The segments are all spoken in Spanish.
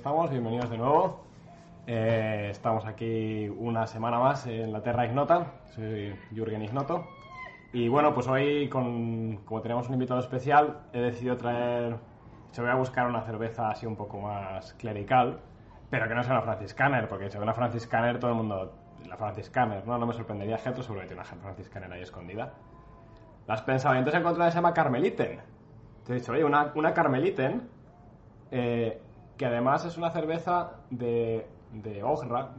Estamos, bienvenidos de nuevo. Eh, estamos aquí una semana más en la Terra Ignota. Soy Jürgen Ignoto. Y bueno, pues hoy, con, como tenemos un invitado especial, he decidido traer. Se voy a buscar una cerveza así un poco más clerical, pero que no sea una franciscaner, porque si ve una franciscaner, todo el mundo. La franciscaner, ¿no? No me sorprendería, Getro seguro que tiene una franciscaner ahí escondida. Las encontrado una que se llama Carmeliten. Te he dicho, oye, una, una Carmeliten, eh, que además es una cerveza de, de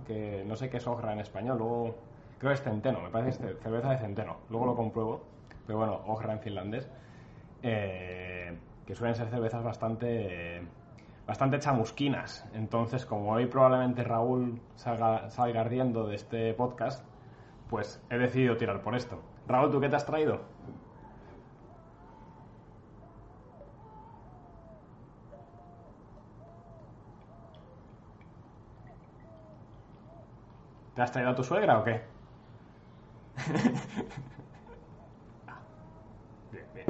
que no sé qué es Ogra en español, luego creo que es centeno, me parece cerveza de centeno, luego lo compruebo, pero bueno, Ogra en finlandés, eh, que suelen ser cervezas bastante, bastante chamusquinas. Entonces, como hoy probablemente Raúl salga, salga ardiendo de este podcast, pues he decidido tirar por esto. Raúl, ¿tú qué te has traído? ¿Te has traído a tu suegra o qué? bien, bien.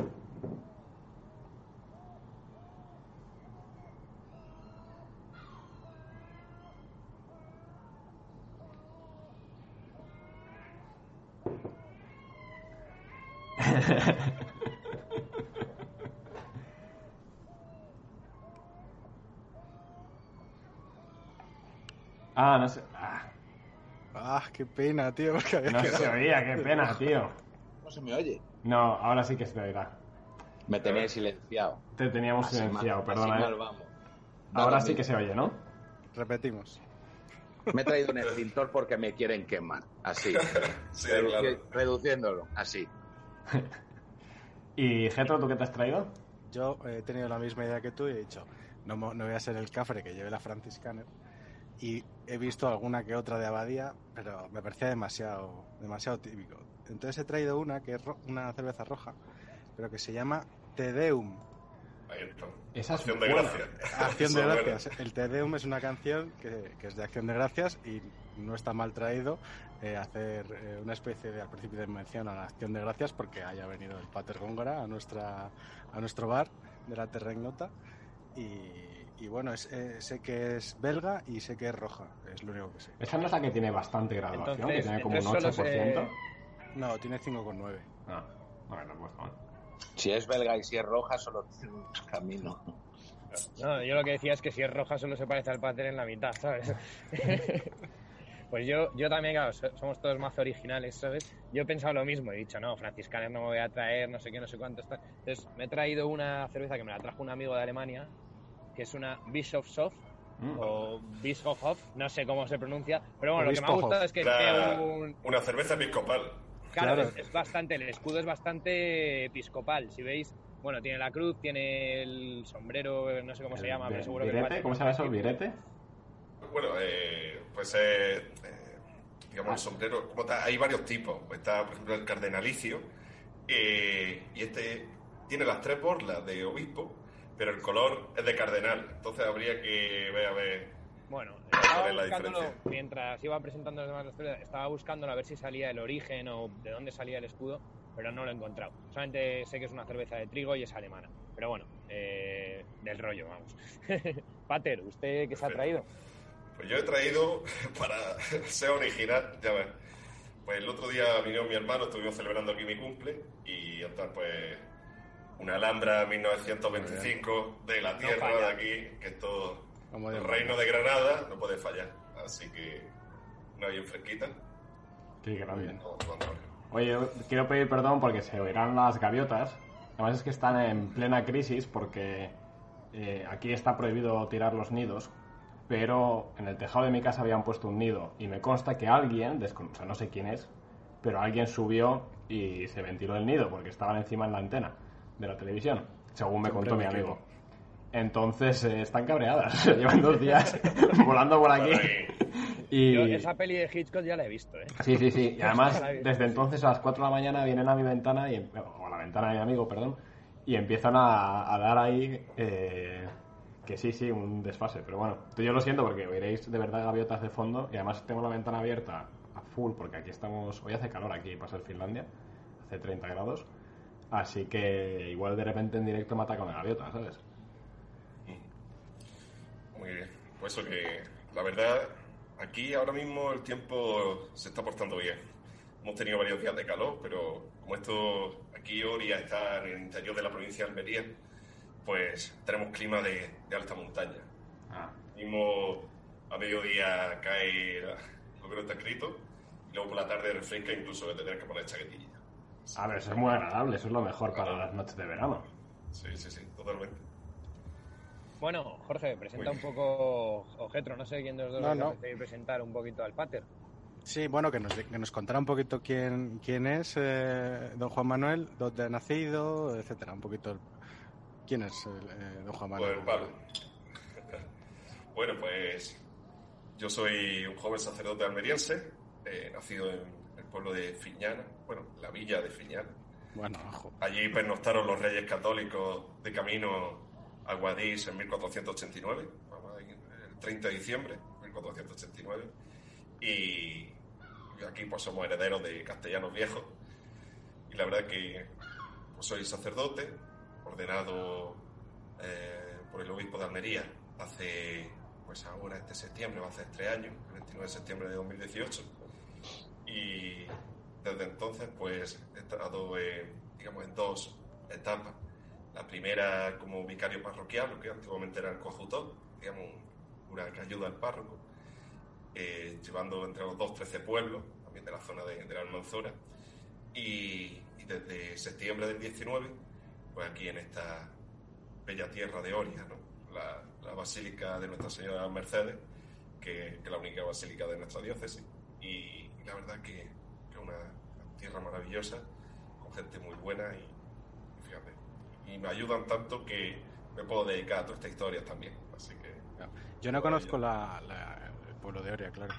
ah, no sé. Ah, qué pena, tío. porque había no se oía, qué pena, tío. No se me oye. No, ahora sí que se te oirá. Me tenéis silenciado. Te teníamos Así silenciado, mal- perdona. así eh. mal vamos. Ahora sí que se oye, ¿no? Repetimos. Me he traído un extintor porque me quieren quemar. Así. Sí, Reduci- claro. Reduciéndolo. Así. ¿Y Getro, tú qué te has traído? Yo he tenido la misma idea que tú y he dicho, no, no voy a ser el cafre que lleve la franciscaner. Y he visto alguna que otra de abadía, pero me parecía demasiado, demasiado típico. Entonces he traído una que es ro- una cerveza roja, pero que se llama Te Deum. Ahí está. Esa es Acción de buena. gracias. Acción de. Gracias. El Te Deum es una canción que, que es de Acción de Gracias y no está mal traído eh, hacer eh, una especie de, al principio de mención a la Acción de Gracias porque haya venido el Pater Góngora a, nuestra, a nuestro bar de la Terra Ignota. Y, y bueno, es, eh, sé que es belga y sé que es roja, es lo único que sé. Esa no es la que tiene bastante graduación, Entonces- que tiene como un entonces 8%. solo No, tiene 5,9. Ah, bueno, pues bueno. Si es belga y si es roja, solo tiene un camino. No, yo lo que decía es que si es roja solo se parece al pater en la mitad, ¿sabes? pues yo, yo también, claro, so- somos todos más originales, ¿sabes? Yo he pensado lo mismo, he dicho, no, franciscaner no me voy a traer, no sé qué, no sé cuánto está. Entonces me he traído una cerveza que me la trajo un amigo de Alemania, que es una Bischofshof, Mm. o Bischofhof, no sé cómo se pronuncia, pero bueno, lo que me ha gustado es que La- tiene un, Una cerveza episcopal. Claro, Claro. Es, es bastante, el escudo es bastante episcopal. Si veis, bueno, tiene la cruz, tiene el sombrero, no sé cómo se llama, pero seguro que ¿Cómo se llama eso? ¿Virete? Bueno, eh, pues eh, eh, digamos el sombrero, como tal, hay varios tipos. Está, por ejemplo, el cardenalicio. eh, y este tiene las tres borlas de obispo, pero el color es de cardenal. Entonces habría que ver a ver. Bueno, ¿Cuál estaba mientras iba presentando los demás historias, estaba buscándolo a ver si salía el origen o de dónde salía el escudo, pero no lo he encontrado. Solamente sé que es una cerveza de trigo y es alemana. Pero bueno, eh, del rollo, vamos. Pater, ¿usted qué se ha traído? Pues yo he traído, para ser original, ya ves. Pues el otro día vino mi hermano, estuvimos celebrando aquí mi cumple, y entonces, pues, una Alhambra 1925 de la tierra falla. de aquí, que esto, Como de el reino de Granada, no puede fallar. Así que, una bien fresquita. Qué grande. No, no, no. Oye, quiero pedir perdón porque se oirán las gaviotas. Además es que están en plena crisis porque eh, aquí está prohibido tirar los nidos, pero en el tejado de mi casa habían puesto un nido y me consta que alguien, o sea, no sé quién es, pero alguien subió y se ventiló el nido porque estaban encima en la antena de la televisión, según me Siempre contó mi amigo. Entonces eh, están cabreadas, llevan dos días volando por aquí. Y... Yo esa peli de Hitchcock ya la he visto, ¿eh? Sí, sí, sí. Y además, desde entonces a las 4 de la mañana vienen a mi ventana, y, o a la ventana de mi amigo, perdón, y empiezan a, a dar ahí eh, que sí, sí, un desfase. Pero bueno, yo lo siento porque oiréis de verdad gaviotas de fondo y además tengo la ventana abierta a full porque aquí estamos, hoy hace calor aquí, pasa en Finlandia, hace 30 grados. Así que igual de repente en directo me ataca una gaviota, ¿sabes? muy bien. Pues eso que, la verdad, aquí ahora mismo el tiempo se está portando bien. Hemos tenido varios días de calor, pero como esto aquí Oria está en el interior de la provincia de Almería, pues tenemos clima de, de alta montaña. Ah, Mismo a mediodía cae la- lo que no está escrito y luego por la tarde refresca incluso de tener que poner chaquetilla. A ver, eso es muy agradable, eso es lo mejor para las noches de verano. Sí, sí, sí, totalmente. Bueno, Jorge, presenta un poco Ojetro, no sé quién de los dos No, va a no. presentar un poquito al pater. Sí, bueno, que nos, que nos contara un poquito quién, quién es eh, don Juan Manuel, dónde ha nacido, etcétera, un poquito el- quién es eh, don Juan Manuel. Pues Pablo. bueno, pues yo soy un joven sacerdote almeriense, eh, nacido en el pueblo de Fiñana, bueno, la villa de Fiñana. Bueno, ojo. Allí pernoctaron los reyes católicos de camino a Guadix en 1489, vamos ahí, el 30 de diciembre de 1489. Y aquí pues somos herederos de castellanos viejos. Y la verdad que pues, soy sacerdote, ordenado eh, por el obispo de Almería hace, pues ahora este septiembre, va a ser tres años, el 29 de septiembre de 2018. Y desde entonces, pues he estado, digamos, en dos etapas. La primera como vicario parroquial, lo que antiguamente era el cojutor, digamos, un cura que ayuda al párroco, eh, llevando entre los dos 13 pueblos, también de la zona de, de la Almanzora. Y, y desde septiembre del 19, pues aquí en esta bella tierra de Oria, ¿no? la, la Basílica de Nuestra Señora de Mercedes, que, que es la única basílica de nuestra diócesis. Y, y la verdad que, que es una tierra maravillosa, con gente muy buena y, y fíjate, y me ayudan tanto que me puedo dedicar a toda esta historia también. Así que Yo no conozco la, la- el pueblo de Oria, claro.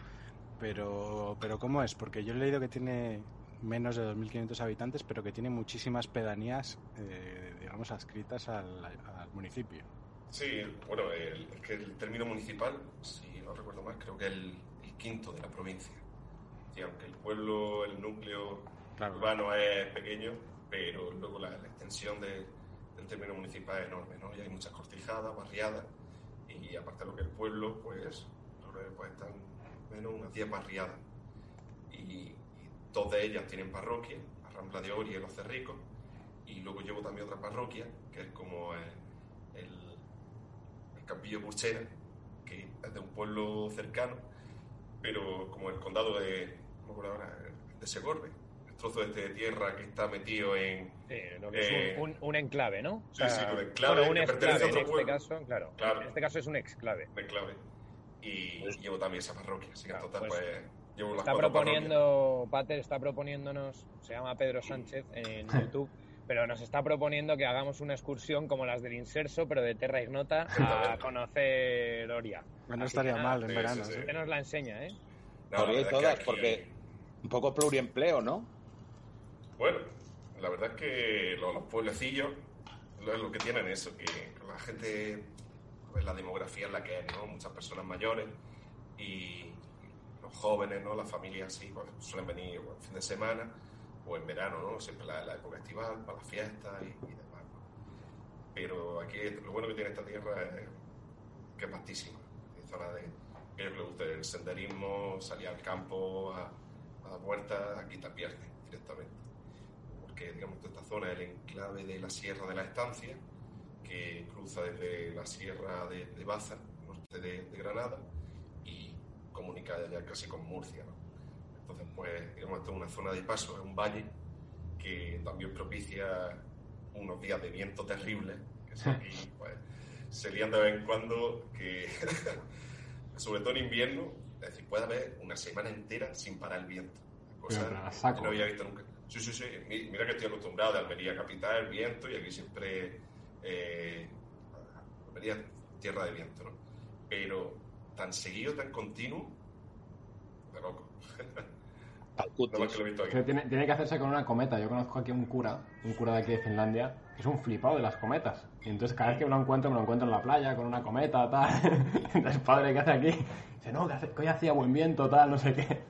Pero, pero ¿cómo es? Porque yo he leído que tiene menos de 2.500 habitantes, pero que tiene muchísimas pedanías, eh, digamos, adscritas al, al municipio. Sí, bueno, el, es que el término municipal, si no recuerdo mal, creo que es el, el quinto de la provincia. Aunque el pueblo, el núcleo Claro. urbano es pequeño, pero luego la, la extensión de- del término municipal es enorme, ¿no? Y hay muchas cortijadas, barriadas, y aparte de lo que el pueblo, pues, pues, están menos unas 10 barriadas. Y, dos de ellas tienen parroquia, la Rambla de Oria y Los Cerricos, y luego llevo también otra parroquia, que es como el, el, el Campillo Burchera, que es de un pueblo cercano, pero como el condado de, me acuerdo ahora, de Segorbe, el trozo este de tierra que está metido en... Sí, lo que es Eh, un, un- un enclave, ¿no? sí, sí, un enclave bueno, un que pertenece exclave a en este caso, claro. Claro. En este caso es un exclave. de clave. Y, y llevo también esa parroquia, así que Claro, entonces pues, pues, llevo las Está proponiendo, Pater está proponiéndonos, se llama Pedro Sánchez en YouTube, pero nos está proponiendo que hagamos una excursión como las del Inserso, pero de Terra Ignota, a conocer Oria. No Así estaría nada, mal en sí, verano. sí, ¿eh? sí. Usted nos la enseña, ¿eh? No, la Por todas, aquí porque un poco pluriempleo, ¿no? Bueno, la verdad es que los, los pueblecillos lo, lo que tienen es eso, que la gente, pues la demografía es la que es, ¿no? Muchas personas mayores y los jóvenes, ¿no? Las familias sí, pues, suelen venir o en fin de semana o en verano, ¿no? Siempre la, la época estival, para las fiestas y, y demás, ¿no? Pero aquí lo bueno que tiene esta tierra es que es vastísima. Es zona de que les gusta el senderismo, salir al campo, a, a vueltas, aquí te directamente. Porque, digamos, toda esta zona es el enclave de la Sierra de la Estancia, que cruza desde la Sierra de, de Baza, norte de, de Granada, y comunica ya casi con Murcia. ¿no? Entonces, pues, digamos, esto es una zona de paso, es un valle que también propicia unos días de viento terrible, que aquí, pues, se lían de vez en cuando, que sobre todo en invierno, es decir, puede haber una semana entera sin parar el viento. Cosa que saco. no había visto nunca. Sí, sí, sí. Mi- Mira que estoy acostumbrado de Almería capital, viento, y aquí siempre eh, Almería tierra de viento, ¿no? Pero tan seguido, tan continuo, de loco. Al No más que cutis. lo he visto aquí. Que tiene, tiene que hacerse con una cometa. Yo conozco aquí un cura, un cura de aquí de Finlandia, que es un flipado de las cometas. Y entonces cada vez que me lo encuentro, me lo encuentro en la playa con una cometa, tal. Entonces, padre, ¿qué hace aquí? Dice, no, que, hace- que hoy hacía buen viento, tal, no sé qué.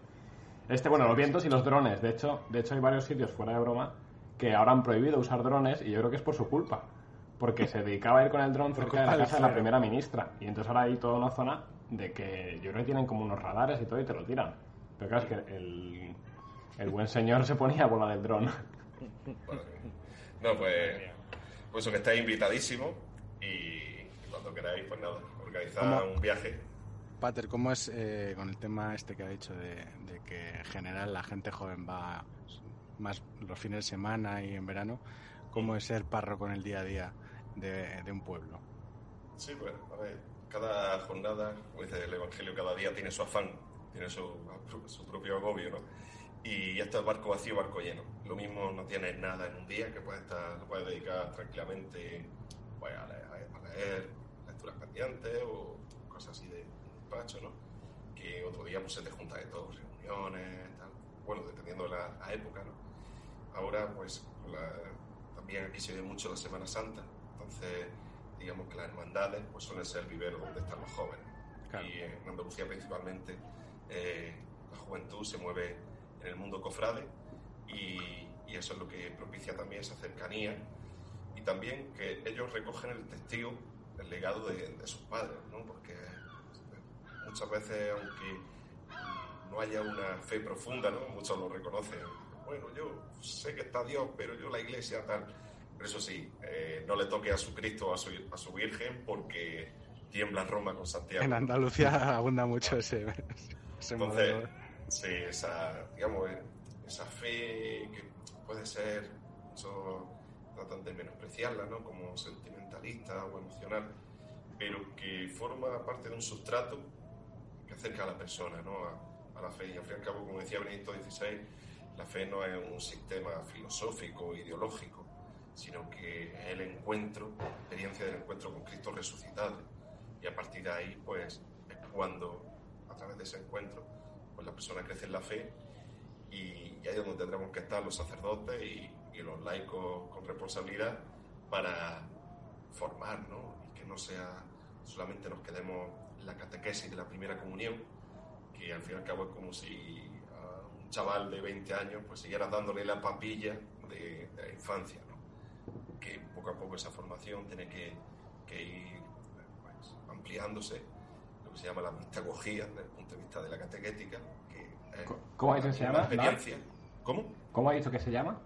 Este, bueno, los vientos y los drones. De hecho, de hecho hay varios sitios fuera de broma que ahora han prohibido usar drones y yo creo que es por su culpa. porque se dedicaba a ir con el dron Por cerca de la casa de la primera ministra. Y entonces ahora hay toda una zona de que yo creo que tienen como unos radares y todo y te lo tiran. Pero claro, es que el, el buen señor se ponía a volar del dron. No, pues, pues eso que estáis invitadísimos y cuando queráis, pues nada, organizar ¿Cómo? un viaje. Pater, ¿cómo es eh, con el tema este que ha dicho de, de que en general la gente joven va más los fines de semana y en verano? ¿Cómo es ser párroco en el día a día de, de un pueblo? Sí, pues, a ver, cada jornada, como dice el Evangelio, cada día tiene su afán, tiene su, su propio agobio, ¿no? Y esto es barco vacío, barco lleno. Lo mismo no tienes nada en un día que puedes estar, lo puedes dedicar tranquilamente pues, a, leer, a leer lecturas pendientes o cosas así de despacho, ¿no? Que otro día pues se te junta de todo, reuniones, tal. Bueno, dependiendo de la, la época, ¿no? Ahora, pues, la- también aquí se ve mucho la Semana Santa, entonces digamos que las hermandades pues suelen ser el vivero donde están los jóvenes. Claro. Y en Andalucía principalmente eh, la juventud se mueve en el mundo cofrade y, y eso es lo que propicia también esa cercanía y también que ellos recogen el testigo, el legado de, de sus padres, ¿no? porque muchas veces aunque no haya una fe profunda, ¿no? muchos lo reconocen. Bueno, yo sé que está Dios, pero yo la iglesia tal. Pero eso sí, eh, no le toque a su Cristo o a su, a su Virgen porque tiembla Roma con Santiago. En Andalucía abunda mucho ese, ese modelo. Entonces, sí, esa, digamos, esa fe que puede ser, eso tratan de menospreciarla, ¿no? Como sentimentalista o emocional, pero que forma parte de un sustrato acerca a la persona, ¿no? A, la fe. Y al fin y al cabo, como decía Benedicto XVI, la fe no es un sistema filosófico, ideológico, sino que es el encuentro, la experiencia del encuentro con Cristo resucitado. Y a partir de ahí, pues, es cuando, a través de ese encuentro, pues la persona crece en la fe y, ahí es donde tendremos que estar los sacerdotes y, y los laicos con responsabilidad para formar, ¿no? Y que no sea solamente nos quedemos la catequesis de la primera comunión, que al fin y al cabo es como si a un chaval de 20 años pues siguieras dándole la papilla de, de la infancia, ¿no? Que poco a poco esa formación tiene que, que ir pues, ampliándose, lo que se llama la mistagogía desde el punto de vista de la catequética, que es ¿Cómo ha dicho que se llama? experiencia. ¿Cómo? ¿Cómo ha dicho que se llama?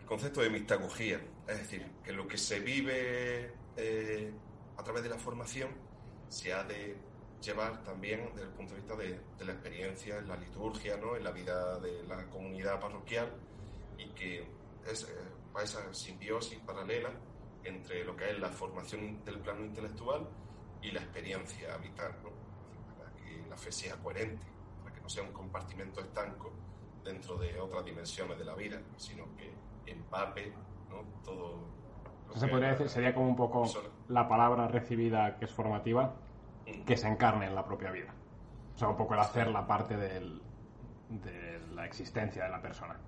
el concepto de mistagogía, es decir, que lo que se vive eh, a través de la formación se ha de llevar también desde el punto de vista de, la experiencia en la liturgia, ¿no? en la vida de la comunidad parroquial y que es eh, esa simbiosis paralela entre lo que es la formación del plano intelectual y la experiencia vital, ¿no? para que la fe sea coherente, para que no sea un compartimento estanco dentro de otras dimensiones de la vida, sino que empape ¿no? todo. Se podría decir, sería como un poco la palabra recibida que es formativa, que se encarne en la propia vida. O sea, un poco el hacer la parte del- de la existencia de la persona.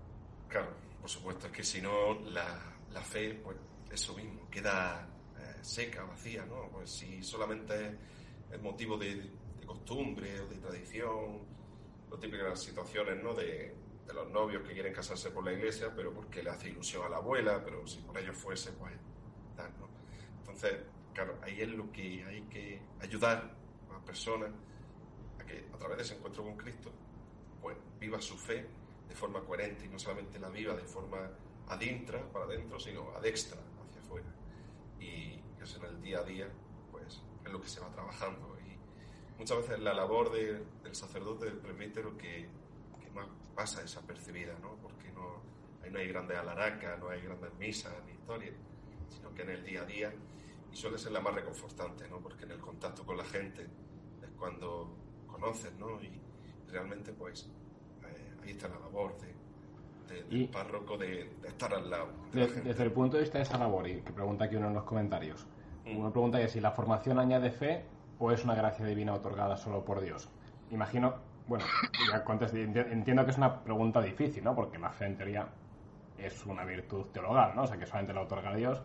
Claro, por supuesto, es que si no, la, la fe, pues eso mismo, queda eh, seca, vacía, ¿no? Pues si solamente es motivo de, de costumbre o de tradición, lo típico de las situaciones, ¿no? De, de los novios que quieren casarse por la iglesia, pero porque le hace ilusión a la abuela, pero si por ellos fuese, pues. Entonces, claro, ahí es lo que hay que ayudar a la persona a que a través de ese encuentro con Cristo, pues viva su fe de forma coherente y no solamente la viva de forma adintra, para adentro, sino adextra, hacia afuera. Y eso en el día a día, pues es lo que se va trabajando. Y muchas veces la labor de- del sacerdote, del presbítero, que, que más pasa desapercibida, ¿no? Porque no, ahí no hay grandes alaracas, no hay grandes misas ni historias, sino que en el día a día, y suele ser la más reconfortante, ¿no? Porque en el contacto con la gente es cuando conoces, ¿no? Y realmente, pues, eh, ahí está la labor de, de- del párroco de, de estar al lado. de la desde el punto de vista de esa labor, y que pregunta aquí uno en los comentarios, Mm. uno pregunta que si la formación añade fe o es una gracia divina otorgada solo por Dios. Imagino, bueno, ya contesté, enti- entiendo que es una pregunta difícil, ¿no? Porque la fe en teoría es una virtud teologal, ¿no? O sea, que solamente la otorga Dios,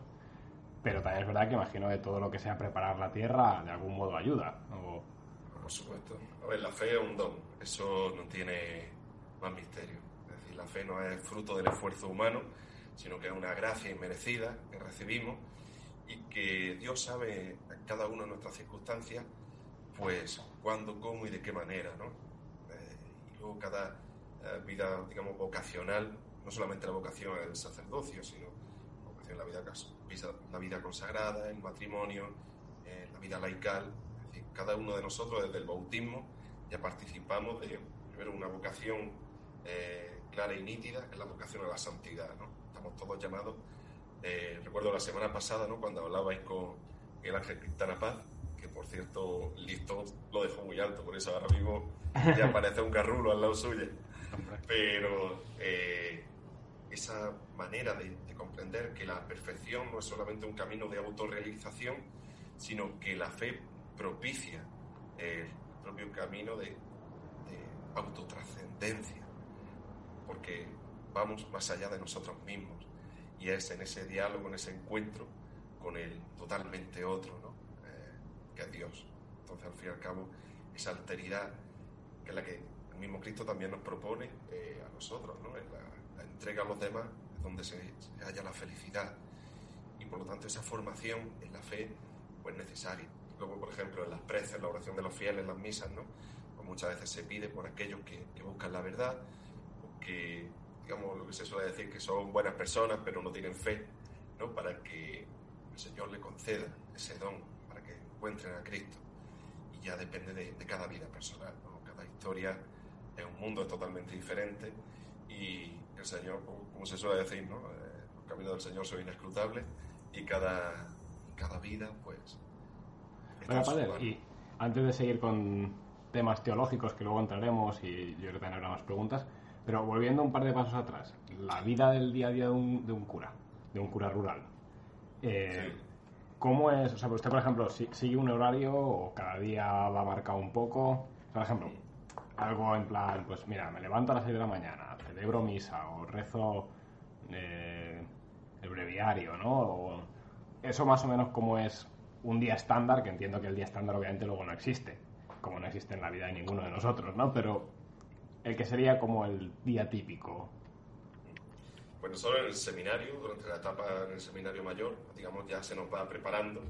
pero también es verdad que imagino que todo lo que sea preparar la tierra de algún modo ayuda. O, Por supuesto. A ver, la fe es un don. Eso no tiene más misterio. Es decir, la fe no es fruto del esfuerzo humano, sino que es una gracia inmerecida que recibimos y que Dios sabe en cada una de nuestras circunstancias, pues cuándo, cómo y de qué manera, ¿no? Eh, y luego cada eh, vida, digamos, vocacional, no solamente la vocación del sacerdocio, sino en la vida, la vida consagrada, el matrimonio, eh, la vida laical, es decir, cada uno de nosotros desde el bautismo ya participamos de primero una vocación clara y nítida, que es la vocación a la santidad, ¿no? Estamos todos llamados eh, recuerdo la semana pasada, ¿no? Cuando hablabais con el Ángel Cristana Paz, que por cierto, listo lo dejó muy alto, por eso ahora mismo ya parece un garrulo al lado suyo. Pero eh, esa manera de, comprender que la perfección no es solamente un camino de autorrealización, sino que la fe propicia el propio camino de, de autotrascendencia, porque vamos más allá de nosotros mismos y es en ese diálogo, en ese encuentro con el totalmente otro, ¿no? Eh, que es Dios. Entonces, al fin y al cabo, esa alteridad, que es la que el mismo Cristo también nos propone eh, a nosotros, ¿no? En la, entrega a los demás es donde se, halla la felicidad. Y por lo tanto, esa formación en la fe pues necesaria. Luego, por ejemplo, en las preces, en la oración de los fieles, en las misas, ¿no? Pues muchas veces se pide por aquellos que, que buscan la verdad o que digamos, lo que se suele decir, que son buenas personas, pero no tienen fe, ¿no? Para que el Señor le conceda ese don, para que encuentren a Cristo. Y ya depende de, cada vida personal, ¿no? Cada historia es un mundo totalmente diferente y el Señor, como se suele decir, ¿no? Eh, los caminos del Señor son inescrutables y cada, cada vida, pues... Bueno, padre, y antes de seguir con temas teológicos que luego entraremos y yo creo que también habrá más preguntas, pero volviendo un par de pasos atrás, la vida del día a día de un, de un cura, de un cura rural. Eh, ¿Cómo es? O sea, usted, por ejemplo, sigue un horario o cada día va marcado un poco. Por ejemplo, algo en plan, pues mira, me levanto a las 6 de la mañana, celebro misa o rezo eh, el breviario, ¿no? eso más o menos como es un día estándar, que entiendo que el día estándar obviamente luego no existe, como no existe en la vida de ninguno de nosotros, ¿no? Pero el que sería como el día típico? Bueno, solo en el seminario, durante la etapa en el seminario mayor, digamos, ya se nos va preparando.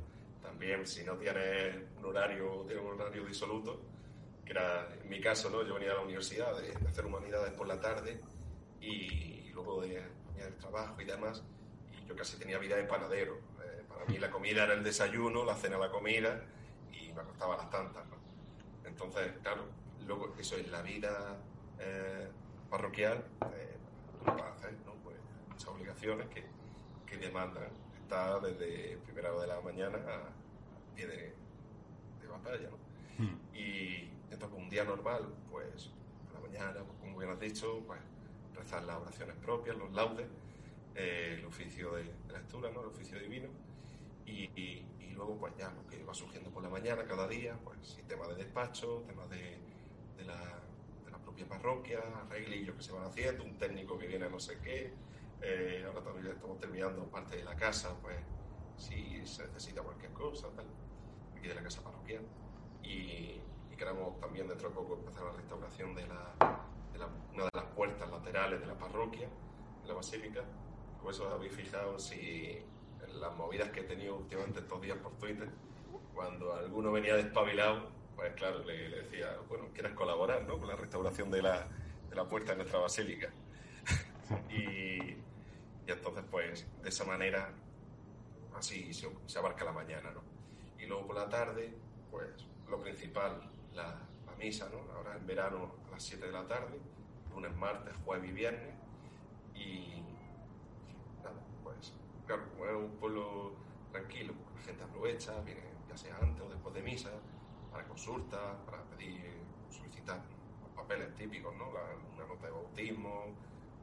También, si no tienes un horario, tienes un horario disoluto, que era en mi caso, ¿no? Yo venía a la universidad de, hacer humanidades por la tarde y, luego de, el trabajo y demás, y yo casi tenía vida de panadero. Eh, para mí la comida era el desayuno, la cena la comida y me acostaba las tantas, ¿no? Entonces, claro, luego eso es la vida eh, parroquial, eh, hacer ¿no? pues, muchas obligaciones que, que demandan estar desde primera hora de la mañana a pie de, batalla. ¿no? Hmm. Y entonces un día normal, pues a la mañana, pues, como bien has dicho, pues rezar las oraciones propias, los laudes, eh, el oficio de, lectura, ¿no? el oficio divino, y, y, luego pues ya lo que va surgiendo por la mañana cada día, pues tema de despacho, temas de, de la propia parroquia, arreglillos que se van haciendo, un técnico que viene a no sé qué. Eh, ahora también estamos terminando parte de la casa, pues si se necesita cualquier cosa, tal, aquí de la casa parroquial. Y, queremos también dentro de poco empezar la restauración de, la, de la, una de las puertas laterales de la parroquia, de la basílica. Por eso habéis fijado si en las movidas que he tenido últimamente estos días por Twitter, cuando alguno venía despabilado, pues claro, le, decía, bueno, ¿quieres colaborar ¿no? con la restauración de la, de la puerta de nuestra basílica? y, entonces, pues, de esa manera, así se, abarca la mañana, ¿no? Y luego por la tarde, pues, lo principal, la, misa, ¿no? Ahora en verano a las 7 de la tarde, lunes, martes, jueves y viernes. Y nada, pues, claro, como es un pueblo tranquilo, la gente aprovecha, viene ya sea antes o después de misa, para consultas, para pedir, solicitar los papeles típicos, ¿no? La, una nota de bautismo,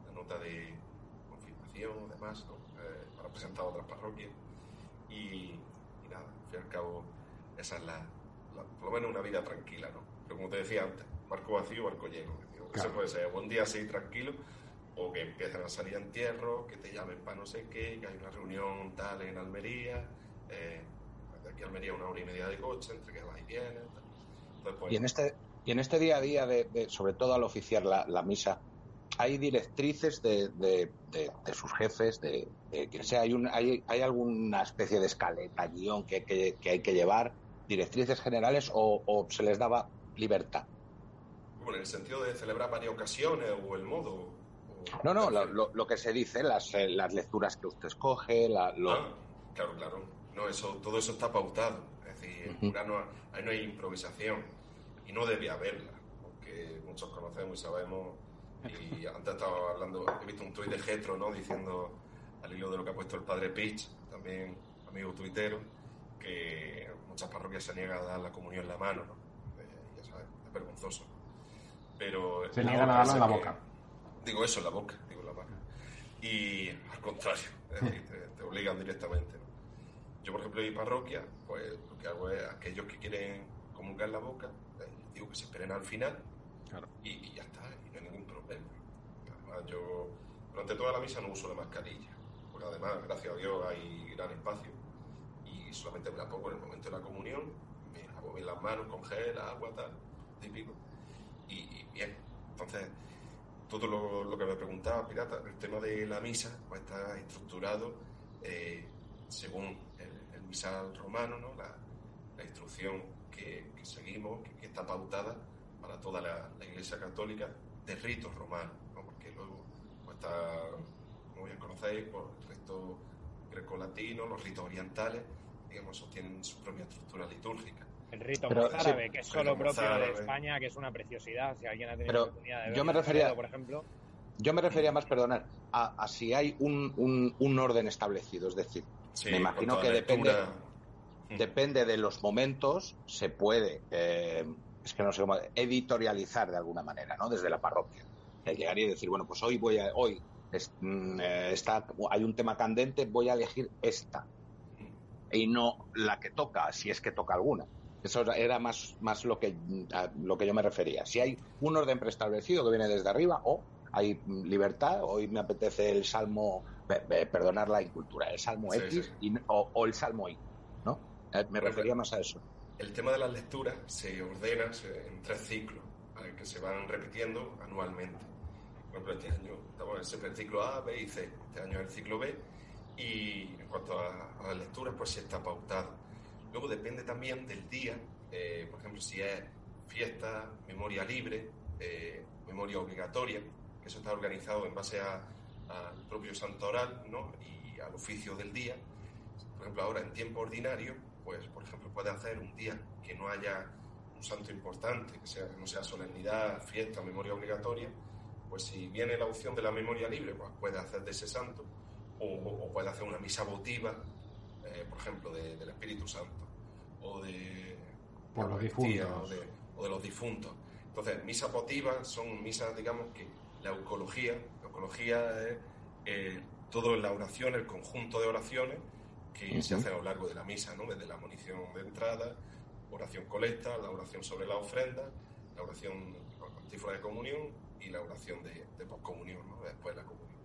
una nota de confirmación, demás. Eh, para presentar a otras parroquias. Y, nada, al fin y al cabo, esa es la, por lo menos una vida tranquila, ¿no? Como te decía antes, barco vacío, barco lleno. Eso puede ser un día así tranquilo, o que empiecen a salir entierros, que te llamen para no sé qué, que hay una reunión tal en Almería. Eh, aquí a Almería una hora y media de coche, entre que va y viene. Pues, y, en este, y en este día a día, de, sobre todo al oficiar la, misa, hay directrices de, de, de, de sus jefes, de, de quien sea, hay, un, hay, hay alguna especie de escaleta, guion que, que, que hay que llevar, directrices generales o, o se les daba libertad. Bueno, en el sentido de celebrar varias ocasiones o el modo. o- No, no, lo, lo- lo que se dice, las, eh, las lecturas que usted escoge, la, lo- Ah, claro, claro. No, eso, todo eso está pautado. Es decir, no, ahí no hay improvisación. Y no debe haberla, porque muchos conocemos y sabemos. Y antes estaba hablando, he visto un tuit de Getro, ¿no? Diciendo, al hilo de lo que ha puesto el padre Pitch, también amigo tuitero, que muchas parroquias se niegan a dar la comunión en la mano, ¿no? Eh, ya sabes, es vergonzoso. Pero Se niegan a darlo en la que- boca. Digo eso en la boca, digo en la mano. Y al contrario, es decir, te, te obligan directamente. ¿no? Yo, por ejemplo, en mi parroquia, pues lo que hago es aquellos que quieren comulgar en la boca, les digo que se esperen al final Claro. y, y ya está, y no hay ningún problema. Además, yo durante toda la misa no uso la mascarilla, porque además, gracias a Dios, hay gran espacio y solamente me la pongo en el momento de la comunión, me lavo bien las manos con gel, agua, tal, típico, y, bien. Entonces, todo lo, que me preguntaba, Pirata, el tema de la misa pues está estructurado eh, según el, misal romano, ¿no? la, instrucción que, seguimos, que, está pautada para toda la, Iglesia Católica de ritos romanos, ¿no? porque luego pues está, como bien conocéis, por el resto grecolatino, los ritos orientales, digamos, tienen su propia estructura litúrgica. El rito Pero, mozárabe, sí, que es solo propio de. España, que es una preciosidad. Si alguien ha tenido Pero la oportunidad de yo me refería- por ejemplo, Yo me refería más, perdonar, a, a si hay un, un- un orden establecido, es decir, Sí, Me imagino que depende- lectura, mm, depende de los momentos, se puede, eh, es que no sé cómo, editorializar de alguna manera, ¿no? Desde la parroquia. El llegar y decir, bueno, pues hoy voy a, hoy es- mm, eh, está, hay un tema candente, voy a elegir esta y no la que toca, si es que toca alguna. Eso era más, más lo, que, a lo que yo me refería. Si hay un orden preestablecido que viene desde arriba o hay libertad, hoy me apetece el salmo, pe- pe- perdonar la incultura, el salmo Sí, X sí. y o, o el salmo Y, ¿no? Eh, me refería más a eso. El tema de las lecturas se ordena en tres ciclos ¿vale? que se van repitiendo anualmente. Por ejemplo, este año estamos en el ciclo A, B y C. Este año es el ciclo B. Y en cuanto a, a las lecturas, pues sí está pautado. Luego depende también del día. eh, por ejemplo, si es fiesta, memoria libre, eh, memoria obligatoria, que eso está organizado en base al propio santo oral ¿no? y al oficio del día. Por ejemplo, ahora en tiempo ordinario, pues por ejemplo puede hacer un día que no haya un santo importante, que sea, no sea solemnidad, fiesta, memoria obligatoria, pues si viene la opción de la memoria libre, pues puede hacer de ese santo, o, o puede hacer una misa votiva, por ejemplo, de- del Espíritu Santo, o de, Por los difuntos. O de, o de los difuntos. Entonces, misas votivas son misas, digamos, que la eucología, la eucología es eh, todo en la oración, el conjunto de oraciones que se Ujú. hacen a lo largo de la misa, ¿no? Desde la munición de entrada, oración colecta, la oración sobre la ofrenda, la oración antífona de comunión y la oración de, de poscomunión, ¿no? Después de la comunión.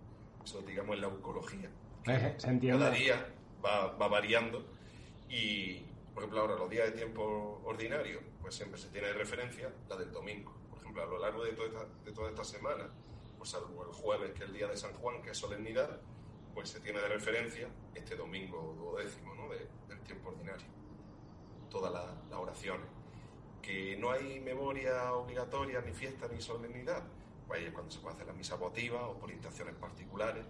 Eso, digamos, es la eucología. Se Cada entiende. día va, va variando y, por ejemplo, ahora los días de tiempo ordinario, pues siempre se tiene de referencia la del domingo. Por ejemplo, a lo largo de toda esta, semana, pues salvo el jueves, que es el día de San Juan, que es solemnidad, pues se tiene de referencia este domingo duodécimo ¿no? de- del tiempo ordinario. Todas la- las oraciones. Que no hay memoria obligatoria, ni fiesta, ni solemnidad, pues cuando se puede hacer la misa votiva o por intenciones particulares,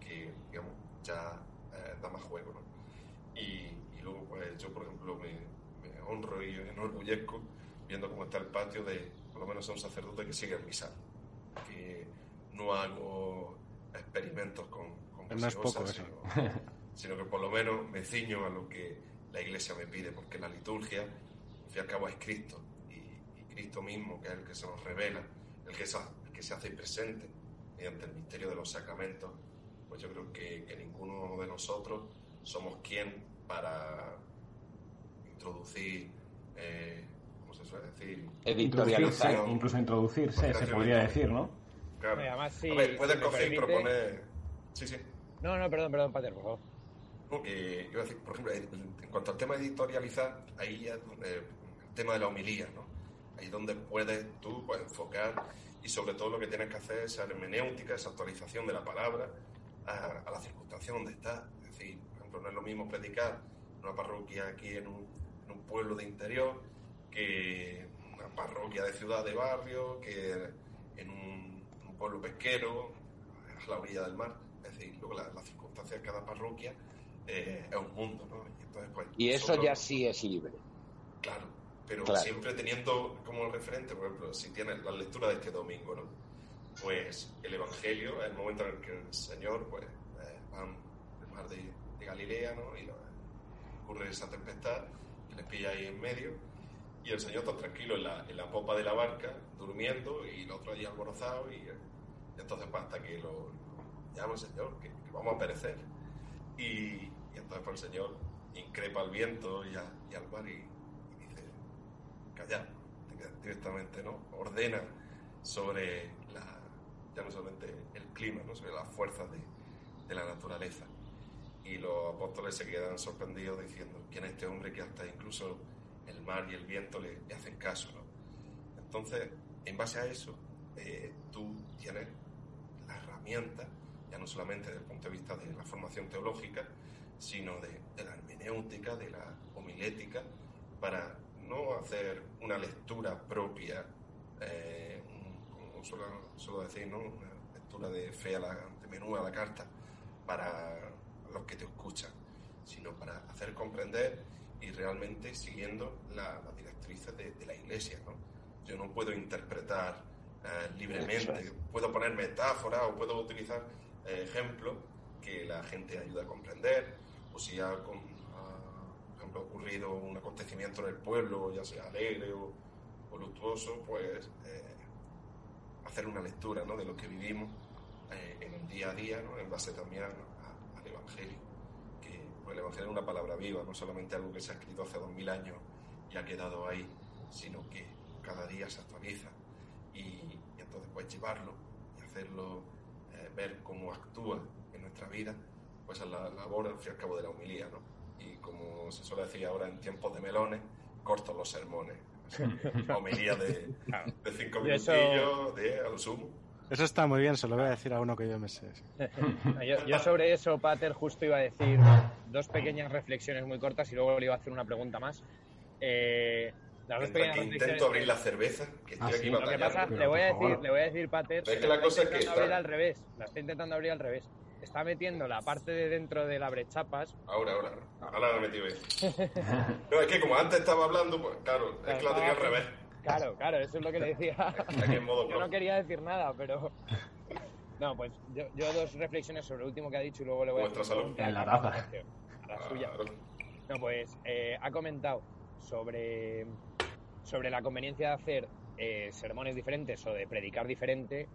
que digamos ya da más juego. ¿no? Y, y luego, pues yo, por ejemplo, me, me honro y enorgullezco viendo cómo está el patio de, por lo menos, a un sacerdote que sigue el misal. Que no hago experimentos con, con No es poco. Sino, sino que por lo menos me ciño a lo que la iglesia me pide, porque la liturgia, al fin y al cabo, es Cristo. Y, y Cristo mismo, que es el que se nos revela, el que, se, el que se hace presente mediante el misterio de los sacramentos, pues yo creo que, que ninguno de nosotros somos quien para introducir, eh, ¿cómo se suele decir? Editorializar. Introducirse, incluso introducirse, se podría decir, ¿no? Claro. Y además, sí, a ver, puedes si coger y proponer... Sí, sí. No, no, perdón, perdón, Pater, por favor. Iba a decir, por ejemplo, en cuanto al tema de editorializar, ahí ya es donde- el tema de la homilía, ¿no? Ahí es donde puedes tú pues, enfocar y sobre todo lo que tienes que hacer es esa hermenéutica, esa actualización de la palabra a, la circunstancia donde está. Es decir, por ejemplo, no es lo mismo predicar una parroquia aquí en un, en un pueblo de interior que una parroquia de ciudad de barrio, que en un, un pueblo pesquero, a la orilla del mar. Es decir, luego las la circunstancias de cada parroquia eh, es un mundo, ¿no? Y, entonces, pues, y eso ya sí es libre. Claro, pero siempre teniendo como referente, por ejemplo, si tienes la lectura de este domingo, ¿no? Pues el Evangelio, el momento en el que el Señor, pues, eh, van del mar de, Galilea, ¿no? Y ocurre esa tempestad que les pilla ahí en medio y el Señor está tranquilo en la, en la popa de la barca, durmiendo, y el otro allí alborozado, y, entonces basta que lo, llama el Señor, que, vamos a perecer. Y, entonces pues el Señor increpa al viento y, al mar y, dice, calla, directamente, ¿no? Ordena sobre ya no solamente el clima, ¿no? sobre las fuerzas de, de la naturaleza. Y los apóstoles se quedan sorprendidos diciendo, ¿quién es este hombre que hasta incluso el mar y el viento le, hacen caso? ¿no? Entonces, en base a eso, eh, tú tienes la herramienta, ya no solamente desde el punto de vista de la formación teológica, sino de, la hermenéutica, de la homilética, para no hacer una lectura propia, eh, como suelo, decir, ¿no? una lectura de fe a la, de menú a la carta para los que te escuchan, sino para hacer comprender y realmente siguiendo las directrices de, la Iglesia. ¿no? Yo no puedo interpretar eh, libremente, puedo poner metáforas o puedo utilizar eh, ejemplos que la gente ayuda a comprender, o si ha, por ejemplo, ocurrido un acontecimiento en el pueblo, ya sea alegre o, o luctuoso, pues eh, hacer una lectura ¿no? de lo que vivimos en el día a día, ¿no? en base también al Evangelio el Evangelio es una palabra viva, no solamente algo que se ha escrito hace dos mil años y ha quedado ahí, sino que cada día se actualiza. Y, entonces, pues llevarlo y hacerlo eh, ver cómo actúa en nuestra vida, pues es la labor, al fin y al cabo, de la humilía, ¿no? Y como se suele decir ahora en tiempos de melones, corto los sermones. De, de cinco minutillos, de a lo sumo eso está muy bien, se lo voy a decir a uno que yo me sé. yo, sobre eso, Pater, justo iba a decir dos pequeñas reflexiones muy cortas y luego le iba a hacer una pregunta más. Eh, intento abrir la cerveza, que estoy ah, aquí Lo que pasa, le voy, a decir, le voy a decir, Pater, que la cosa es que está... abrir al revés. La estoy intentando abrir al revés. Está metiendo la parte de dentro de la brechapas. Ahora, ahora. Ahora la he metido No, es que como antes estaba hablando, pues claro, es que la tenía al revés. Claro, claro, eso es lo que le decía. yo no quería decir nada, pero... No, pues yo, dos reflexiones sobre lo último que ha dicho y luego le voy a hacer En la taza. A la suya. No, pues eh, ha comentado sobre, sobre la conveniencia de hacer eh, sermones diferentes o de predicar diferente.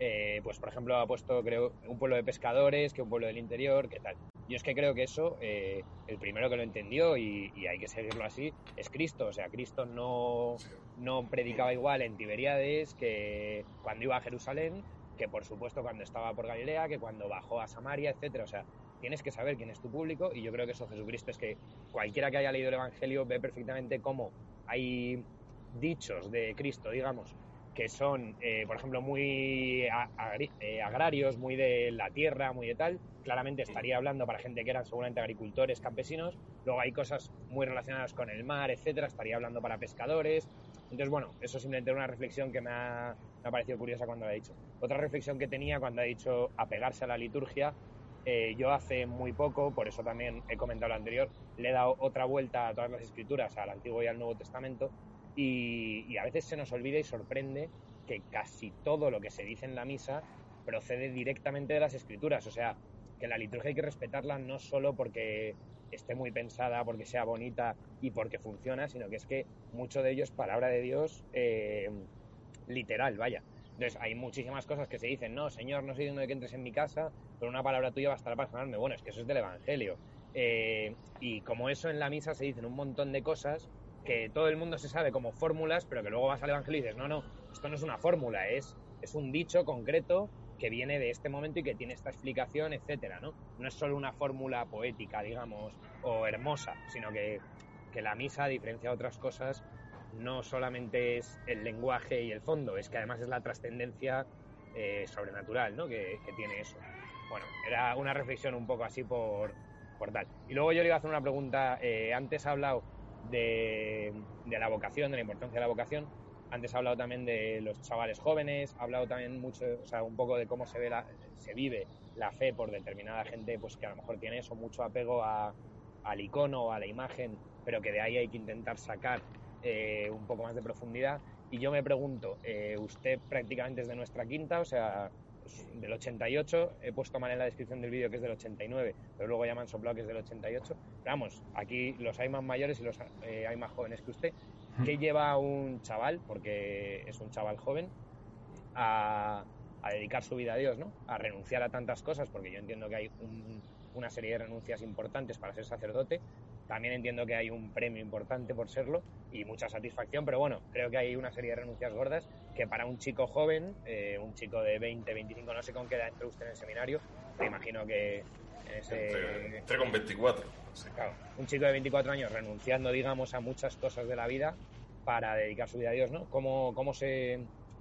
Eh, pues, por ejemplo, ha puesto, creo, un pueblo de pescadores, que un pueblo del interior, ¿qué tal? Yo es que creo que eso, eh, el primero que lo entendió, y, hay que seguirlo así, es Cristo. O sea, Cristo no, no predicaba igual en Tiberíades que cuando iba a Jerusalén, que por supuesto cuando estaba por Galilea, que cuando bajó a Samaria, etcétera. O sea, tienes que saber quién es tu público, y yo creo que eso Jesucristo es que cualquiera que haya leído el Evangelio ve perfectamente cómo hay dichos de Cristo, digamos, que son, eh, por ejemplo, muy eh, agrarios, muy de la tierra, muy de tal, claramente estaría hablando para gente que eran seguramente agricultores, campesinos. Luego hay cosas muy relacionadas con el mar, etcétera, estaría hablando para pescadores. Entonces, bueno, eso simplemente una reflexión que me ha, parecido curiosa cuando lo ha dicho. Otra reflexión que tenía cuando ha dicho apegarse a la liturgia, eh, yo hace muy poco, por eso también he comentado lo anterior, le he dado otra vuelta a todas las escrituras, al Antiguo y al Nuevo Testamento, y, a veces se nos olvida y sorprende que casi todo lo que se dice en la misa procede directamente de las escrituras. O sea, que la liturgia hay que respetarla no solo porque esté muy pensada, porque sea bonita y porque funciona, sino que es que mucho de ello es palabra de Dios eh, literal, vaya. Entonces, hay muchísimas cosas que se dicen, no, Señor, no soy digno de que entres en mi casa, pero una palabra tuya bastará para sanarme. Bueno, es que eso es del Evangelio. Eh, y como eso en la misa se dicen un montón de cosas, que todo el mundo se sabe como fórmulas, pero que luego vas al Evangelio y dices, no, no, esto no es una fórmula, es, es un dicho concreto que viene de este momento y que tiene esta explicación, etcétera, ¿no? No es solo una fórmula poética, digamos, o hermosa, sino que, que la misa, a diferencia de otras cosas, no solamente es el lenguaje y el fondo, es que además es la trascendencia eh, sobrenatural ¿no? que, que tiene eso. Bueno, era una reflexión un poco así por, por tal. Y luego yo le iba a hacer una pregunta. eh, antes ha hablado de, la vocación, de la importancia de la vocación. Antes ha hablado también de los chavales jóvenes. Ha hablado también mucho, o sea, un poco de cómo se, ve la, se vive la fe por determinada gente, pues que a lo mejor tiene eso, mucho apego a, al icono o a la imagen, pero que de ahí hay que intentar sacar eh, un poco más de profundidad. Y yo me pregunto, eh, usted prácticamente es de nuestra quinta, o sea, del 88, he puesto mal en la descripción del vídeo que es del 89, pero luego ya me han soplado que es del 88. Pero vamos, aquí los hay más mayores y los eh, hay más jóvenes que usted. ¿Qué lleva a un chaval, porque es un chaval joven, a, a dedicar su vida a Dios, ¿no? A renunciar a tantas cosas, porque yo entiendo que hay un- una serie de renuncias importantes para ser sacerdote. También entiendo que hay un premio importante por serlo y mucha satisfacción, pero bueno, creo que hay una serie de renuncias gordas que para un chico joven, eh, un chico de 20, 25, no sé con qué edad entró usted en el seminario, me imagino que ese... Entré con 24. sí. Claro, un chico de 24 años renunciando, digamos, a muchas cosas de la vida para dedicar su vida a Dios, ¿no? ¿Cómo, cómo se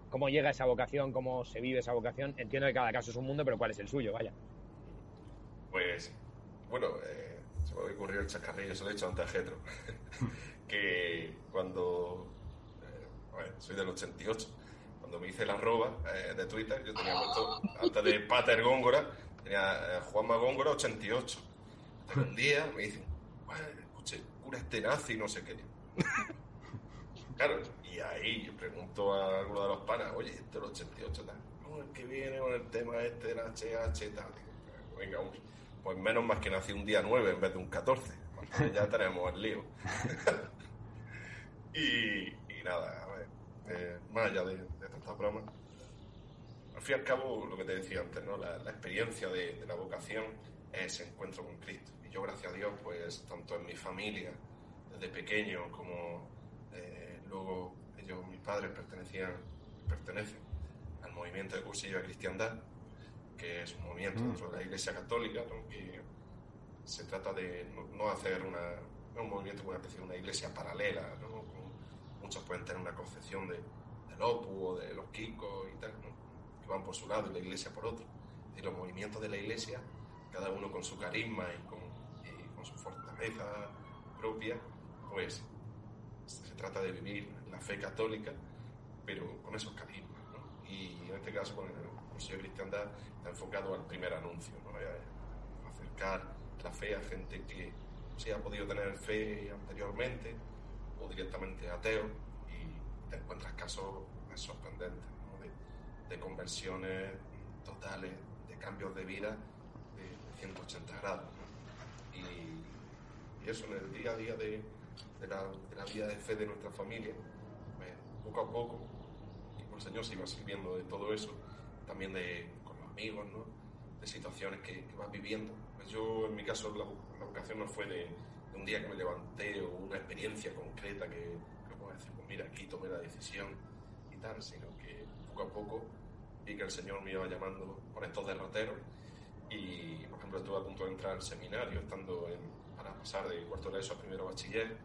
cómo llega esa vocación, cómo se vive esa vocación? Entiendo que cada caso es un mundo, pero ¿cuál es el suyo? Vaya. Pues, bueno, eh, ha ocurrido el chascarrillo, se lo he dicho antes a Getro, que cuando, eh, bueno, soy del 88, cuando me hice la arroba eh, de Twitter, yo tenía puesto, antes de Pater Góngora, tenía eh, Juanma Góngora 88. Pero un día me dicen, bueno, escuche, cura este nazi, no sé qué. Claro, y ahí yo pregunto a alguno de los panas, oye, esto es el 88 tal. No, el que viene con el tema este del HH tal. Venga, uy, pues menos más que nací un día 9 en vez de un 14. Pues ya tenemos el lío. y, y nada, a ver, eh, más allá de, de tantas bromas, al fin y al cabo, lo que te decía antes, ¿no? la, la experiencia de, de la vocación es encuentro con Cristo. Y yo, gracias a Dios, pues tanto en mi familia, desde pequeño, como eh, luego ellos, mis padres, pertenecían, pertenecen al movimiento de cursillo de cristiandad, que es un movimiento Mm. dentro de la Iglesia Católica, ¿no? que se trata de no, hacer una, un movimiento como una especie de una iglesia paralela, ¿no? Como muchos pueden tener una concepción de, del Opus o de los Kikos y tal, ¿no? que van por su lado y la iglesia por otro. Y los movimientos de la iglesia, cada uno con su carisma y con, y con su fortaleza propia, pues se trata de vivir la fe católica, pero con esos carismas. ¿no? Y en este caso, con el Consejo de Cristiandad, está enfocado al primer anuncio, ¿no? a, a acercar la fe a gente que sí ha podido tener fe anteriormente o directamente ateo y te encuentras casos sorprendentes ¿no? de, de conversiones totales, de cambios de vida de 180 grados. ¿no? Y, y eso en el día a día de, de la, de la vida de fe de nuestra familia, pues, poco a poco, y el Señor se iba sirviendo de todo eso, también de, con los amigos, ¿no? de situaciones que, que vas viviendo. Pues yo, en mi caso, la, la vocación no fue de, de un día que me levanté o una experiencia concreta que, que puedo decir, pues mira, aquí tomé la decisión y tal, sino que poco a poco vi que el Señor me iba llamando por estos derroteros y, por ejemplo, estuve a punto de entrar al seminario, estando en, para pasar de cuarto de eso a primero bachiller,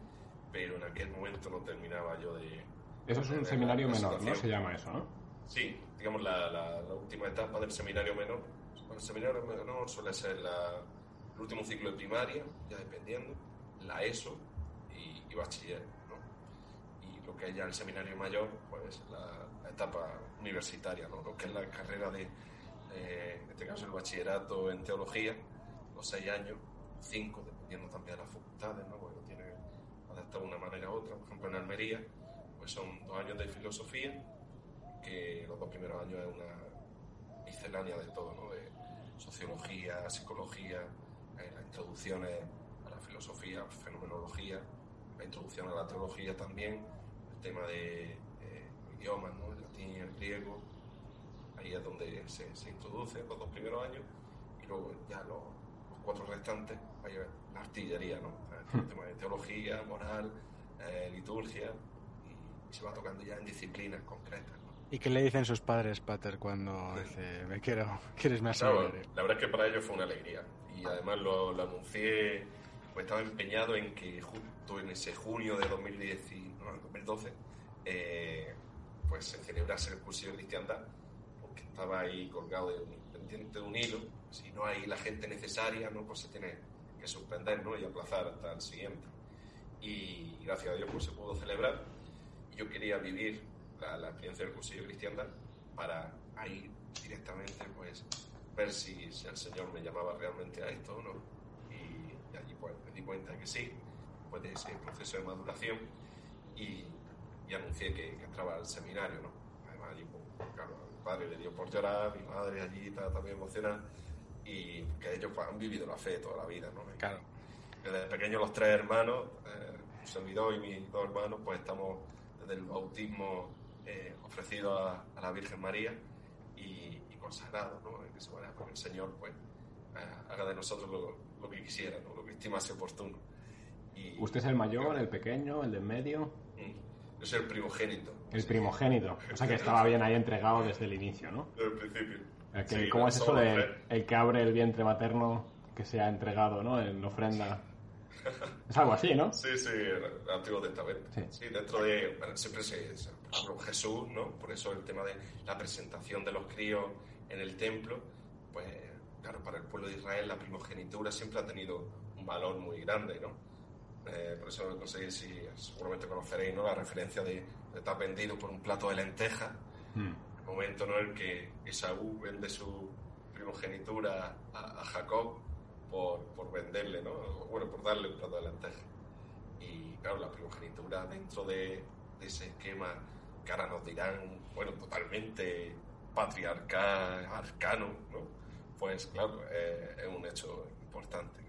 pero en aquel momento no terminaba yo de... Eso es un seminario menor, ¿no? Se llama eso, ¿no? Sí, digamos la, la- la última etapa del seminario menor. Bueno, el seminario menor suele ser la- el último ciclo de primaria, ya dependiendo, la ESO y, y bachiller. ¿no? Y lo que es ya el seminario mayor, pues la, la etapa universitaria, ¿no? lo que es la carrera de, eh, en este caso, el bachillerato en teología, los seis años, cinco, dependiendo también de las facultades, ¿no? lo tiene adaptado de una manera u otra. Por ejemplo, en Almería, pues son dos años de filosofía que los dos primeros años es una miscelánea de todo, ¿no? De sociología, psicología, eh, las introducciones a la filosofía, fenomenología, la introducción a la teología también, el tema de eh, idiomas, ¿no? El latín y el griego, ahí es donde se, se introduce los dos primeros años y luego ya los, los cuatro restantes, ahí es la artillería, ¿no? El tema de teología, moral, eh, liturgia y, se va tocando ya en disciplinas concretas. ¿Y qué le dicen sus padres, Pater, cuando dice, me quiero, quieres más Claro, seminario? la verdad es que para ellos fue una alegría y además lo, lo anuncié pues estaba empeñado en que justo en ese junio de 2010 y- no, 2012 eh, pues se celebrase el cursillo de cristiandad porque estaba ahí colgado de un, pendiente de un hilo si no hay la gente necesaria no pues se tiene que suspender ¿no? y aplazar hasta el siguiente y gracias a Dios pues se pudo celebrar yo quería vivir la, la experiencia del cursillo cristiandad para ahí directamente pues ver si, si el Señor me llamaba realmente a esto o no y, y allí pues me di cuenta que sí después de ese proceso de maduración y, y anuncié que, que entraba al seminario ¿no? además allí pues, claro mi padre le dio por llorar mi madre allí estaba también emocionada y que ellos pues, han vivido la fe toda la vida ¿no? Claro. desde pequeños los tres hermanos, eh, un servidor y mis dos hermanos, pues estamos desde el bautismo eh, ofrecido a, a la Virgen María y, y consagrados, ¿no? En esa manera, porque el Señor, pues, eh, haga de nosotros lo, lo que quisiera, ¿no? Lo que estimase oportuno. Y, ¿Usted es el mayor, el pequeño, el de en medio? Mm. Yo soy el primogénito. El primogénito. O sea que estaba bien ahí entregado desde el inicio, ¿no? Desde el principio. El que- Sí, ¿Cómo es eso de tres. el que abre el vientre materno que se ha entregado, ¿no? En ofrenda. Es algo así, ¿no? Sí, sí, el, Antiguo Testamento. Sí. Sí. dentro de. bueno, siempre se. se- Por ejemplo, Jesús, ¿no? Por eso el tema de la presentación de los críos en el templo, pues, claro, para el pueblo de Israel la primogenitura siempre ha tenido un valor muy grande, ¿no? Eh, por eso no sé si seguramente conoceréis, ¿no? La referencia de, de estar vendido por un plato de lentejas Hmm. el momento ¿no? en el que Esaú vende su primogenitura a, a Jacob por, por venderle, ¿no? Bueno, por darle un plato de lentejas. Y claro, la primogenitura dentro de, de ese esquema que ahora nos dirán, bueno, totalmente patriarcal, arcano, ¿no? Pues claro, eh, es un hecho importante.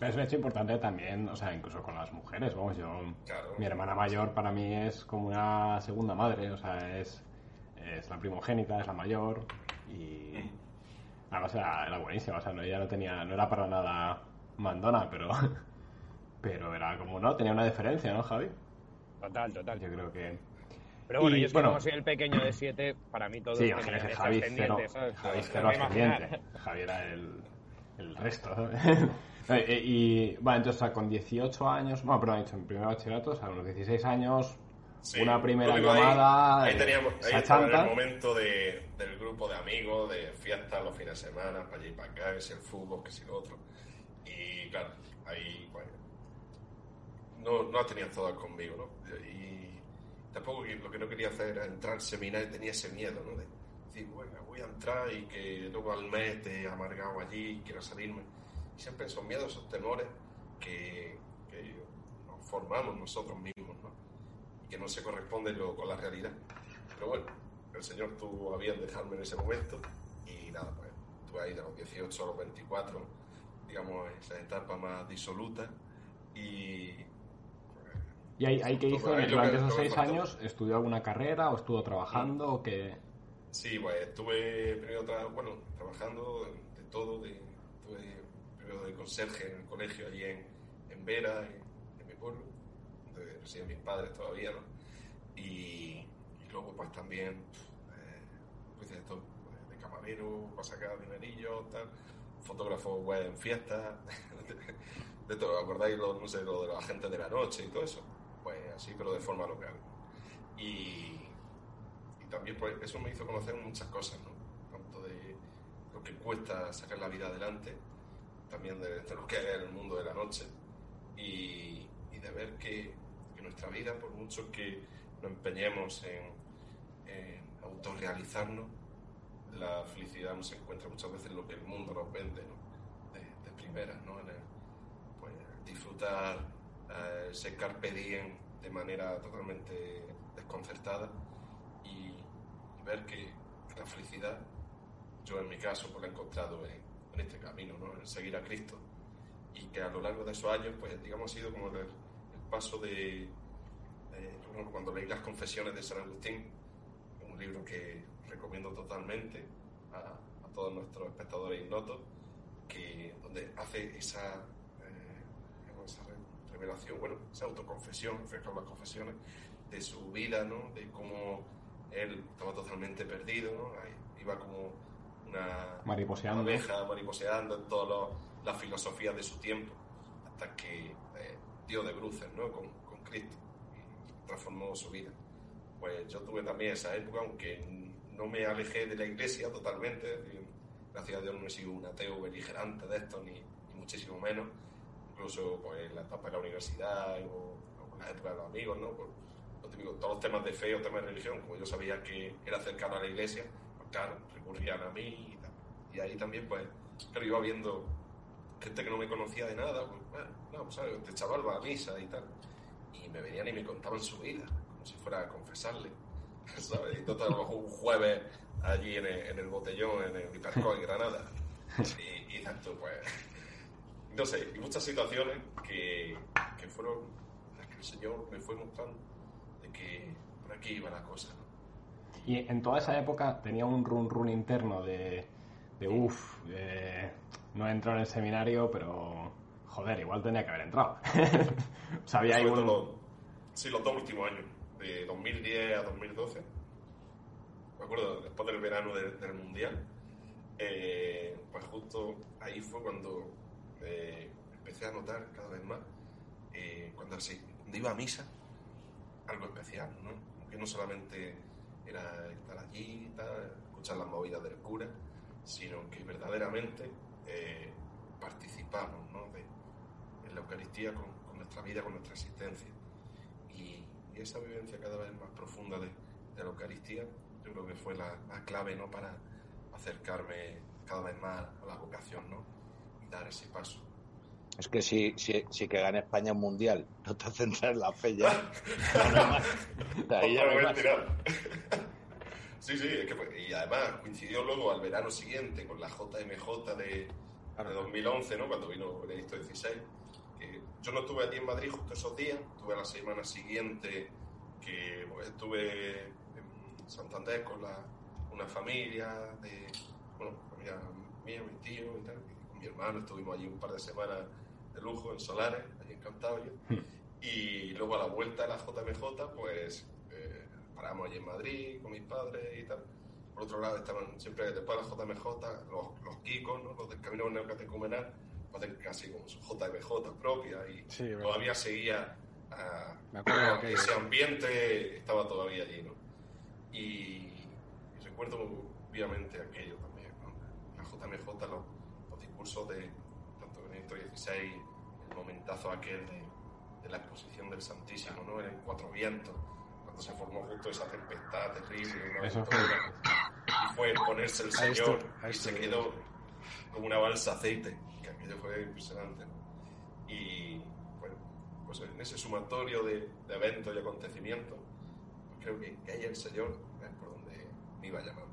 es un hecho importante también, o sea, incluso con las mujeres, vamos, yo... Claro. Mi hermana mayor para mí es como una segunda madre, o sea, es, es la primogénita, es la mayor y... Además era, era buenísima, o sea, no, ella no tenía, no era para nada mandona, pero... Pero era como, ¿no? Tenía una diferencia, ¿no, Javi? Total, total. Yo creo que... Pero bueno, Y, yo es que bueno. como soy el pequeño de siete, para mí todo Sí, pendiente, Javi cero, ¿sabes? Javi cero ascendiente. Javi era el, el resto. ¿no? y, y, bueno, entonces, o sea, con 18 años, bueno, perdón, he dicho en primer bachillerato, o sea, a los 16 años, Sí, una primera digo ahí- llamada, Ahí, eh, teníamos, ahí estaba el momento de, del grupo de amigos, de fiestas los fines de semana, para allá y para acá, que si el fútbol, que si lo otro. Y claro, ahí, pues, no, no tenían todas conmigo, ¿no? Y tampoco lo que no quería hacer era entrar al seminario, tenía ese miedo, ¿no? De decir, bueno, voy a entrar y que luego al mes te amargado allí y quiero salirme. Y siempre esos miedos, esos temores que, que nos formamos nosotros mismos, ¿no? Que no se corresponde luego con la realidad. Pero bueno, el Señor tuvo a bien dejarme en ese momento y nada, pues estuve ahí de los 18 a los 24, digamos, esa etapa más disoluta y... pues, ¿Y ahí, ahí qué todo hizo? ahí lo Durante que- esos lo que seis años, ¿estudió alguna carrera o estuvo trabajando o qué? Sí, pues estuve primero tra- bueno, trabajando de todo, de, estuve primero de conserje en el colegio allí en, en Vera, en, donde residen mis padres todavía, ¿no? Y, y luego pues también eh, pues todo, pues, de camarero, para sacar dinerillo, tal, fotógrafo web en fiestas, de todo, ¿acordáis lo, no sé, lo de los agentes de la noche y todo eso? Pues así, pero de forma local. Y, y también pues eso me hizo conocer muchas cosas, ¿no? Tanto de lo que cuesta sacar la vida adelante, también de, de lo que es el mundo de la noche y, y de ver que nuestra vida, por mucho que nos empeñemos en, en autorrealizarnos, la felicidad no se encuentra muchas veces en lo que el mundo nos vende, ¿no? De, de primeras, ¿no? En el, pues, disfrutar eh, ese carpe diem de manera totalmente desconcertada y, y ver que la felicidad, yo en mi caso, pues la he encontrado en, en este camino, ¿no? en seguir a Cristo. Y que a lo largo de esos años, pues digamos, ha sido como el, el paso de, bueno, cuando leí las confesiones de San Agustín, un libro que recomiendo totalmente a, a todos nuestros espectadores ignotos, que, donde hace esa, eh, esa re- revelación, bueno, esa autoconfesión, refleja las confesiones de su vida, ¿no? De cómo él estaba totalmente perdido, ¿no? Iba como una Mariposeando. abeja mariposeando en todas las filosofías de su tiempo, hasta que eh, dio de bruces ¿no? con, con Cristo transformó su vida. Pues yo tuve también esa época, aunque no me alejé de la iglesia totalmente, gracias a Dios no he sido un ateo beligerante de esto, ni, ni muchísimo menos, incluso pues, en la etapa de la universidad o, o en la época de los amigos, ¿no? Por, lo típico, todos los temas de fe o temas de religión, como yo sabía que era cercano a la iglesia, pues claro, recurrían a mí y tal. Y ahí también, pues, claro, iba viendo gente que no me conocía de nada, pues, bueno, no, pues, ¿sabes? Este chaval va a misa y tal. Y me venían y me contaban su vida, como si fuera a confesarle, ¿sabes? Y total, un jueves allí en el, en el botellón, en el Hipercoy, Granada. Y, y pues, no sé, y muchas situaciones que, que fueron las que el Señor me fue mostrando de que por aquí iba la cosa. ¿no? Y en toda esa época tenía un run run interno de, de uff, eh, no he entrado en el seminario, pero joder, igual tenía que haber entrado. o sea, había un... todo, sí, los dos últimos años, de 2010 a 2012. Me acuerdo, después del verano del, del Mundial, eh, pues justo ahí fue cuando eh, empecé a notar cada vez más, eh, cuando, así, cuando iba a misa, algo especial, ¿no? Que no solamente era estar allí, tal, escuchar las movidas del cura, sino que verdaderamente eh, participamos ¿no? de, la Eucaristía con, con nuestra vida, con nuestra existencia. Y, y esa vivencia cada vez más profunda de, de la Eucaristía, yo creo que fue la, la clave ¿no? para acercarme cada vez más a la vocación ¿no? y dar ese paso. Es que si, si, si que gane España un mundial, no te centras en la fe ya. No ahí ya. Sí, sí, es que y además coincidió luego al verano siguiente con la JMJ de, de 2011, ¿no? Cuando vino Benedicto XVI. Yo no estuve allí en Madrid justo esos días, estuve la semana siguiente que pues, estuve en Santander con la, una familia de, bueno, familia mía, mi tío y tal, y con mi hermano estuvimos allí un par de semanas de lujo en Solares, allí en Cantabria. Y luego a la vuelta de la JMJ, pues eh, paramos allí en Madrid con mis padres y tal. Por otro lado, estaban siempre después de la JMJ los, los kikos, ¿no? los del Camino Neocatecumenal, hacen casi como su JMJ propia y Sí, todavía seguía ah, Me de aquello. ese ambiente, estaba todavía allí, ¿no? Y, y recuerdo vivamente aquello también, ¿no? La JMJ, los, los discursos de tanto Benedicto XVI, el momentazo aquel de, de la exposición del Santísimo, ¿no? En Cuatro Vientos, cuando se formó justo esa tempestad terrible, una Eso aventura, y fue ponerse el Señor y se quedó como una balsa aceite, que aquello fue impresionante, ¿no? Y bueno, pues en ese sumatorio de, de eventos y acontecimientos, pues creo que, que ahí el Señor es por donde me iba llamando.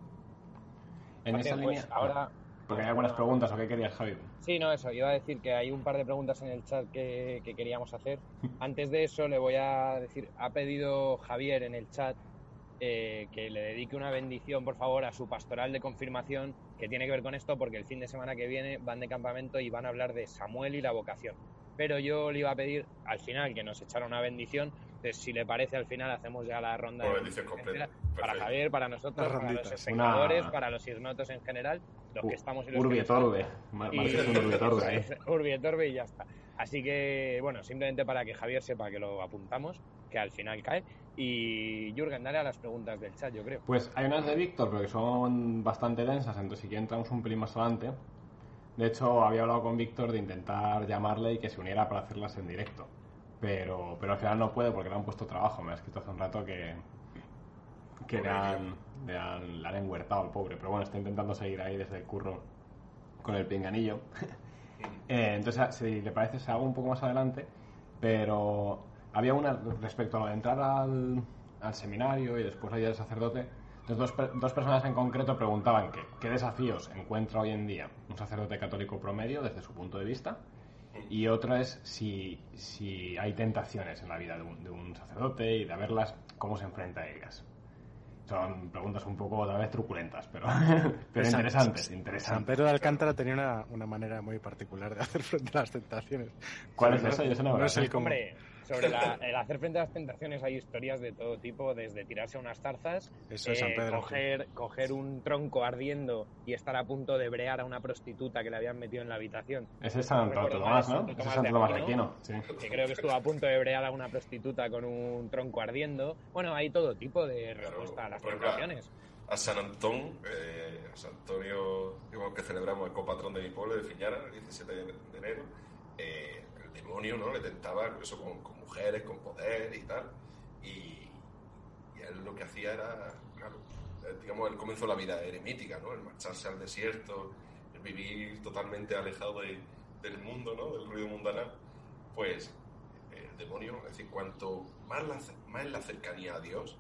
En esa Pues línea... ahora, Porque hay algunas preguntas, ¿o qué querías, Javi? Sí, no, eso. Iba a decir que hay un par de preguntas en el chat que, que queríamos hacer. Antes de eso, le voy a decir, ha pedido Javier en el chat eh, que le dedique una bendición, por favor, a su pastoral de confirmación, que tiene que ver con esto, porque el fin de semana que viene van de campamento y van a hablar de Samuel y la vocación. Pero yo le iba a pedir al final que nos echara una bendición. Entonces, si le parece, al final hacemos ya la ronda Una bendición completa. Para. Javier, para nosotros, para los espectadores, Una- para los ignotos en general, los que estamos y los Urbi no et Orbe. Mar- y- Marques un Urbi et Orbe ahí. Urbi et Orbe y ya está. Así que, bueno, simplemente para que Javier sepa que lo apuntamos, que al final cae. Y Jürgen, dale a las preguntas del chat, yo creo. Pues hay unas de Víctor, pero que son bastante densas, entonces si quieres entramos un pelín más adelante. De hecho, había hablado con Víctor de intentar llamarle y que se uniera para hacerlas en directo. Pero, pero al final no puede porque le han puesto trabajo. Me ha escrito hace un rato que, que le, han, le, han, le han enhuertado al pobre. Pero bueno, está intentando seguir ahí desde el curro con el pinganillo. Eh, entonces, si le parece, se hago un poco más adelante. Pero había una respecto a lo de entrar al, al seminario y después allá del sacerdote. Entonces, dos, dos personas en concreto preguntaban que, qué desafíos encuentra hoy en día un sacerdote católico promedio desde su punto de vista. Y otra es si, si hay tentaciones en la vida de un, de un sacerdote y de verlas, cómo se enfrenta a ellas. Son preguntas un poco tal vez truculentas, pero, pero San- interesantes, San interesantes. Pedro de Alcántara tenía una, una manera muy particular de hacer frente a las tentaciones. ¿Cuál O es sea, esa? no- Yo no no me la es sé. el como- Hombre, sobre la- el hacer frente a las tentaciones hay historias de todo tipo, desde tirarse a unas zarzas, Eso es eh, San Pedro. coger, coger un tronco ardiendo y estar a punto de brear a una prostituta que le habían metido en la habitación. Ese es Santo recuerdo Tomás, ¿no? Ese es Tomás Santo de Tomás de Aquino. Sí. que creo que estuvo a punto de brear a una prostituta con un tronco ardiendo. Bueno, hay todo tipo de respuesta a las tentaciones. a San Antón, eh, a San Antonio, que celebramos el copatrón de mi pueblo, de Fiñara, el 17 de de enero, eh, el demonio ¿no? le tentaba eso con, mujeres, con poder y tal, y, él lo que hacía era, claro, eh, digamos, él comenzó la vida eremítica, ¿no? el marcharse al desierto, el vivir totalmente alejado de- del mundo, ¿no? del ruido mundanal, pues eh, el demonio, es decir, cuanto más la, más la cercanía a Dios,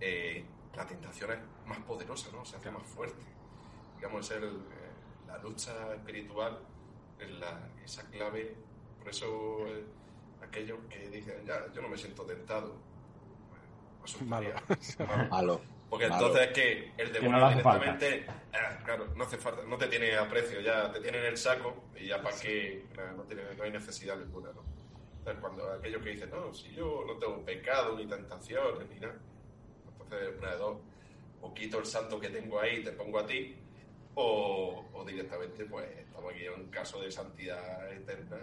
eh, la tentación es más poderosa, ¿no? Se hace más fuerte. Digamos, es la lucha espiritual es la, esa clave. Por eso, eh, aquellos que dicen, ya, yo no me siento tentado. Bueno, eso es Malo. Malo. Porque Malo. entonces es que el Que no demonio falta. directamente, ah, claro, no hace falta, no te tiene aprecio, ya te tiene en el saco y ya para qué, nada, no, tiene, no hay necesidad ninguna, ¿no? Entonces, cuando aquellos que dicen, no, si yo no tengo pecado, ni tentaciones, ni nada, entonces una de dos, o quito el santo que tengo ahí y te pongo a ti, o, o directamente, pues, estamos aquí en un caso de santidad eterna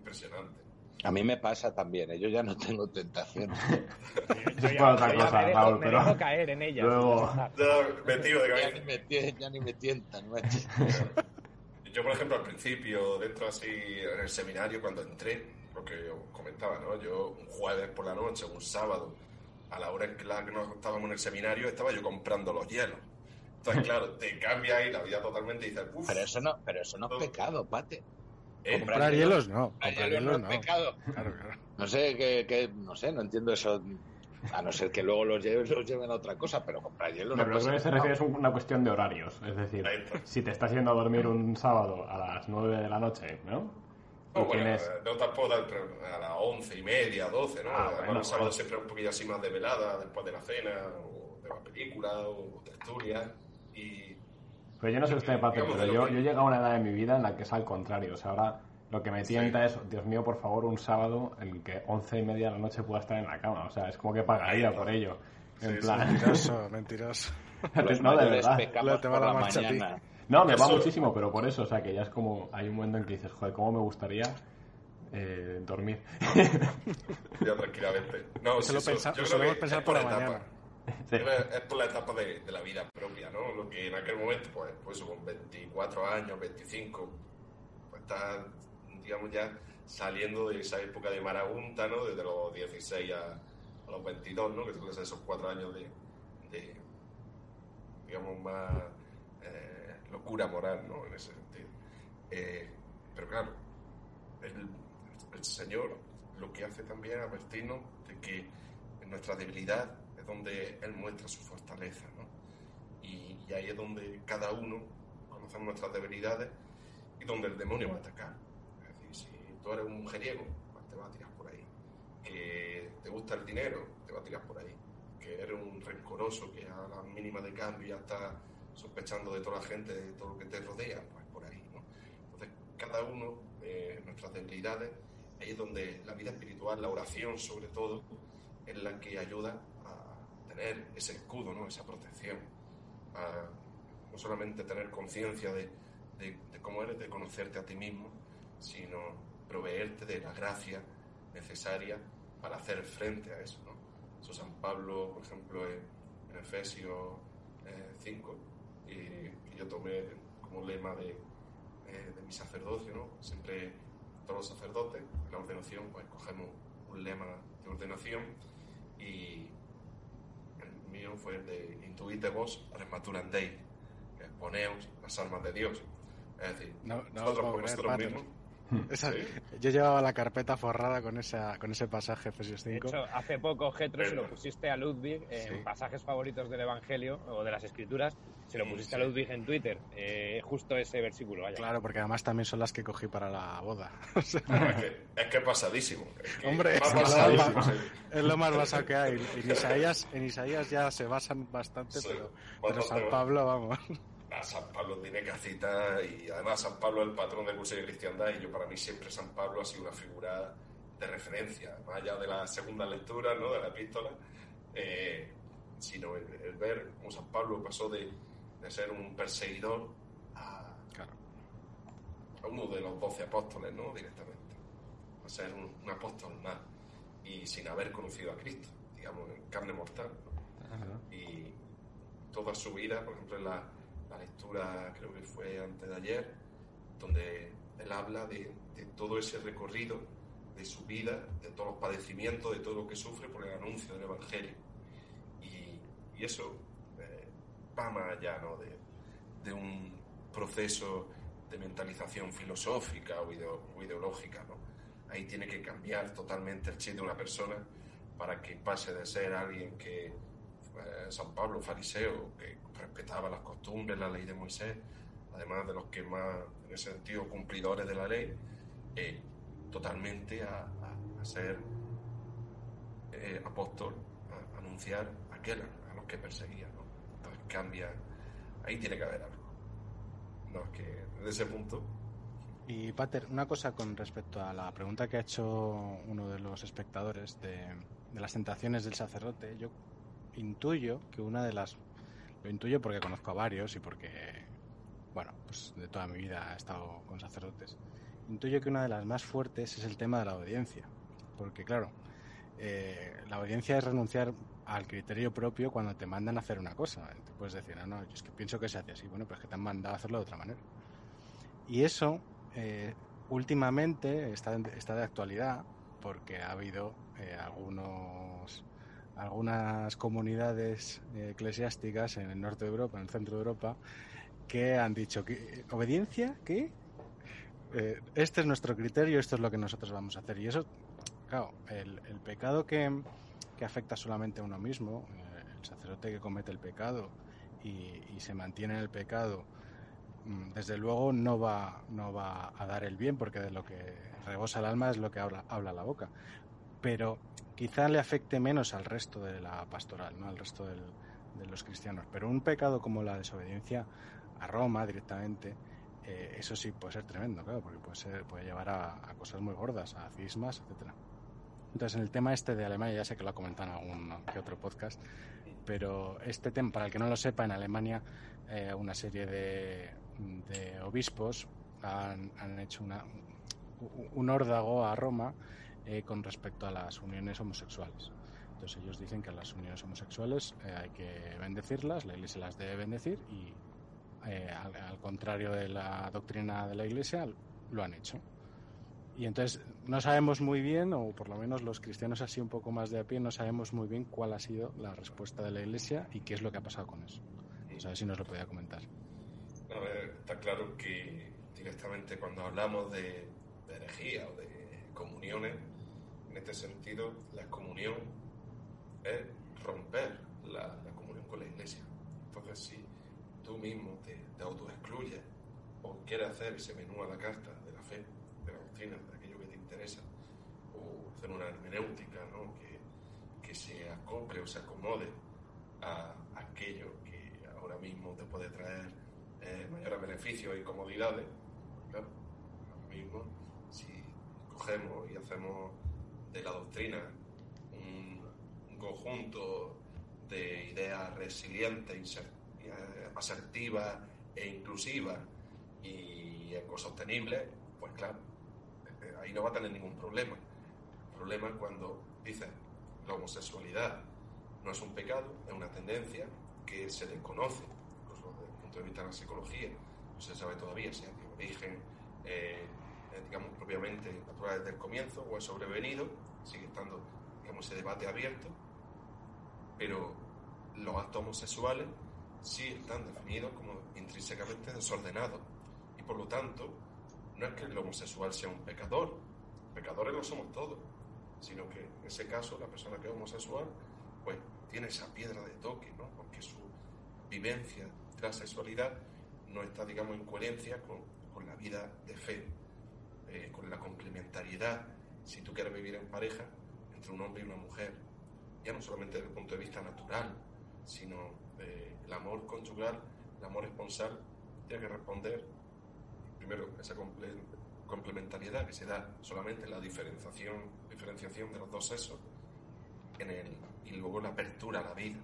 impresionante. A mí me pasa también, ¿eh? yo ya no tengo tentación. Yo es para otra yo cosa, me dejo, Raúl, me pero dejo caer en ellas. luego- Ya, metido de ya, cabeza. ni me, ya ni me tientan, macho. Yo, por ejemplo, al principio, dentro así, en el seminario, cuando entré, lo que os comentaba, ¿no? Yo un jueves por la noche, un sábado, a la hora en que nos estábamos en el seminario, estaba yo comprando los hielos. Entonces, claro, te cambia ahí la vida totalmente y dices, uff, Pero eso no, pero eso no es pecado, pate. ¿Eh? comprar hielos no. Comprar hielos no pecado. Claro, claro. No sé, que, que- no sé, no entiendo eso. A no ser que luego los lleven, los lleven a otra cosa, pero comprar hielos No, no pero lo que se refiere es una cuestión de horarios. Es decir, si te estás yendo a dormir un sábado a las 9 de la noche, ¿no? No, bueno, tienes... no tampoco a las once y media, doce, ¿no? Ah, Además, bueno, el sábado bueno. siempre un poquillo así más de velada, después de la cena, o de la película, o tertulia, y Pero yo no sé usted, Pato, Digamos pero yo, yo he llegado a una edad de mi vida en la que es al contrario. O sea, ahora lo que me tienta es, Dios mío, por favor, un sábado en que once y media de la noche pueda estar en la cama. O sea, es como que pagaría por ello. En Sí, plan... Mentiroso, mentiroso. Los no, de verdad. pecamos Lo te va por la mañana. No, me va Eso- muchísimo, pero por eso, o sea, que ya es como, hay un momento en que dices, joder, cómo me gustaría eh, dormir. ya tranquilamente. No, Eso sí, lo eso- pensa- yo por la etapa. Sí. Es por la etapa de, la vida propia, ¿no? Lo que en aquel momento, pues, pues con 24 años, 25, pues estás, digamos, ya saliendo de esa época de marabunta, ¿no? Desde los 16 a, los 22, ¿no? Que son esos cuatro años de, digamos, más eh, locura moral, ¿no? En ese sentido. Eh, pero claro, el, Señor lo que hace también es advertirnos de que nuestra debilidad donde Él muestra su fortaleza. Y, y ahí es donde cada uno conocemos nuestras debilidades y donde el demonio va a atacar. Es decir, si tú eres un mujeriego, pues te va a tirar por ahí. Que te gusta el dinero, te va a tirar por ahí. Que eres un rencoroso que a la mínima de cambio ya está sospechando de toda la gente, de todo lo que te rodea, pues por ahí, ¿no? Entonces, cada uno, eh, nuestras debilidades, ahí es donde la vida espiritual, la oración sobre todo, es la que ayuda tener ese escudo, ¿no? esa protección, a no solamente tener conciencia de, de- de cómo eres, de conocerte a ti mismo, sino proveerte de la gracia necesaria para hacer frente a eso. ¿no? Eso San Pablo, por ejemplo, en, Efesios eh, 5, y que yo tomé como lema de, eh, de mi sacerdocio, ¿no? Siempre todos los sacerdotes, la ordenación, pues cogemos un lema de ordenación y mío fue el de intuite vos armaturandei, que es poneos las armas de Dios. Es decir, No, no nosotros por nosotros mismos. Esa- ¿sí? Yo llevaba la carpeta forrada con, esa, con ese pasaje, Efesios De 5. hecho, hace poco Getro se lo pusiste a Ludwig en Sí. pasajes favoritos del Evangelio o de las Escrituras. Se lo pusiste sí. a Ludwig en Twitter. eh, justo ese versículo, vaya. Claro, porque además también son las que cogí para la boda. O sea, Es que, es que pasadísimo. Es que Hombre, es pasadísimo, lo- sí. es lo más basado que hay. En Isaías, en Isaías ya se basan bastante, Sí, pero, pero San. Pablo, vamos. A San Pablo tiene casita y además San Pablo es el patrón del curso de cristiandad y yo para mí siempre San Pablo ha sido una figura de referencia, más allá de la segunda lectura, ¿no? de la epístola, eh, sino el, ver cómo San Pablo pasó de, de ser un perseguidor a, a, uno de los doce apóstoles, ¿no? directamente, a ser un, un apóstol más y sin haber conocido a Cristo, digamos, en carne mortal. Y toda su vida, por ejemplo, en la, la, lectura, creo que fue antes de ayer, donde él habla de, todo ese recorrido de su vida, de todos los padecimientos, de todo lo que sufre por el anuncio del Evangelio. Y, eso eh, va más allá ¿no? de, un proceso de mentalización filosófica o, o ideológica. ¿no? Ahí tiene que cambiar totalmente el chip de una persona para que pase de ser alguien que eh, San Pablo, fariseo, que respetaba las costumbres, la ley de Moisés, además de los que más, en ese sentido, cumplidores de la ley, eh, totalmente a, a, ser eh, apóstol, a, anunciar a aquel a los que perseguía. ¿no? Entonces cambia, ahí tiene que haber algo. No, es que desde ese punto y Pater, una cosa con respecto a la pregunta que ha hecho uno de los espectadores de, las tentaciones del sacerdote, yo intuyo que una de las... Lo intuyo porque conozco a varios y porque, bueno, pues de toda mi vida he estado con sacerdotes. Intuyo que una de las más fuertes es el tema de la obediencia. Porque, claro, eh, la obediencia es renunciar al criterio propio cuando te mandan a hacer una cosa. Te puedes decir, no, no, yo es que pienso que se hace así. Bueno, pero es que te han mandado a hacerlo de otra manera. Y eso eh, últimamente está, está, de actualidad porque ha habido eh, algunos, algunas comunidades eh, eclesiásticas en el norte de Europa, en el centro de Europa, que han dicho que obediencia, ¿qué? Eh, este es nuestro criterio, esto es lo que nosotros vamos a hacer. Y eso, claro, el, pecado que, que, afecta solamente a uno mismo, el sacerdote que comete el pecado y, y se mantiene en el pecado, desde luego no va, no va a dar el bien, porque de lo que rebosa el alma es lo que habla, habla la boca. Pero quizá le afecte menos al resto de la pastoral, ¿no? al resto del, de los cristianos. Pero un pecado como la desobediencia a Roma directamente, eh, eso sí puede ser tremendo, claro, porque puede, ser, puede llevar a, cosas muy gordas, a cismas, etcétera. Entonces, en el tema este de Alemania, ya sé que lo ha comentado en algún que otro podcast, pero este tema, para el que no lo sepa, en Alemania eh, una serie de, obispos han, hecho un órdago a Roma eh, con respecto a las uniones homosexuales. Entonces ellos dicen que las uniones homosexuales eh, hay que bendecirlas, la Iglesia las debe bendecir y eh, al, contrario de la doctrina de la Iglesia lo han hecho. Y entonces no sabemos muy bien, o por lo menos los cristianos así un poco más de a pie, no sabemos muy bien cuál ha sido la respuesta de la Iglesia y qué es lo que ha pasado con eso. Entonces, a si nos lo podía comentar. Está claro que directamente cuando hablamos de herejía o de comuniones, en este sentido, la comunión es romper la, la, comunión con la iglesia. Entonces, si tú mismo te, te autoexcluyes o quieres hacer ese menú a la carta de la fe, de la doctrina, de aquello que te interesa, o hacer una hermenéutica ¿no? que, que se acople o se acomode a aquello que ahora mismo te puede traer eh, mayores beneficios y comodidades, claro, ahora mismo, cogemos y hacemos de la doctrina un, un conjunto de ideas resilientes, eh, asertivas e inclusivas y ecosostenibles, pues claro, eh, ahí no va a tener ningún problema. El problema es cuando dice la homosexualidad no es un pecado, es una tendencia que se desconoce, incluso desde el punto de vista de la psicología, no se sabe todavía si es de origen, eh, digamos, propiamente natural desde el comienzo o es sobrevenido, sigue estando, digamos, ese debate abierto, pero los actos homosexuales sí están definidos como intrínsecamente desordenados y por lo tanto no es que el homosexual sea un pecador, pecadores lo somos todos, sino que en ese caso la persona que es homosexual pues tiene esa piedra de toque, ¿no? porque su vivencia de la sexualidad no está, digamos, en coherencia con, con la vida de fe, eh, con la complementariedad, si tú quieres vivir en pareja, entre un hombre y una mujer, ya no solamente desde el punto de vista natural, sino eh, el amor conyugal, el amor esponsal, tiene que responder primero esa complementariedad que se da solamente en la diferenciación, diferenciación de los dos sexos en el, y luego la apertura a la vida.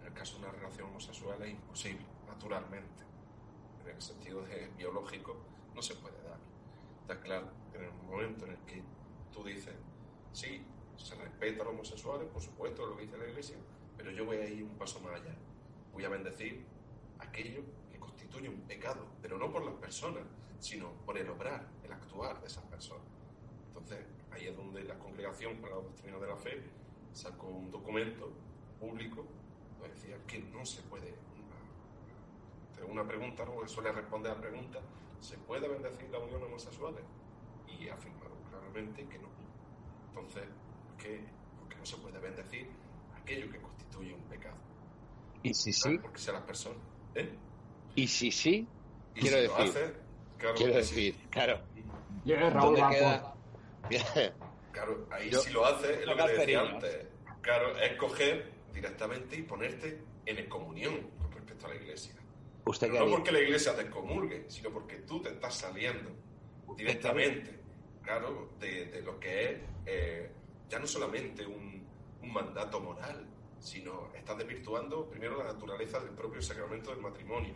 En el caso de una relación homosexual es imposible, naturalmente. En el sentido de biológico no se puede. Está claro que en el momento en el que tú dices, sí, se respeta a los homosexuales, por supuesto, lo que dice la Iglesia, pero yo voy a ir un paso más allá. Voy a bendecir aquello que constituye un pecado, pero no por las personas, sino por el obrar, el actuar de esas personas. Entonces, ahí es donde la Congregación para la Doctrina de la Fe sacó un documento público donde decía que no se puede, una, una pregunta, ¿no? suele responder a preguntas, ¿se puede bendecir la unión homosexuales? Y afirmaron claramente que no. Entonces, ¿por qué? Porque no se puede bendecir aquello que constituye un pecado. ¿Y si sí? Porque sea las personas. ¿eh? ¿Y si sí? Y Quiero si decir, lo hace, claro quiero que sí. decir, claro. Llega Raúl ¿Dónde queda? Claro, ahí Yo- sí lo hace, es lo que te decía antes. Claro, es coger directamente y ponerte en excomunión con respecto a la iglesia. ¿Usted qué Pero no porque la iglesia te excomulgue, sino porque tú te estás saliendo directamente, claro, de, de lo que es eh, ya no solamente un, un mandato moral, sino estás desvirtuando primero la naturaleza del propio sacramento del matrimonio.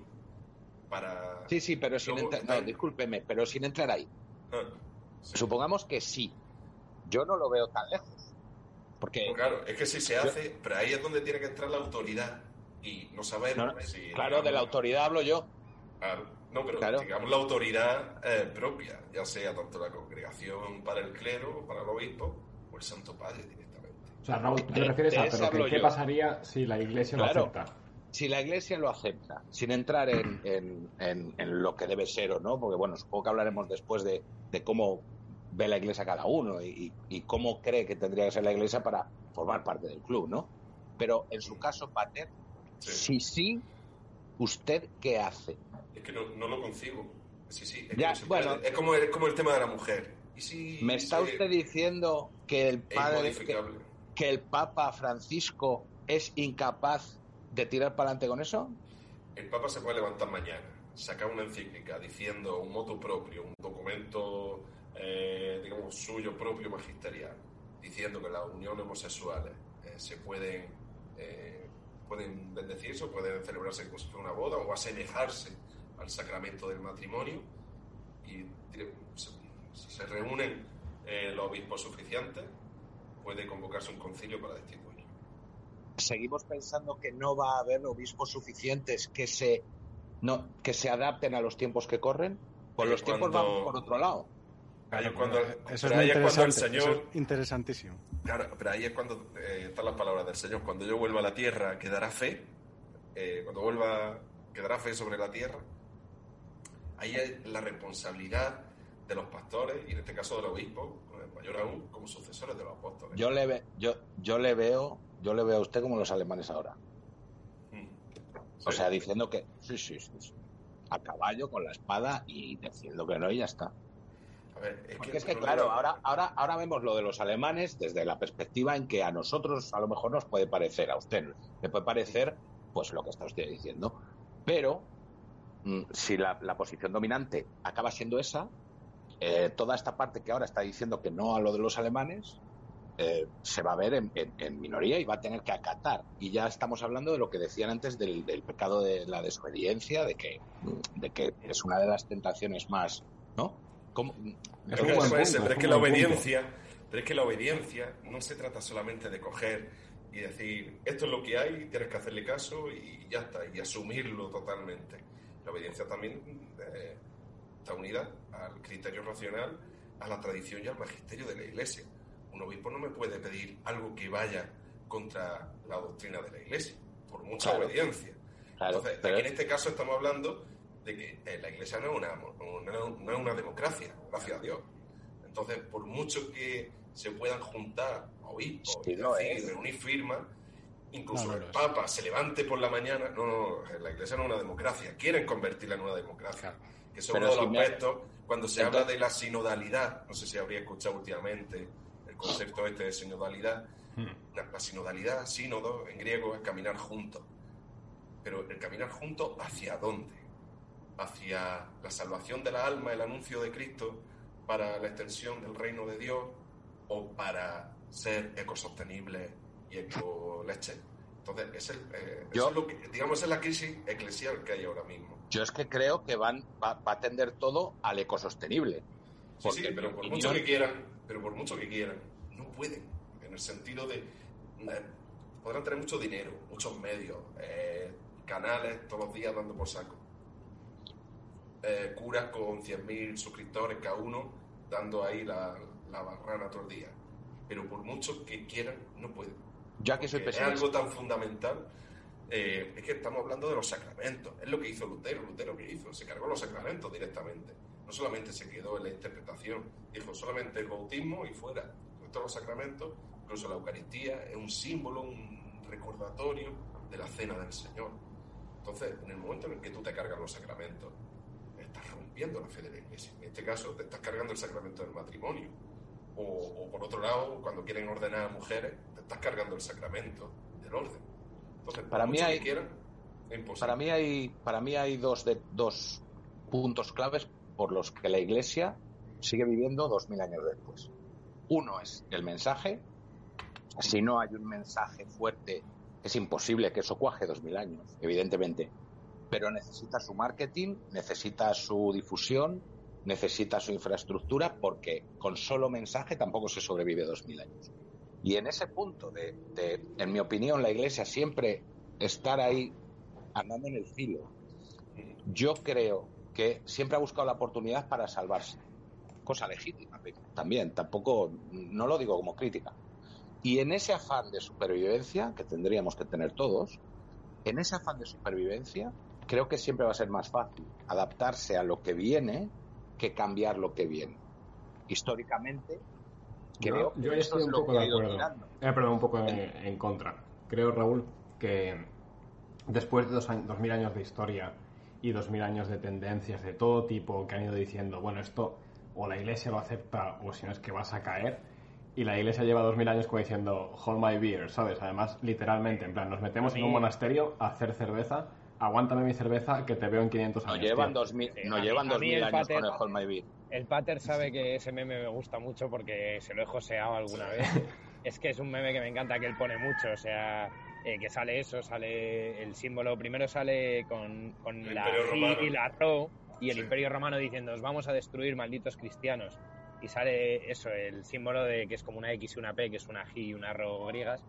Para. Sí, sí, pero sin entrar... No, discúlpeme, pero sin entrar ahí. Ah, sí. Supongamos que sí. Yo no lo veo tan lejos. Porque, Pues claro, es que si se hace, pero ahí es donde tiene que entrar la autoridad. Y no sabemos No, no, si. claro, de la autoridad hablo yo. Claro. No, pero Claro. digamos la autoridad eh, propia, ya sea tanto la congregación para el clero para el obispo o el Santo Padre directamente. O sea, Raúl, tú te refieres a, pero ¿qué pasaría si la iglesia Claro. lo acepta? Si la Iglesia lo acepta, sin entrar en, en- en- en lo que debe ser o no, porque bueno, supongo que hablaremos después de, de cómo ve la Iglesia cada uno y, y cómo cree que tendría que ser la Iglesia para formar parte del club, ¿no? Pero en su caso, Pater, Sí. si sí, ¿usted qué hace? Es que no, no lo concibo. Sí, sí. Es, que Ya, no se bueno. es, como, es como el tema de la mujer. ¿Y si ¿Me está usted diciendo que el padre, que, que el Papa Francisco es incapaz de tirar para adelante con eso? El Papa se puede levantar mañana, sacar una encíclica diciendo un motu propio, un documento, eh, digamos, suyo propio magisterial, diciendo que las uniones homosexuales eh, se pueden, eh, pueden bendecirse o pueden celebrarse como si fuera una boda o asemejarse al sacramento del matrimonio y se- si se reúnen eh, los obispos suficientes, puede convocarse un concilio para destituirlo. seguimos pensando que no va a haber obispos suficientes que se no que se adapten a los tiempos que corren pues los tiempos cuando- van por otro lado Ahí cuando, eso es ahí cuando el eso Señor es interesantísimo. Claro, pero ahí es cuando eh, están las palabras del Señor. Cuando yo vuelva a la tierra, quedará fe. Eh, cuando vuelva, quedará fe sobre la tierra. Ahí es la responsabilidad de los pastores y en este caso del obispo, eh, mayor aún, como sucesores de los apóstoles. yo le ve- yo yo le veo yo le veo a usted como los alemanes ahora Mm. o sea diciendo que sí sí sí, sí. a caballo con la espada y diciendo que no y ya está A ver, es porque es que claro ahora ahora ahora vemos lo de los alemanes desde la perspectiva en que a nosotros a lo mejor nos puede parecer a usted le puede parecer pues lo que está usted diciendo pero mm, si la, la posición dominante acaba siendo esa, eh, toda esta parte que ahora está diciendo que no a lo de los alemanes, eh, se va a ver en, en- en minoría y va a tener que acatar. Y ya estamos hablando de lo que decían antes del, del pecado de la desobediencia, de que, de que es una de las tentaciones más, ¿no? ¿Cómo? Es Pero un buen punto, pero es es que la punto. obediencia, pero es que la obediencia no se trata solamente de coger y decir esto es lo que hay, tienes que hacerle caso y ya está, y asumirlo totalmente. La obediencia también eh, está unida al criterio racional, a la tradición y al magisterio de la Iglesia. Un obispo no me puede pedir algo que vaya contra la doctrina de la Iglesia, por mucha Claro. obediencia. Claro, Entonces, pero- aquí en este caso estamos hablando de que la Iglesia no es una, no, no es una democracia, gracias a Dios. Entonces, por mucho que se puedan juntar obispos Sí, y reunir firmas, incluso No, no el. Papa se levante por la mañana, no, no, la Iglesia no es una democracia, quieren convertirla en una democracia. Que eso es Pero uno de los aspectos, cuando se Entonces- habla de la sinodalidad, no sé si habría escuchado últimamente el concepto este de sinodalidad, Hmm. la, la sinodalidad, sínodo, en griego es caminar juntos. Pero el caminar juntos, ¿hacia dónde? ¿Hacia la salvación de la alma, el anuncio de Cristo, para la extensión del reino de Dios o para ser ecosostenible y ecoleche. Entonces, es el, eh, Yo- eso es lo que, digamos, esa es la crisis eclesial que hay ahora mismo. Yo es que creo que van, va, va a tender todo al ecosostenible. Sí, sí, pero por mucho que quieran, pero por mucho que quieran, no pueden. En el sentido de eh, podrán tener mucho dinero, muchos medios, eh, canales todos los días dando por saco. Eh, curas con 100.000 suscriptores cada uno, dando ahí la, la barrana todo el día. Pero por mucho que quieran, no pueden. Yo aquí soy Porque es pesimista. algo tan fundamental. eh, es que estamos hablando de los sacramentos. Es lo que hizo Lutero. Lutero que hizo, se cargó los sacramentos directamente. No solamente se quedó en la interpretación, dijo solamente el bautismo y fuera. Todos los sacramentos, incluso la Eucaristía, es un símbolo, un recordatorio de la cena del Señor. Entonces, en el momento en el que tú te cargas los sacramentos, rompiendo la fe de la Iglesia. En este caso, te estás cargando el sacramento del matrimonio. O, o, por otro lado, cuando quieren ordenar a mujeres, te estás cargando el sacramento del orden. Entonces, Para mí hay- quieran, es imposible. Para mí hay, para mí hay dos, de, dos puntos claves por los que la Iglesia sigue viviendo dos mil años después. Uno es el mensaje. Si no hay un mensaje fuerte, es imposible que eso cuaje dos mil años, evidentemente. Pero necesita su marketing, necesita su difusión, necesita su infraestructura, porque con solo mensaje tampoco se sobrevive dos mil años. Y en ese punto de, de, en mi opinión, la Iglesia siempre estar ahí andando en el filo. Yo creo que siempre ha buscado la oportunidad para salvarse. Cosa legítima también, tampoco, no lo digo como crítica. Y en ese afán de supervivencia, que tendríamos que tener todos, en ese afán de supervivencia, creo que siempre va a ser más fácil adaptarse a lo que viene que cambiar lo que viene. Históricamente, creo yo que estoy es un poco de acuerdo. Eh, perdón, un poco en, en contra. Creo, Raúl, que después de dos, años, dos mil años de historia y dos mil años de tendencias de todo tipo que han ido diciendo, bueno, esto o la iglesia lo acepta o si no es que vas a caer, y la iglesia lleva dos mil años como diciendo, hold my beer, ¿sabes? Además, literalmente, en plan, nos metemos en un monasterio a hacer cerveza, aguántame mi cerveza que te veo en 500 No años. llevan tío". dos mil, Sí, no llevan a dos mí mil el años pater- con el Hold My Beer. El Pater sabe que ese meme me gusta mucho porque se lo he joseado alguna vez. Es que es un meme que me encanta, que él pone mucho, o sea, eh, que sale eso, sale el símbolo, primero sale con, con El la Romano. y la Ro y el Sí. Imperio Romano diciendo, os vamos a destruir, malditos cristianos. Y sale eso, el símbolo de que es como una X y una P, que es una G y una Ro griegas,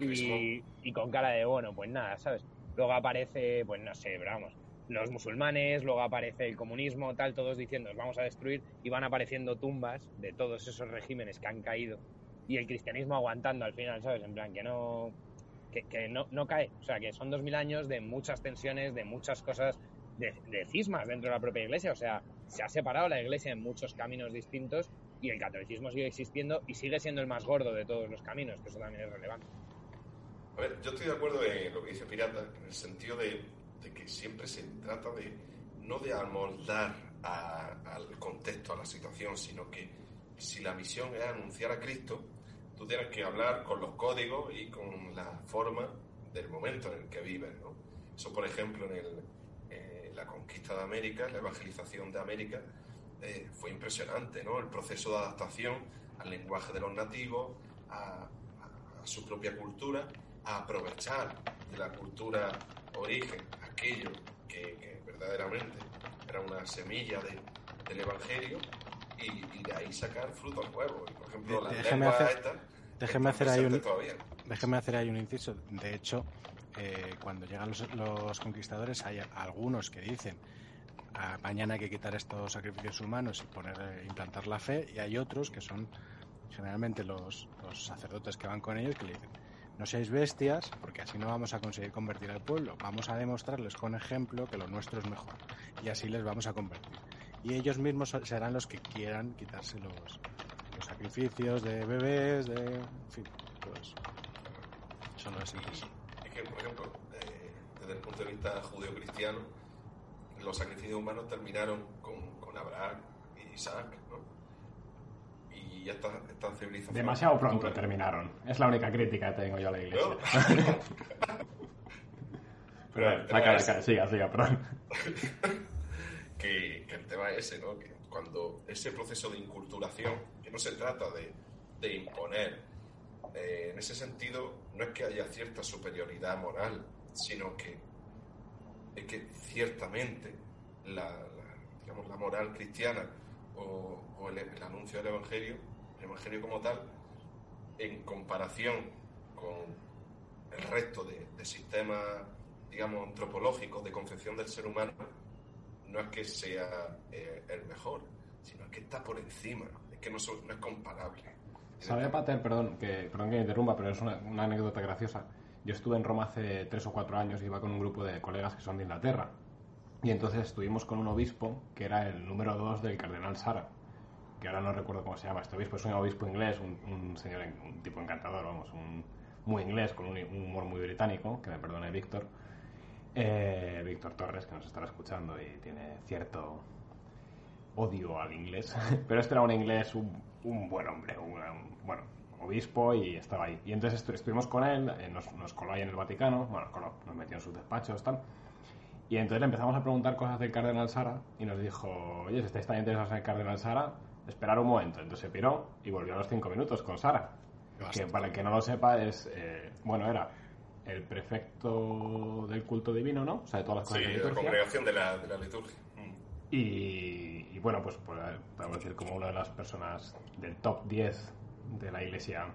y, y con cara de, bueno, pues nada, ¿sabes? Luego aparece, pues no sé, vamos, los musulmanes, luego aparece el comunismo, tal, todos diciendo, os vamos a destruir, y van apareciendo tumbas de todos esos regímenes que han caído, y el cristianismo aguantando al final, ¿sabes? En plan, que no, que, que no, no cae, o sea, que son dos mil años de muchas tensiones, de muchas cosas, de, de cismas dentro de la propia iglesia, o sea, se ha separado la iglesia en muchos caminos distintos, y el catolicismo sigue existiendo y sigue siendo el más gordo de todos los caminos, que eso también es relevante. A ver, yo estoy de acuerdo en lo que dice Pirata, en el sentido de, de que siempre se trata de no de amoldar a- al contexto, a la situación, sino que si la misión es anunciar a Cristo, tú tienes que hablar con los códigos y con la forma del momento en el que vives. ¿no? Eso, por ejemplo, en el- eh, la conquista de América, la evangelización de América, eh, fue impresionante, ¿no? El proceso de adaptación al lenguaje de los nativos, a, a- a su propia cultura, a aprovechar de la cultura origen aquello que, que verdaderamente era una semilla de- del Evangelio y, y de ahí sacar frutos nuevos. Y, por ejemplo, De- déjeme hacer- estas Déjeme hacer ahí un, todavía. Déjeme hacer ahí un inciso. De hecho, eh, cuando llegan los, los conquistadores, hay algunos que dicen "Ah, mañana hay que quitar estos sacrificios humanos y poner, eh, implantar la fe, y hay otros que son generalmente los, los sacerdotes que van con ellos que le dicen no seáis bestias, porque así no vamos a conseguir convertir al pueblo. Vamos a demostrarles con ejemplo que lo nuestro es mejor. Y así les vamos a convertir. Y ellos mismos serán los que quieran quitarse los, sacrificios de bebés, de... En fin, todo eso. Solo es impresión. Es por ejemplo, eh, desde el punto de vista judeo-cristiano, los sacrificios humanos terminaron con, con Abraham y Isaac, ¿no? Y ya esta, esta civilización... Demasiado pronto terminaron. Es la única crítica que tengo yo a la iglesia. ¿No? Pero, el tema saca, es- siga, siga, perdón. que, que el tema es ese, ¿no? Que cuando ese proceso de inculturación, que no se trata de, de imponer, eh, en ese sentido no es que haya cierta superioridad moral, sino que es que ciertamente la, la, digamos, la moral cristiana o, o el, el anuncio del Evangelio, el Evangelio como tal, en comparación con el resto de, de sistemas, digamos, antropológicos de concepción del ser humano, no es que sea eh, el mejor, sino que está por encima, es que no, es comparable. ¿Sabe, Pater? Perdón que, perdón que me interrumpa, pero es una, una anécdota graciosa. Yo estuve en Roma hace tres o cuatro años y iba con un grupo de colegas que son de Inglaterra. Y entonces estuvimos con un obispo que era el número dos del cardenal Sara, que ahora no recuerdo cómo se llama este obispo. Es un obispo inglés, un, un señor, un tipo encantador, vamos, un, muy inglés, con un, un humor muy británico, que me perdone Víctor. Eh, Víctor Torres, que nos estará escuchando y tiene cierto odio al inglés, pero este era un inglés, un, un buen hombre, un, un- bueno, obispo y estaba ahí. Y entonces estu- estuvimos con él, eh, nos, nos coló ahí en el Vaticano, bueno, nos, coló, nos metió en sus despachos, tal. Y entonces le empezamos a preguntar cosas del cardenal Sara y nos dijo, oye, si estáis tan interesados en el cardenal Sara, esperar un momento. Entonces se piró y volvió a los cinco minutos con Sara. Que para el que no lo sepa es, eh, bueno, era el prefecto del culto divino, ¿no? O sea, de todas las Sí, cosas de la congregación de la, de la liturgia. Mm. Y, y bueno, pues podemos decir como una de las personas del top 10 de la iglesia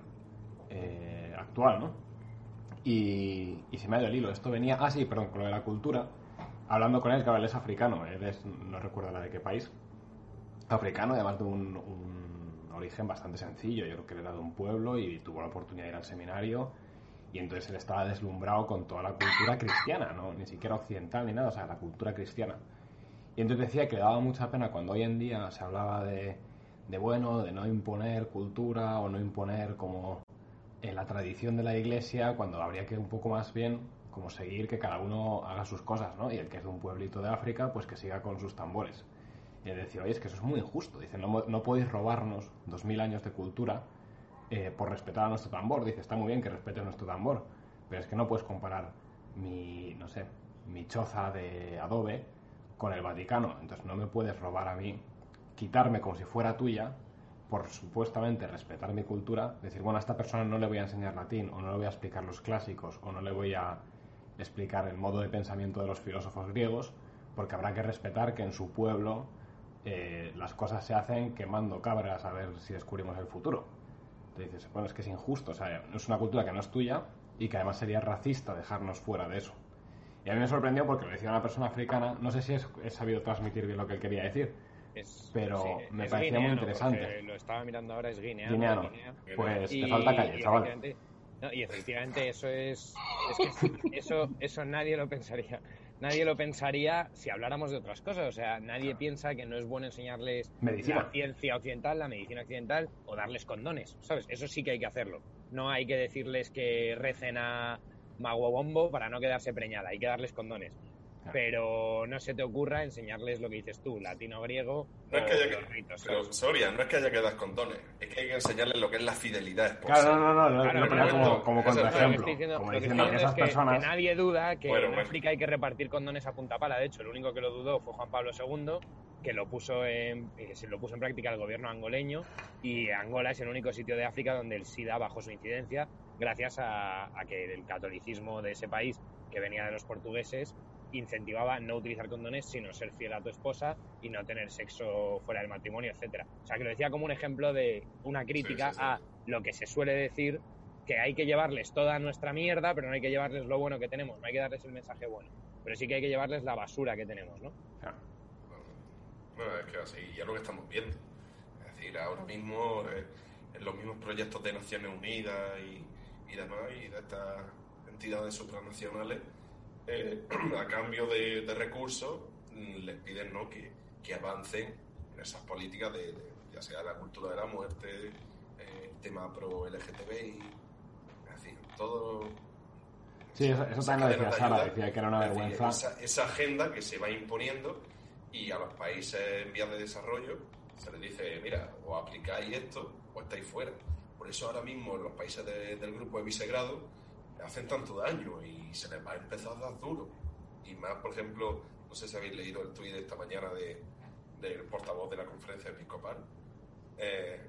eh, actual, ¿no? Y, y se me ha ido el hilo. Esto venía, ah, sí, perdón, con lo de la cultura. Hablando con él, claro, él es africano, él es, no recuerdo la de qué país. Africano, además de un, origen bastante sencillo. Yo creo que él era de un pueblo y tuvo la oportunidad de ir al seminario. Y entonces él estaba deslumbrado con toda la cultura cristiana, ¿no? Ni siquiera occidental ni nada, o sea, la cultura cristiana. Y entonces decía que le daba mucha pena cuando hoy en día se hablaba de, de bueno, de no imponer cultura o no imponer como en la tradición de la iglesia, cuando habría que un poco más bien como seguir que cada uno haga sus cosas, ¿no? Y el que es de un pueblito de África, pues que siga con sus tambores. Y él decía, oye, es que eso es muy injusto. Dice, no, no podéis robarnos dos mil años de cultura eh, por respetar a nuestro tambor. Dice, está muy bien que respetes nuestro tambor, pero es que no puedes comparar mi, no sé, mi choza de adobe con el Vaticano. Entonces no me puedes robar a mí, quitarme como si fuera tuya, por supuestamente respetar mi cultura, decir, bueno, a esta persona no le voy a enseñar latín, o no le voy a explicar los clásicos, o no le voy a explicar el modo de pensamiento de los filósofos griegos, porque habrá que respetar que en su pueblo eh, las cosas se hacen quemando cabras a ver si descubrimos el futuro. Entonces dices, bueno, es que es injusto, o sea, es una cultura que no es tuya y que además sería racista dejarnos fuera de eso. Y a mí me sorprendió porque lo decía una persona africana, no sé si es- he sabido transmitir bien lo que él quería decir, Es- Pero sí, me parecía muy guineano, interesante. porque Lo estaba mirando ahora, es guineano. Guineano. de Guinea. Pues te Y- falta calle, y chaval. efectivamente- no, y efectivamente eso es, es que eso eso nadie lo pensaría nadie lo pensaría si habláramos de otras cosas o sea nadie piensa que no es bueno enseñarles Medicina. la ciencia occidental la medicina occidental o darles condones sabes eso sí que hay que hacerlo no hay que decirles que recen a Maguabombo para no quedarse preñada hay que darles condones. Pero no se te ocurra enseñarles lo que dices tú latino griego No es que haya que, ritos, pero. Soria, no es que haya que dar condones, es que hay que enseñarles lo que es la fidelidad esposa. Claro, no, no, no, Claro, lo ponía pero como, no, como lo que contraejemplo, estoy diciendo, como lo que diciendo estoy que diciendo esas es que, personas... que nadie duda que Bueno, en bueno. África hay que repartir condones a punta pala. De hecho, el único que lo dudó fue Juan Pablo II, que lo puso en, eh, se lo puso en práctica el gobierno angoleño. Y Angola es el único sitio de África donde el SIDA bajó su incidencia gracias a, a que el catolicismo de ese país, que venía de los portugueses, incentivaba no utilizar condones, sino ser fiel a tu esposa y no tener sexo fuera del matrimonio, etcétera. O sea, que lo decía como un ejemplo de una crítica Sí, sí, sí. a lo que se suele decir que hay que llevarles toda nuestra mierda, pero no hay que llevarles lo bueno que tenemos, no hay que darles el mensaje bueno, pero sí que hay que llevarles la basura que tenemos, ¿no? Claro. Bueno, es que así ya lo que estamos viendo. Es decir, ahora mismo eh, en los mismos proyectos de Naciones Unidas y, y demás, y de estas entidades supranacionales, eh, a cambio de, de recursos, mm, les piden ¿no? que, que avancen en esas políticas de, de- ya sea la cultura de la muerte, eh, el tema pro LGTBI, es decir, todo Sí, eso, eso también lo decía de Sara, decía que era una vergüenza. Esa, esa agenda que se va imponiendo y a los países en vías de desarrollo se les dice, mira, o aplicáis esto o estáis fuera. Por eso ahora mismo los países de- del grupo de Visegrado hacen tanto daño y se les va a empezar a dar duro. Y más, por ejemplo, no sé si habéis leído el tuit de esta mañana de, del portavoz de la conferencia episcopal, eh,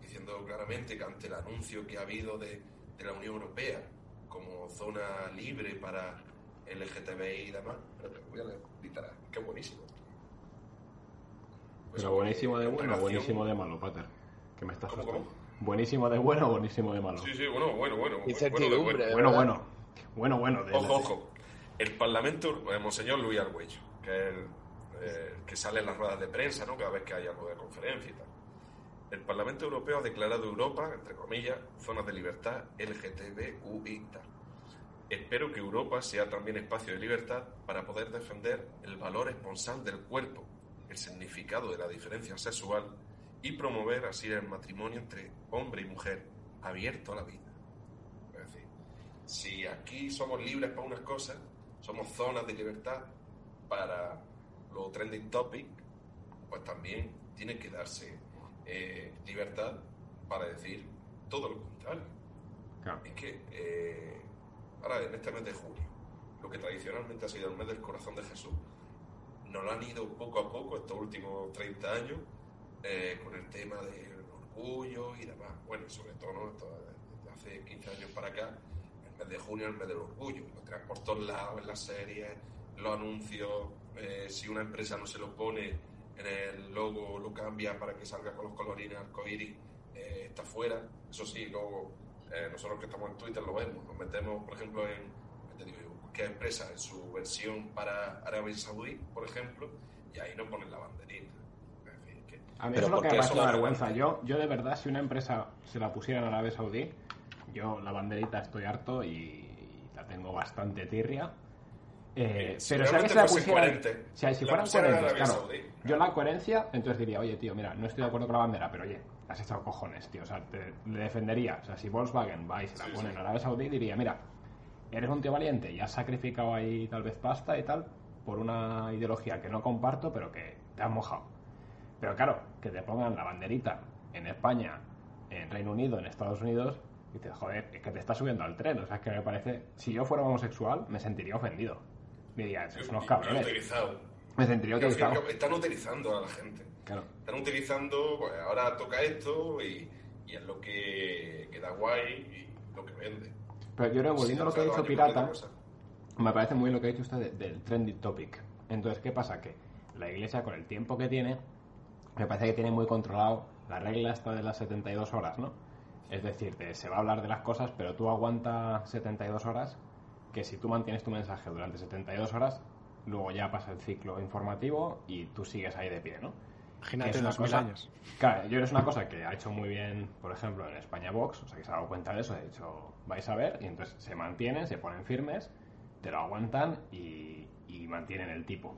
diciendo claramente que ante el anuncio que ha habido de, de la Unión Europea como zona libre para LGTBI y demás, pero te voy a leer literal, qué buenísimo. Pues, Pero buenísimo de en bueno, relación- buenísimo de malo, Pater. Que me estás ¿Cómo, asustando. cómo? Buenísimo de bueno, buenísimo de malo. Sí, sí, bueno, bueno, bueno. bueno, Incertidumbre. bueno, Bueno, bueno. Bueno, bueno. de- Ojo, ojo. El Parlamento, Monseñor Luis Argüello, que es el eh, que sale en las ruedas de prensa, ¿no? Cada vez que hay algo de conferencia y tal. El Parlamento Europeo ha declarado Europa, entre comillas, zonas de libertad LGTBUI. tal. Espero que Europa sea también espacio de libertad para poder defender el valor esponsal del cuerpo, el significado de la diferencia sexual y promover así el matrimonio entre hombre y mujer abierto a la vida. Es decir, si aquí somos libres para unas cosas, somos zonas de libertad para los trending topics, pues también tiene que darse eh, libertad para decir todo lo contrario. Claro. Es que eh, ahora en este mes de junio, lo que tradicionalmente ha sido el mes del corazón de Jesús, nos lo han ido poco a poco estos últimos 30 años eh, con el tema del orgullo y demás. Bueno, sobre todo ¿no? Desde hace 15 años para acá, el mes de junio es el mes del orgullo. Lo traen por todos lados, en las series, los anuncios. eh, si una empresa no se lo pone en el logo, lo cambia para que salga con los colorines arcoíris, eh, está fuera. Eso sí, luego eh, nosotros que estamos en Twitter lo vemos. Nos metemos, por ejemplo, en ¿qué te digo cualquier empresa en su versión para Arabia Saudí, por ejemplo, y ahí no ponen la banderita. A mí Pero eso es lo ¿por que me parece una vergüenza. Yo, yo de verdad, si una empresa se la pusiera en Arabia Saudí, yo la banderita estoy harto y la tengo bastante tirria. Eh, Si pero si alguien se la pusiera, coherente, si, fueran coherentes, claro. Saudí. Yo la coherencia, entonces diría, oye, tío, mira, no estoy de acuerdo con la bandera, pero oye, has echado cojones, tío. O sea, te, le defendería. O sea, si Volkswagen va y se la Sí, pone sí. en Arabia Saudí, diría, mira, eres un tío valiente y has sacrificado ahí tal vez pasta y tal por una ideología que no comparto, pero que te has mojado. Pero claro, que te pongan la banderita en España, en Reino Unido, en Estados Unidos, y dices, joder, es que te estás subiendo al tren. O sea, es que me parece, si yo fuera homosexual, me sentiría ofendido. Diría, son unos cabrones. Me sentiría utilizado. Están utilizando a la gente. Claro. Están utilizando, pues ahora toca esto y, y es lo que, que da guay y lo que vende. Pero yo creo, volviendo a lo que ha dicho Pirata, me parece muy bien lo que ha dicho usted de- del trending topic. Entonces, ¿qué pasa? Que la iglesia, con el tiempo que tiene, me parece que tiene muy controlado la regla esta de las 72 horas, ¿no? Es decir, de- se va a hablar de las cosas, pero tú aguanta 72 horas, que si tú mantienes tu mensaje durante 72 horas, luego ya pasa el ciclo informativo y tú sigues ahí de pie, ¿no? Imagínate mil cosa- años. Claro, yo es una cosa que ha hecho muy bien, por ejemplo, en España Vox, o sea, que se ha dado cuenta de eso, de hecho, vais a ver, y entonces se mantienen, se ponen firmes, te lo aguantan y, y mantienen el tipo.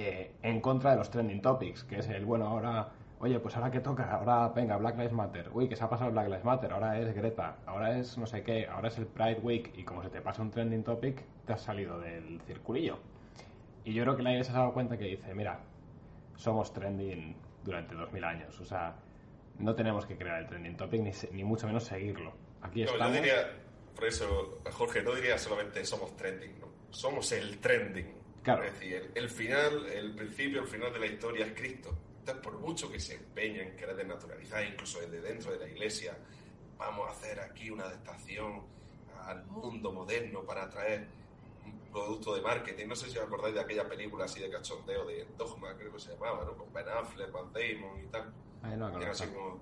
Eh, en contra de los trending topics, que es el, bueno, ahora, oye, pues ahora que toca, ahora, venga, Black Lives Matter, uy, que se ha pasado Black Lives Matter, ahora es Greta, ahora es no sé qué, ahora es el Pride Week, y como se te pasa un trending topic, te has salido del circulillo. Y yo creo que la iglesia se ha dado cuenta que dice, mira, somos trending durante 2000 años. O sea, no tenemos que crear el trending topic ni, ni mucho menos seguirlo. Aquí No, yo estamos. diría, por eso, Jorge, no diría solamente somos trending, ¿no? somos el trending. Claro. Es decir, el, el final, el principio, el final de la historia es Cristo. Entonces, por mucho que se empeñen en querer desnaturalizar, incluso desde dentro de la iglesia, vamos a hacer aquí una adaptación al mundo moderno para atraer un producto de marketing. No sé si os acordáis de aquella película así de cachondeo de Dogma, creo que se llamaba, ¿no? Con Ben Affleck, Van Damon y tal. Ay, no, así como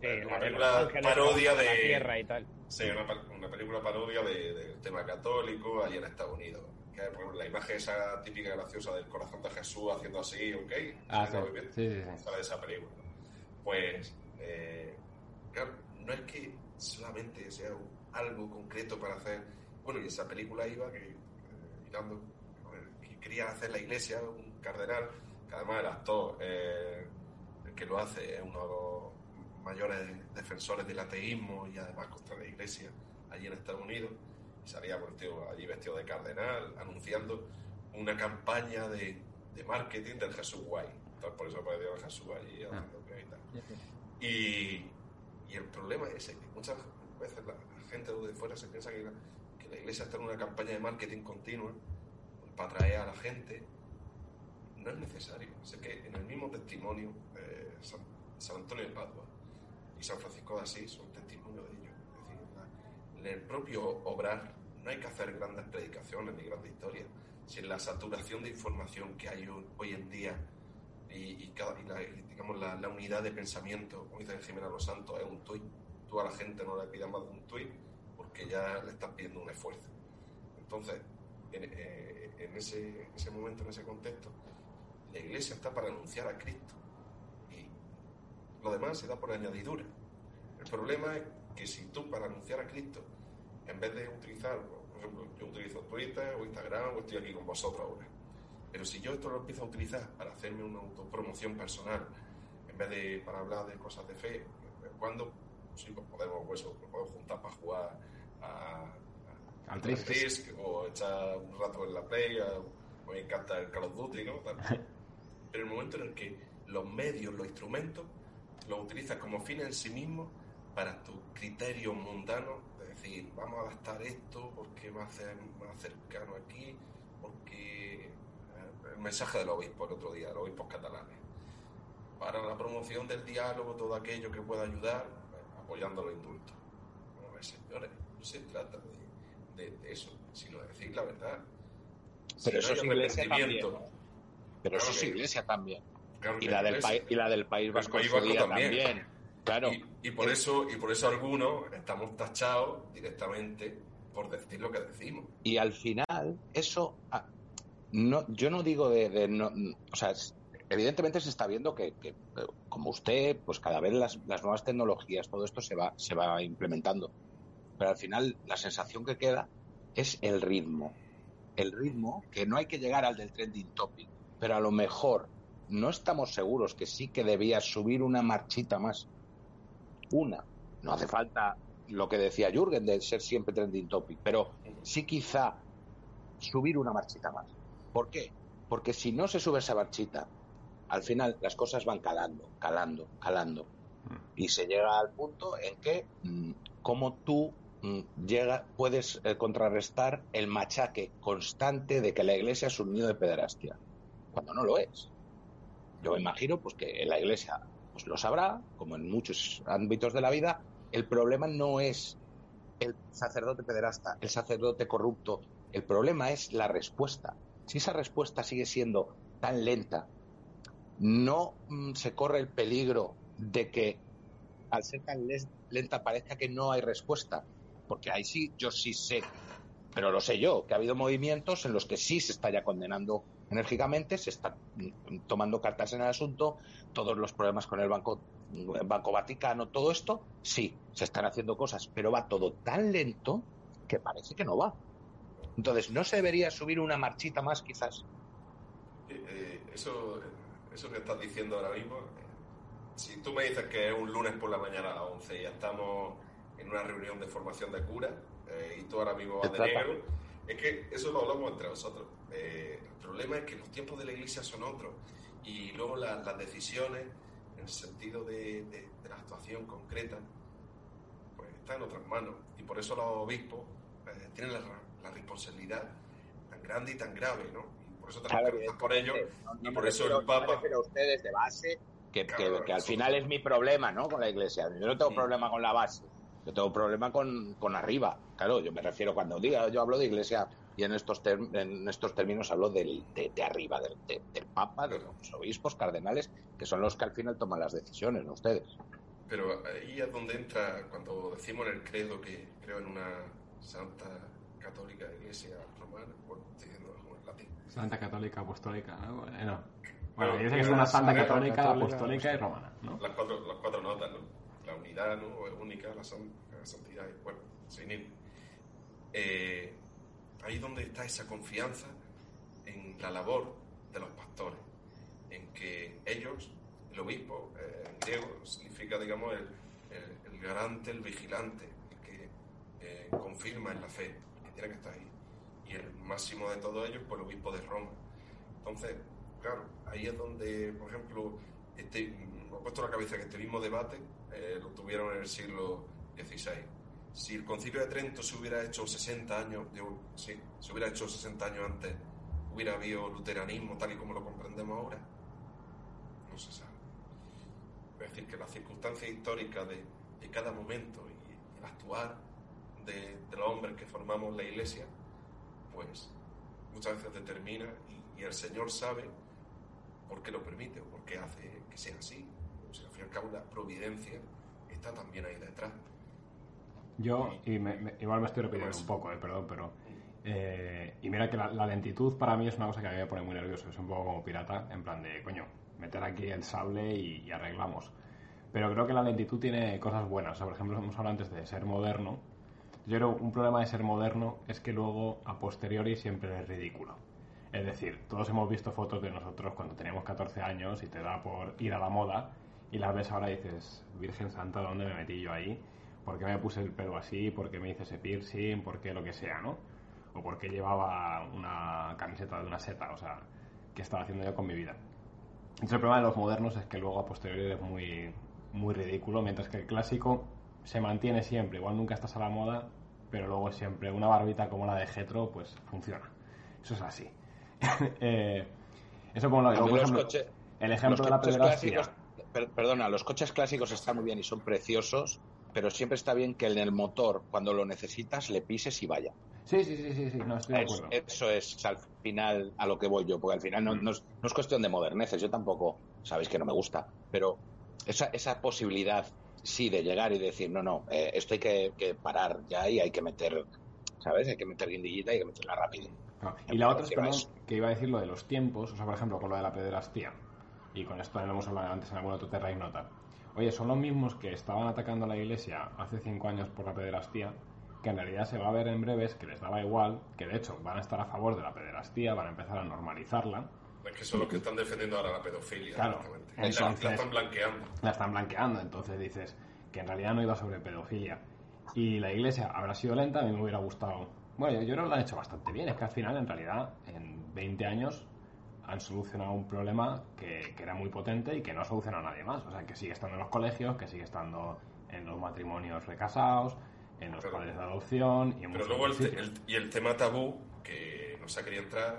Sí, una de película parodia a la de tierra y tal. Sí, una, película parodia de- del tema católico allí en Estados Unidos. Que la imagen esa típica graciosa del corazón de Jesús haciendo así, ¿ok? Ah, ¿Sí. Sale de esa película. Pues, eh, claro, no es que solamente sea un- algo concreto para hacer. Bueno, y esa película iba que, eh, mirando, que quería hacer la iglesia, un cardenal, que además el actor eh, el que lo hace es uno de los mayores defensores del ateísmo y además contra la iglesia allí en Estados Unidos. Y salía pues, el tío allí vestido de cardenal, anunciando una campaña de, de marketing del Jesús Guay. Entonces, por eso apareció el Jesús allí haciendo que y tal. Y, y el problema es ese, que muchas veces la, la gente de fuera se piensa que la, que la iglesia está en una campaña de marketing continua para atraer a la gente. no es necesario. Sé que en el mismo testimonio, eh, San, San, Antonio de Padua y San Francisco de Asís son testimonio de ello. Es decir, la, en el propio obrar no hay que hacer grandes predicaciones ni grandes historias. Si en la saturación de información que hay hoy en día y, la, digamos la, la, unidad de pensamiento, como dice Jimena Los Santos, es un tuit. Tú a la gente no le pidas más de un tuit porque ya le estás pidiendo un esfuerzo. Entonces, en, eh, ese, ese momento, en ese contexto, la iglesia está para anunciar a Cristo y lo demás se da por añadidura. El problema es que si tú para anunciar a Cristo, en vez de utilizar, por ejemplo, yo utilizo Twitter o Instagram o estoy aquí con vosotros ahora, pero si yo esto lo empiezo a utilizar para hacerme una autopromoción personal, en vez de para hablar de cosas de fe, cuando sí, pues podemos, pues, podemos juntar para jugar a, a, al Trisk o echar un rato en la Play, a, me encanta el Call of Duty, ¿no? Pero el momento en el que los medios, los instrumentos, los utilizas como fin en sí mismos para tu criterio mundano, de decir, vamos a adaptar esto porque va a ser más cercano aquí, porque el mensaje del obispo el otro día, los obispos catalanes. Para la promoción del diálogo, todo aquello que pueda ayudar, apoyando los indultos. Bueno, señores, no se trata de, de, de, eso, sino de decir la verdad. Pero si eso no es iglesia también. ¿no? Pero claro eso es iglesia también. Claro y, la del y, la del País Vasco, el país vasco también. también. Claro. Y, y, por eso, y por eso algunos estamos tachados directamente por decir lo que decimos. Y al final, eso no, yo no digo de, de no, o sea, evidentemente se está viendo que, que, como usted, pues cada vez las, las, nuevas tecnologías, todo esto se va, se va implementando. Pero al final la sensación que queda es el ritmo. El ritmo que no hay que llegar al del trending topic, pero a lo mejor no estamos seguros que sí que debía subir una marchita más. Una. No hace falta lo que decía Jürgen de ser siempre trending topic, pero sí quizá subir una marchita más. ¿Por qué? Porque si no se sube esa marchita, al final las cosas van calando, calando, calando. Y se llega al punto en que, como tú llega, puedes eh, contrarrestar el machaque constante de que la iglesia es un nido de pederastia, cuando no lo es. Yo me imagino pues, que la iglesia pues, lo sabrá, como en muchos ámbitos de la vida. El problema no es el sacerdote pederasta, el sacerdote corrupto. El problema es la respuesta si esa respuesta sigue siendo tan lenta, no mm, se corre el peligro de que al ser tan lenta parezca que no hay respuesta, porque ahí sí, yo sí sé, pero lo sé yo, que ha habido movimientos en los que sí se está ya condenando enérgicamente, se está tomando cartas en el asunto, todos los problemas con el Banco, el Banco Vaticano, todo esto, sí, se están haciendo cosas, pero va todo tan lento que parece que no va. Entonces, ¿no se debería subir una marchita más, quizás? Eh, eh, eso, eso que estás diciendo ahora mismo, si tú me dices que es un lunes por la mañana a las 11 y ya estamos en una reunión de formación de cura eh, y tú ahora mismo vas de negro, es que eso lo hablamos entre nosotros. Eh, el problema es que los tiempos de la iglesia son otros y luego la, las decisiones en el sentido de, de, de, la actuación concreta pues están en otras manos y por eso los obispos eh, tienen la la responsabilidad tan grande y tan grave, ¿no? Y por eso tenemos claro, que por ello no, no y por eso el Papa... Pero ustedes de base, que, claro, que, que al final es mi problema, ¿no? Con la Iglesia. Yo no tengo sí. problema con la base, yo tengo problema con, con arriba. Claro, yo me refiero cuando diga, yo hablo de Iglesia y en estos, en estos términos hablo del, de, de, arriba, del, de, del Papa, de los obispos, cardenales, que son los que al final toman las decisiones, no ustedes. Pero ahí es donde entra, cuando decimos en el credo que creo en una santa católica iglesia romana, bueno, estoy diciendo como en latín. Santa católica apostólica, ¿no? Eh, no. Bueno, dice que es una santa católica, católica apostólica y romana, ¿no? Las cuatro, las cuatro notas, ¿no? La unidad, ¿no? Es única, la, la santidad, bueno, sin ir. Eh, ahí donde está esa confianza en la labor de los pastores, en que ellos, el obispo, eh, significa, digamos, el, el, garante, el vigilante, el que eh, confirma en la fe tiene que estar ahí. Y el máximo de todos ellos, pues el obispo de Roma. Entonces, claro, ahí es donde, por ejemplo, este, he puesto la cabeza que este mismo debate eh, lo tuvieron en el siglo XVI. Si el concilio de Trento se hubiera hecho 60 años, sí, se hubiera hecho 60 años antes hubiera habido luteranismo tal y como lo comprendemos ahora? No se sabe. Es decir, que la circunstancia histórica de, de cada momento y el actuar de, de, los hombres que formamos la iglesia, pues muchas veces determina y, y, el Señor sabe por qué lo permite o por qué hace que sea así. O sea, al fin y al cabo la providencia está también ahí detrás. Yo, y me, me, igual me estoy repitiendo un poco, eh, perdón, pero... Eh, y mira que la, la, lentitud para mí es una cosa que a mí me pone muy nervioso. Es un poco como pirata, en plan de, coño, meter aquí el sable y, y arreglamos. Pero creo que la lentitud tiene cosas buenas. O sea, por ejemplo, hemos hablado antes de ser moderno. Yo creo que un problema de ser moderno es que luego, a posteriori, siempre es ridículo. Es decir, todos hemos visto fotos de nosotros cuando teníamos 14 años y te da por ir a la moda y las ves ahora y dices, Virgen Santa, ¿dónde me metí yo ahí? ¿Por qué me puse el pelo así? ¿Por qué me hice ese piercing? ¿Por qué lo que sea, no? O por qué llevaba una camiseta de una seta, o sea, ¿qué estaba haciendo yo con mi vida? Entonces el problema de los modernos es que luego a posteriori es muy, muy ridículo, mientras que el clásico se mantiene siempre, igual nunca estás a la moda, pero luego siempre una barbita como la de Getro, pues funciona. Eso es así. eh, eso como lo por ejemplo, el ejemplo de la. Per, perdona, los coches clásicos están muy bien y son preciosos, pero siempre está bien que en el motor, cuando lo necesitas, le pises y vaya. Sí, sí, sí, sí, sí. No, estoy de acuerdo. Eso es al final a lo que voy yo, porque al final no, no, es, no es cuestión de moderneces, yo tampoco, sabéis que no me gusta, pero esa, esa posibilidad, sí, de llegar y decir, no, no, eh, esto hay que, que, parar ya y hay que meter, ¿sabes? Hay que meter guindillita y hay que meterla rápido. Y la otra es, perdón, que iba a decir lo de los tiempos, o sea, por ejemplo, con lo de la pederastía, y con esto lo hemos hablado antes en algún otro terra ignota. Oye, son los mismos que estaban atacando a la iglesia hace cinco años por la pederastía, que en realidad se va a ver en breves que les daba igual, que de hecho van a estar a favor de la pederastía, van a empezar a normalizarla. Es que son los que están defendiendo ahora la pedofilia. Claro, entonces, la, la, están blanqueando. La están blanqueando, entonces dices que en realidad no iba sobre pedofilia. Y la iglesia habrá sido lenta, a mí me hubiera gustado. Bueno, yo creo que lo han hecho bastante bien, es que al final, en realidad, en 20 años han solucionado un problema que, que era muy potente y que no ha solucionado nadie más. O sea, que sigue estando en los colegios, que sigue estando en los matrimonios recasados, en los pero, padres de adopción y en Pero luego el, el, y el tema tabú, que no se ha querido entrar,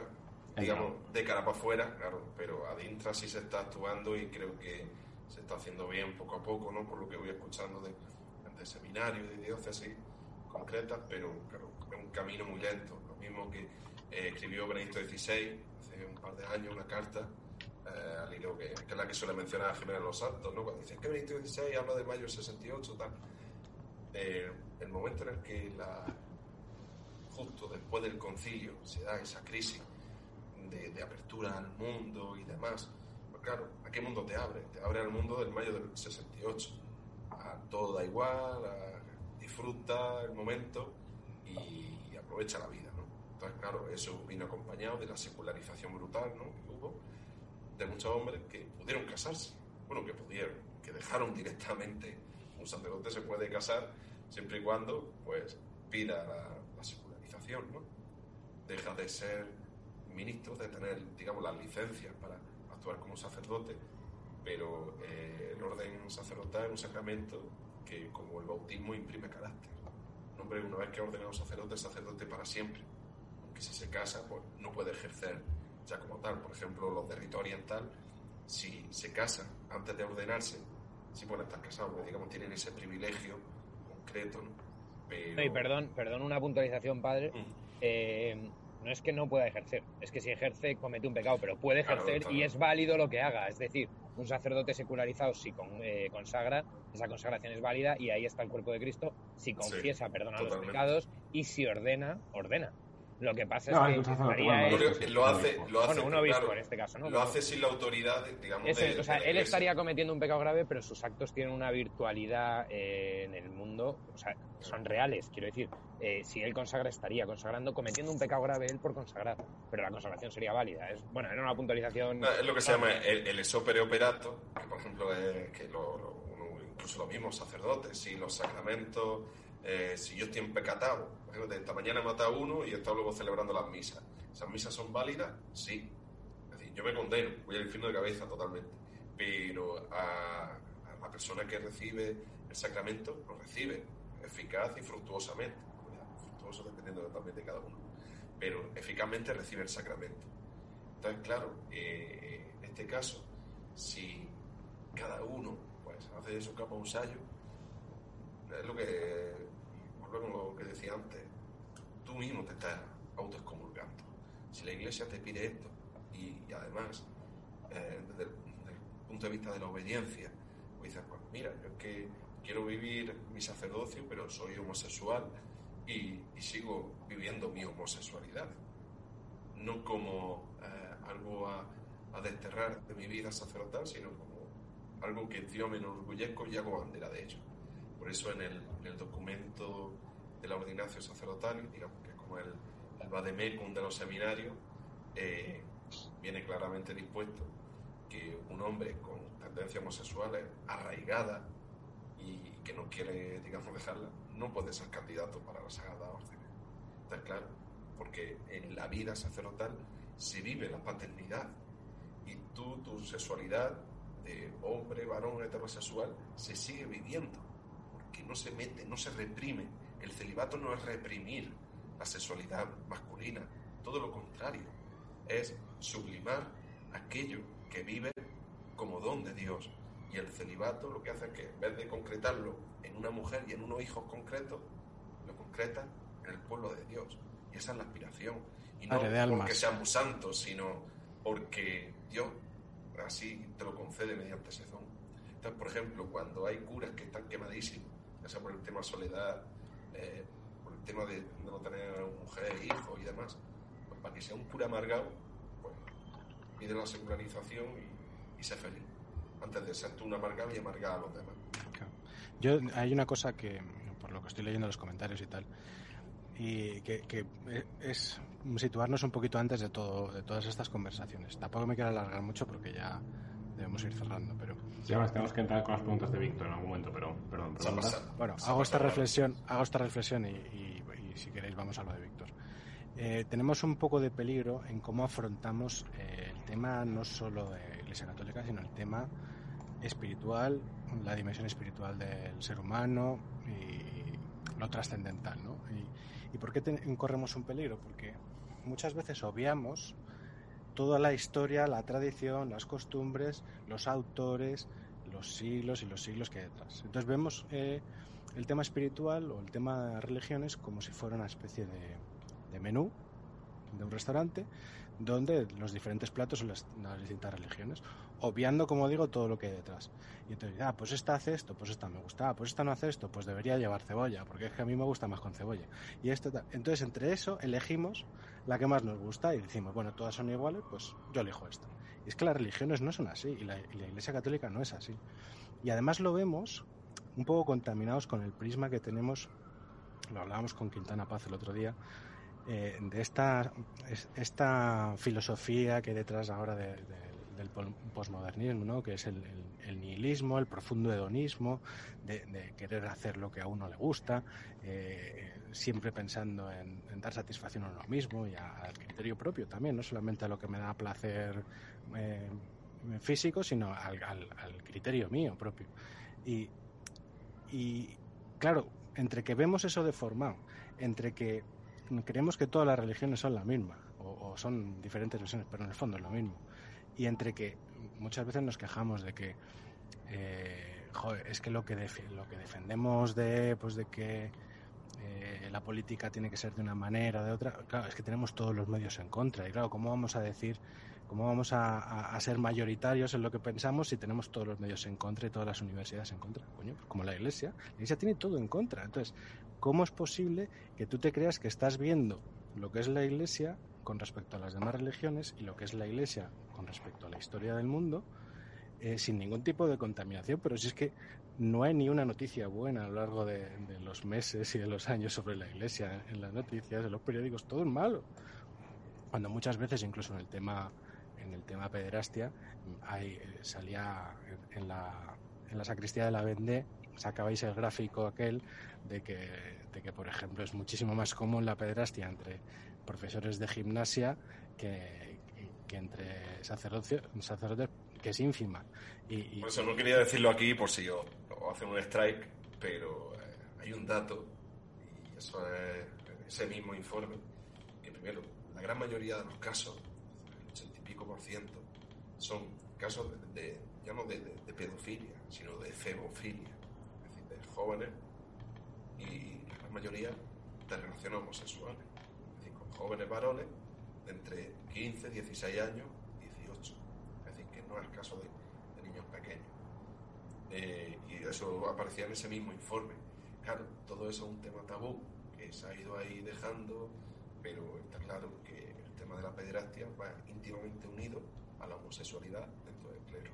digamos, de cara para afuera, claro, pero adentro sí se está actuando y creo que se está haciendo bien poco a poco, ¿no? Por lo que voy escuchando de, de seminarios, de diócesis concretas, pero claro, es un camino muy lento. Lo mismo que eh, escribió Benedicto XVI hace un par de años una carta eh, al hilo que, que, es la que suele mencionar a Jiménez Los Santos, ¿no? Cuando dice que Benedicto XVI habla de mayo del 68, tal. Eh, el momento en el que la, justo después del concilio se da esa crisis de, de, apertura al mundo y demás, pues claro, ¿a qué mundo te abre? Te abre al mundo del mayo del 68. A todo da igual, a, disfruta el momento y, aprovecha la vida. Claro, eso vino acompañado de la secularización brutal, ¿no? Que hubo de muchos hombres que pudieron casarse, bueno, que pudieron, que dejaron directamente, un sacerdote se puede casar siempre y cuando, pues, pida la, la secularización, ¿no? Deja de ser ministro, de tener, digamos, las licencias para actuar como sacerdote, pero eh, el orden sacerdotal es un sacramento que, como el bautismo, imprime carácter. Un hombre, una vez que ha ordenado sacerdote, sacerdote para siempre. Aunque si se casa, pues no puede ejercer ya como tal. Por ejemplo, los de rito oriental, si se casan antes de ordenarse, sí pueden estar casados, porque digamos tienen ese privilegio concreto, ¿no? Pero... No, y perdón, perdón una puntualización, padre. Mm. Eh, no es que no pueda ejercer, es que si ejerce comete un pecado, pero puede ejercer claro, y es válido lo que haga. Es decir, un sacerdote secularizado si con, eh, consagra, esa consagración es válida y ahí está el cuerpo de Cristo. Si confiesa, sí, perdona totalmente. los pecados y si ordena, ordena. Lo que pasa no, es que estaría es... lo hace, lo hace, bueno, un obispo claro, en este caso, ¿no? Lo hace sin la autoridad, digamos. De, o sea, de él estaría cometiendo un pecado grave, pero sus actos tienen una virtualidad eh, en el mundo, o sea, son reales, quiero decir. Eh, si él consagra, estaría consagrando, cometiendo un pecado grave él por consagrar, pero la consagración sería válida. Es, bueno, era una puntualización. No, es lo que se llama el, el esopere operato, que por ejemplo es que lo, lo, uno, incluso los mismos sacerdotes, si los sacramentos eh, si yo estoy empecatado, imagínate, esta mañana he matado a uno y he estado luego celebrando las misas. ¿Esas misas son válidas? Sí. Es decir, yo me condeno, voy al infierno de cabeza totalmente. Pero a, a la persona que recibe el sacramento, lo recibe eficaz y fructuosamente. Fructuoso dependiendo también de cada uno. Pero eficazmente recibe el sacramento. Entonces, claro, eh, en este caso, si cada uno pues hace de su capa un ensayo, es lo que, volvemos a lo que decía antes, tú mismo te estás autoexcomulgando. Si la iglesia te pide esto y, además, eh, desde, el, punto de vista de la obediencia, pues dices, pues mira, yo es que quiero vivir mi sacerdocio, pero soy homosexual y, sigo viviendo mi homosexualidad. No como eh, algo a, desterrar de mi vida sacerdotal, sino como algo que yo me enorgullezco y hago bandera de ello. Por eso en el, el documento de la ordenación sacerdotal, digamos que como el, el vademecum de los seminarios, eh, viene claramente dispuesto que un hombre con tendencias homosexuales arraigada y que no quiere, digamos, dejarla, no puede ser candidato para la Sagrada Orden. Está claro, porque en la vida sacerdotal se vive la paternidad y tú, tu sexualidad de hombre, varón, heterosexual, se sigue viviendo, porque no se mete, no se reprime. El celibato no es reprimir la sexualidad masculina, todo lo contrario, es sublimar aquello que vive como don de Dios. Y el celibato lo que hace es que en vez de concretarlo en una mujer y en unos hijos concretos, lo concreta en el pueblo de Dios. Y esa es la aspiración. Y no porque seamos santos, sino porque Dios así te lo concede mediante ese don. Entonces, por ejemplo, cuando hay curas que están quemadísimos, ya sea por el tema soledad, eh, por el tema de, no tener mujer, hijos y demás, pues para que sea un cura amargado, pues pide la secularización y, y sé feliz antes de ser tú un amargado y amargar a los demás. Yo, hay una cosa que, por lo que estoy leyendo los comentarios y tal, y que, es situarnos un poquito antes de todo de todas estas conversaciones. Tampoco me quiero alargar mucho porque ya debemos ir cerrando, pero... Sí, ahora tenemos que entrar con las preguntas de Víctor en algún momento, pero perdón. Bueno, hago esta reflexión, hago esta reflexión y, si queréis vamos a lo de Víctor. Eh, tenemos un poco de peligro en cómo afrontamos eh, el tema no solo de Iglesia Católica, sino el tema espiritual, la dimensión espiritual del ser humano y lo trascendental. ¿no? Y, por qué corremos un peligro? Porque muchas veces obviamos toda la historia, la tradición, las costumbres, los autores, los siglos y los siglos que hay detrás. Entonces vemos eh, el tema espiritual o el tema de religiones como si fuera una especie de, de menú de un restaurante donde los diferentes platos son las, distintas religiones, obviando, como digo, todo lo que hay detrás. Y entonces, ah, pues esta hace esto, pues esta me gusta, ah, pues esta no hace esto, pues debería llevar cebolla, porque es que a mí me gusta más con cebolla. Y esto, entonces, entre eso, elegimos la que más nos gusta y decimos, bueno, todas son iguales, pues yo elijo esta. Y es que las religiones no son así, y la, Iglesia Católica no es así. Y además lo vemos un poco contaminados con el prisma que tenemos, lo hablábamos con Quintana Paz el otro día, eh, de esta, esta filosofía que hay detrás ahora del posmodernismo, ¿no? que es el, nihilismo, el profundo hedonismo, de, querer hacer lo que a uno le gusta, eh, siempre pensando en, dar satisfacción a uno mismo y al criterio propio también, no solamente a lo que me da placer eh, físico, sino al, criterio mío propio. Y, y claro, entre que vemos eso deformado, entre que creemos que todas las religiones son la misma, o, son diferentes versiones, pero en el fondo es lo mismo. Y entre que muchas veces nos quejamos de que, eh, joder, es que lo que, lo que defendemos de, pues de que eh, la política tiene que ser de una manera o de otra, claro, es que tenemos todos los medios en contra. Y claro, ¿cómo vamos a decir, cómo vamos a, ser mayoritarios en lo que pensamos si tenemos todos los medios en contra y todas las universidades en contra? Coño, pues como la Iglesia, la Iglesia tiene todo en contra. Entonces, ¿Cómo es posible que tú te creas que estás viendo lo que es la Iglesia con respecto a las demás religiones y lo que es la Iglesia con respecto a la historia del mundo eh, sin ningún tipo de contaminación? Pero si es que no hay ni una noticia buena a lo largo de, los meses y de los años sobre la Iglesia en las noticias, en los periódicos, todo es malo. Cuando muchas veces, incluso en el tema en el tema pederastia, hay, eh, salía en, la, en la sacristía de la Vendée sacabais el gráfico aquel de que, de que, por ejemplo, es muchísimo más común la pederastia entre profesores de gimnasia que, entre sacerdotes, sacerdotes, que es ínfima. Y, Por eso no quería decirlo aquí por si yo hacen un strike, pero eh, hay un dato, y eso es ese mismo informe, que primero, la gran mayoría de los casos, el ochenta y pico por ciento son casos de, ya no de, pedofilia, sino de febofilia, es decir, de jóvenes y la mayoría de relaciones homosexuales, jóvenes varones de entre 15, 16 años, 18, es decir, que no es caso de, niños pequeños. Eh, y eso aparecía en ese mismo informe. Claro, todo eso es un tema tabú que se ha ido ahí dejando, pero está claro que el tema de la pederastia va íntimamente unido a la homosexualidad dentro del clero.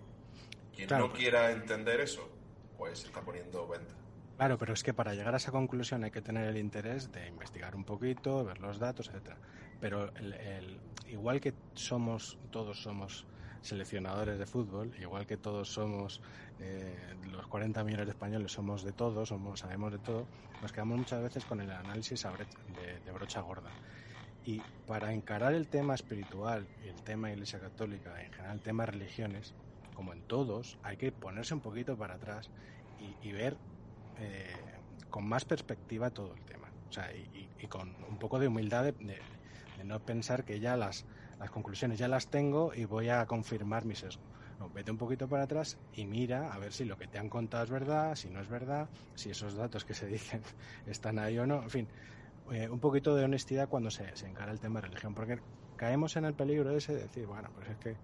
Quien no quiera entender eso, pues se está poniendo venta. Claro, pero es que para llegar a esa conclusión hay que tener el interés de investigar un poquito, ver los datos, etcétera. Pero el, igual que somos, todos somos seleccionadores de fútbol, igual que todos somos, eh, los 40 millones de españoles somos de todos, somos, sabemos de todo, nos quedamos muchas veces con el análisis de, de brocha gorda. Y para encarar el tema espiritual y el tema Iglesia Católica, en general el tema religiones, como en todos, hay que ponerse un poquito para atrás y, ver eh, con más perspectiva todo el tema. O sea, y, con un poco de humildad de, no pensar que ya las, las conclusiones ya las tengo y voy a confirmar mi sesgo. Vete un poquito para atrás y mira a ver si lo que te han contado es verdad, si no es verdad, si esos datos que se dicen están ahí o no. En fin, eh, un poquito de honestidad cuando se, se, encara el tema de religión, porque caemos en el peligro ese de decir, bueno, pues es que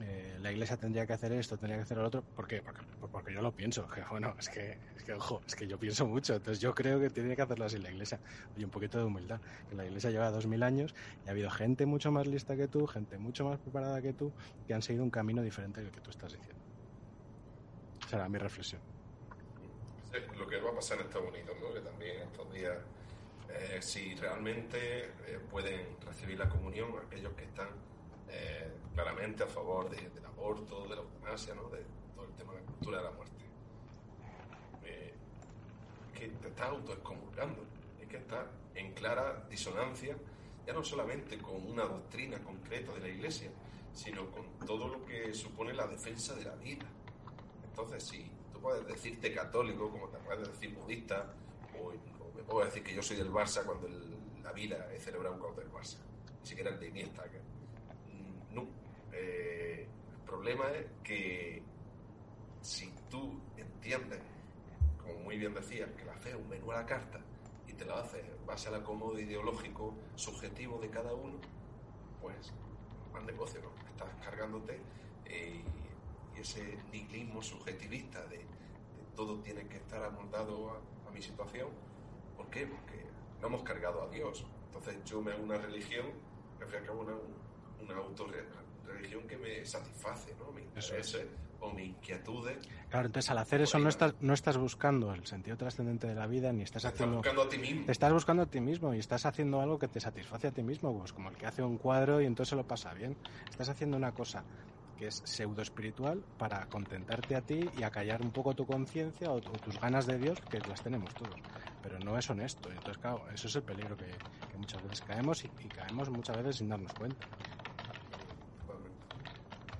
eh, la iglesia tendría que hacer esto, tendría que hacer lo otro, ¿por qué? Porque, porque yo lo pienso, que bueno, es que, es que, ojo, es que yo pienso mucho, entonces yo creo que tiene que hacerlo así la iglesia, y un poquito de humildad, que la iglesia lleva dos mil años y ha habido gente mucho más lista que tú, gente mucho más preparada que tú, que han seguido un camino diferente al que tú estás diciendo. Será mi reflexión. lo que va a pasar en Estados Unidos, ¿no? que también estos días eh, si realmente eh, pueden recibir la comunión aquellos que están eh, claramente a favor del aborto, de la eutanasia, ¿no? de todo el tema de la cultura de la muerte. que te está autoexcomulgando, es que está en clara disonancia, ya no solamente con una doctrina concreta de la Iglesia, sino con todo lo que supone la defensa de la vida. Entonces, si tú puedes decirte católico, como te puedes decir budista, o puedo decir que yo soy del Barça cuando la vida he celebrado un gol del Barça. Ni siquiera el de Iniesta. Mm, no. Eh, el problema es que si tú entiendes, como muy bien decías, que la fe es un menú a la carta y te lo haces base al acomodo ideológico subjetivo de cada uno, pues más negocio, ¿no? Estás cargándote eh, y ese nihilismo subjetivista de, todo tiene que estar amoldado a mi situación, ¿Por qué? Porque no hemos cargado a Dios. Entonces yo me hago una religión, me fin una, una autorreligión que me satisface, ¿no? Mis intereses o mis inquietudes. Claro, entonces al hacer eso no estás, no estás buscando el sentido trascendente de la vida, ni estás haciendo... Estás buscando a ti mismo. Te estás buscando a ti mismo y estás haciendo algo que te satisface a ti mismo, pues como el que hace un cuadro y entonces se lo pasa bien. Estás haciendo una cosa que es pseudo espiritual para contentarte a ti y acallar un poco tu conciencia o, tus ganas de Dios, que las tenemos todos. Pero no es honesto. Entonces, claro, eso es el peligro que, muchas veces caemos y, caemos muchas veces sin darnos cuenta.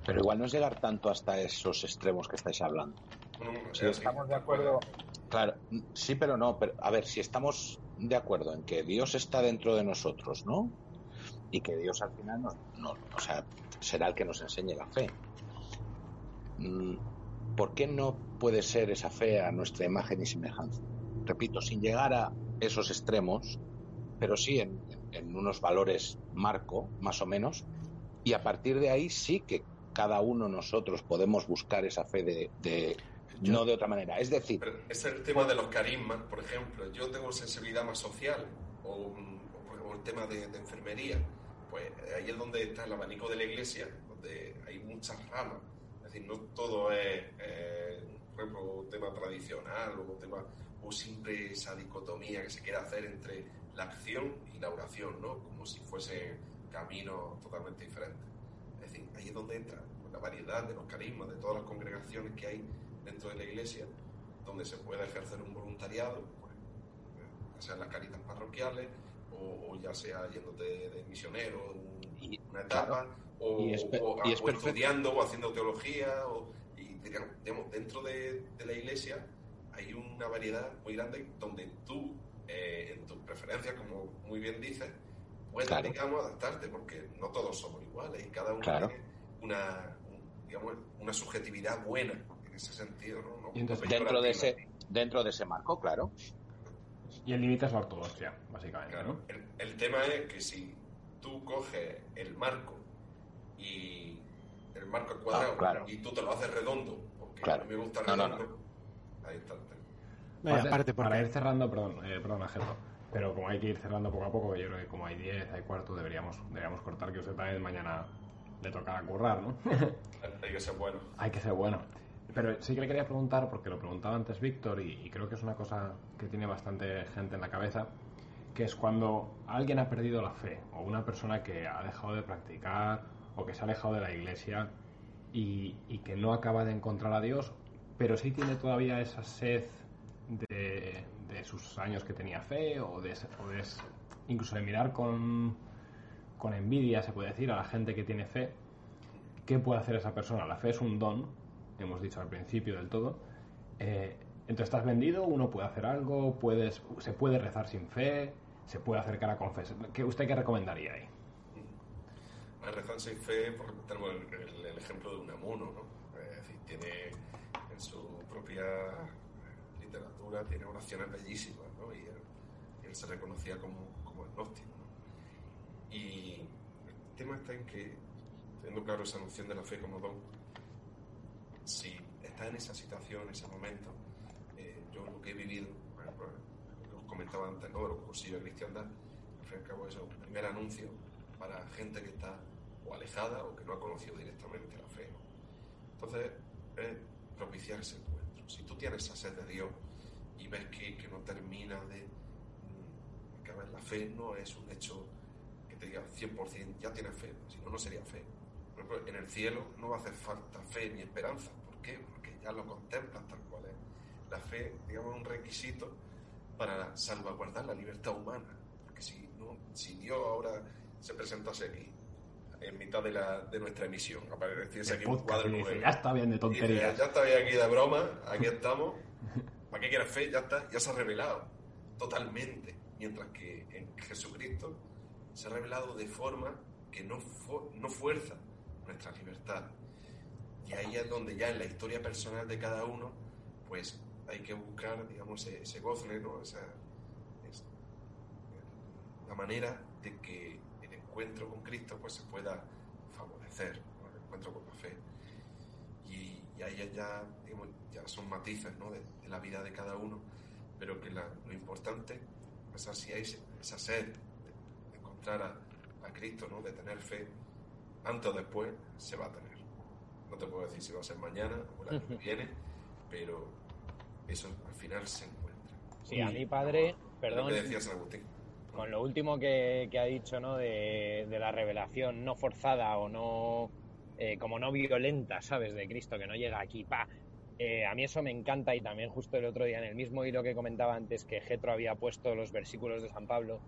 Pero igual no es llegar tanto hasta esos extremos que estáis hablando. si estamos de acuerdo. Claro, sí, pero no. Pero, a ver, si estamos de acuerdo en que Dios está dentro de nosotros, ¿no? Y que Dios al final nos, no, o sea, será el que nos enseñe la fe. Mm, ¿Por qué no puede ser esa fe a nuestra imagen y semejanza? Repito, sin llegar a esos extremos, pero sí en, unos valores marco, más o menos, y a partir de ahí sí que cada uno nosotros podemos buscar esa fe de, no de otra manera. Es decir, es el tema de los carismas, por ejemplo. Yo tengo sensibilidad más social o, el tema de enfermería pues ahí es donde está el abanico de la iglesia, donde hay muchas ramas. Es decir, no todo es, eh, por ejemplo, un tema tradicional o, un tema, o siempre esa dicotomía que se quiere hacer entre la acción y la oración, ¿no? Como si fuesen caminos totalmente diferentes. Es ahí es donde entra la variedad de los carismas, de todas las congregaciones que hay dentro de la iglesia, donde se puede ejercer un voluntariado, pues, ya sean las caritas parroquiales, o, ya sea yéndote de, misionero en una etapa, o, estudiando o haciendo teología, o, y digamos, dentro de, la iglesia hay una variedad muy grande donde tú, eh, en tus preferencias, como muy bien dices, puedes, digamos, adaptarte, porque no todos somos iguales y cada uno tiene una, un- digamos, una subjetividad buena en ese sentido, ¿no? No- Y entonces, no Dentro de ese, dentro de ese marco, claro. Y el límite es la ortodoxia, básicamente, Claro, ¿no? el, el tema es que si tú coges el marco y el marco es cuadrado Ah, claro. y tú te lo haces redondo, porque Claro. a mí me gusta No, no, redondo, ahí está el tema. No, aparte, para ir cerrando, perdón, eh, perdón, pero como hay que ir cerrando poco a poco, yo creo que como hay 10, hay cuarto, deberíamos, deberíamos cortar que usted también mañana le toca currar, ¿no? Hay que ser bueno. hay que ser bueno. Pero sí que le quería preguntar, porque lo preguntaba antes Víctor, y, y creo que es una cosa que tiene bastante gente en la cabeza, que es cuando alguien ha perdido la fe, o una persona que ha dejado de practicar, o que se ha alejado de la iglesia, y, y que no acaba de encontrar a Dios, pero sí tiene todavía esa sed de, de sus años que tenía fe, o de, o de incluso de mirar con, con envidia, se puede decir, a la gente que tiene fe. ¿Qué puede hacer esa persona? La fe es un don, hemos dicho al principio del todo. Eh, entonces estás vendido, uno puede hacer algo, puedes, se puede rezar sin fe, se puede acercar a confesar. ¿Qué, ¿Usted qué recomendaría ahí? Rezar sin fe, por ejemplo, tenemos el, ejemplo de Unamuno, ¿no? Es decir, tiene en su propia literatura, tiene oraciones bellísimas, ¿no? Y él, se reconocía como, como agnóstico. Y el tema está en que, teniendo claro esa noción de la fe como don, si está en esa situación, en ese momento, eh, yo lo que he vivido, por ejemplo, lo que os comentaba antes, ¿no? Los cursillos de cristiandad, al fin y al cabo es un primer anuncio para gente que está o alejada o que no ha conocido directamente la fe. ¿no? Entonces, es propiciar ese encuentro. Si tú tienes esa sed de Dios y ves que, que no termina de... mm, que a ver, la fe no es un hecho te diga 100% ya tienes fe, si no, no sería fe. Por ejemplo, en el cielo no va a hacer falta fe ni esperanza. ¿Por qué? Porque ya lo contemplas tal cual es. La fe, digamos, es un requisito para salvaguardar la libertad humana. Porque si, no, si Dios ahora se presentase aquí, en mitad de, la, de nuestra emisión, apareciese aquí un cuadro nuevo. ya está bien de tonterías. ya está bien aquí de broma, aquí estamos. ¿Para qué quieres fe? Ya está, ya se ha revelado totalmente. Mientras que en Jesucristo se ha revelado de forma que no, no fuerza nuestra libertad. Y ahí es donde ya en la historia personal de cada uno, pues hay que buscar, digamos, ese, ese gozle, ¿no? Esa, es- la manera de que el encuentro con Cristo pues se pueda favorecer, el encuentro con la fe. Y, y ahí ya, digamos, ya son matices ¿no? de, la vida de cada uno, pero que lo importante es hay esa sed encontrar a, a Cristo, ¿no? de tener fe, antes o después se va a tener. No te puedo decir si va a ser mañana o el año que viene, pero eso al final se encuentra. Sí, a mi padre, Lo perdón, que decía San Agustín. con lo último que, que ha dicho, ¿no? De, de la revelación no forzada o no, eh, como no violenta, ¿sabes? De Cristo, que no llega aquí, pa. Eh, a mí eso me encanta y también justo el otro día en el mismo hilo que comentaba antes que Getro había puesto los versículos de San Pablo,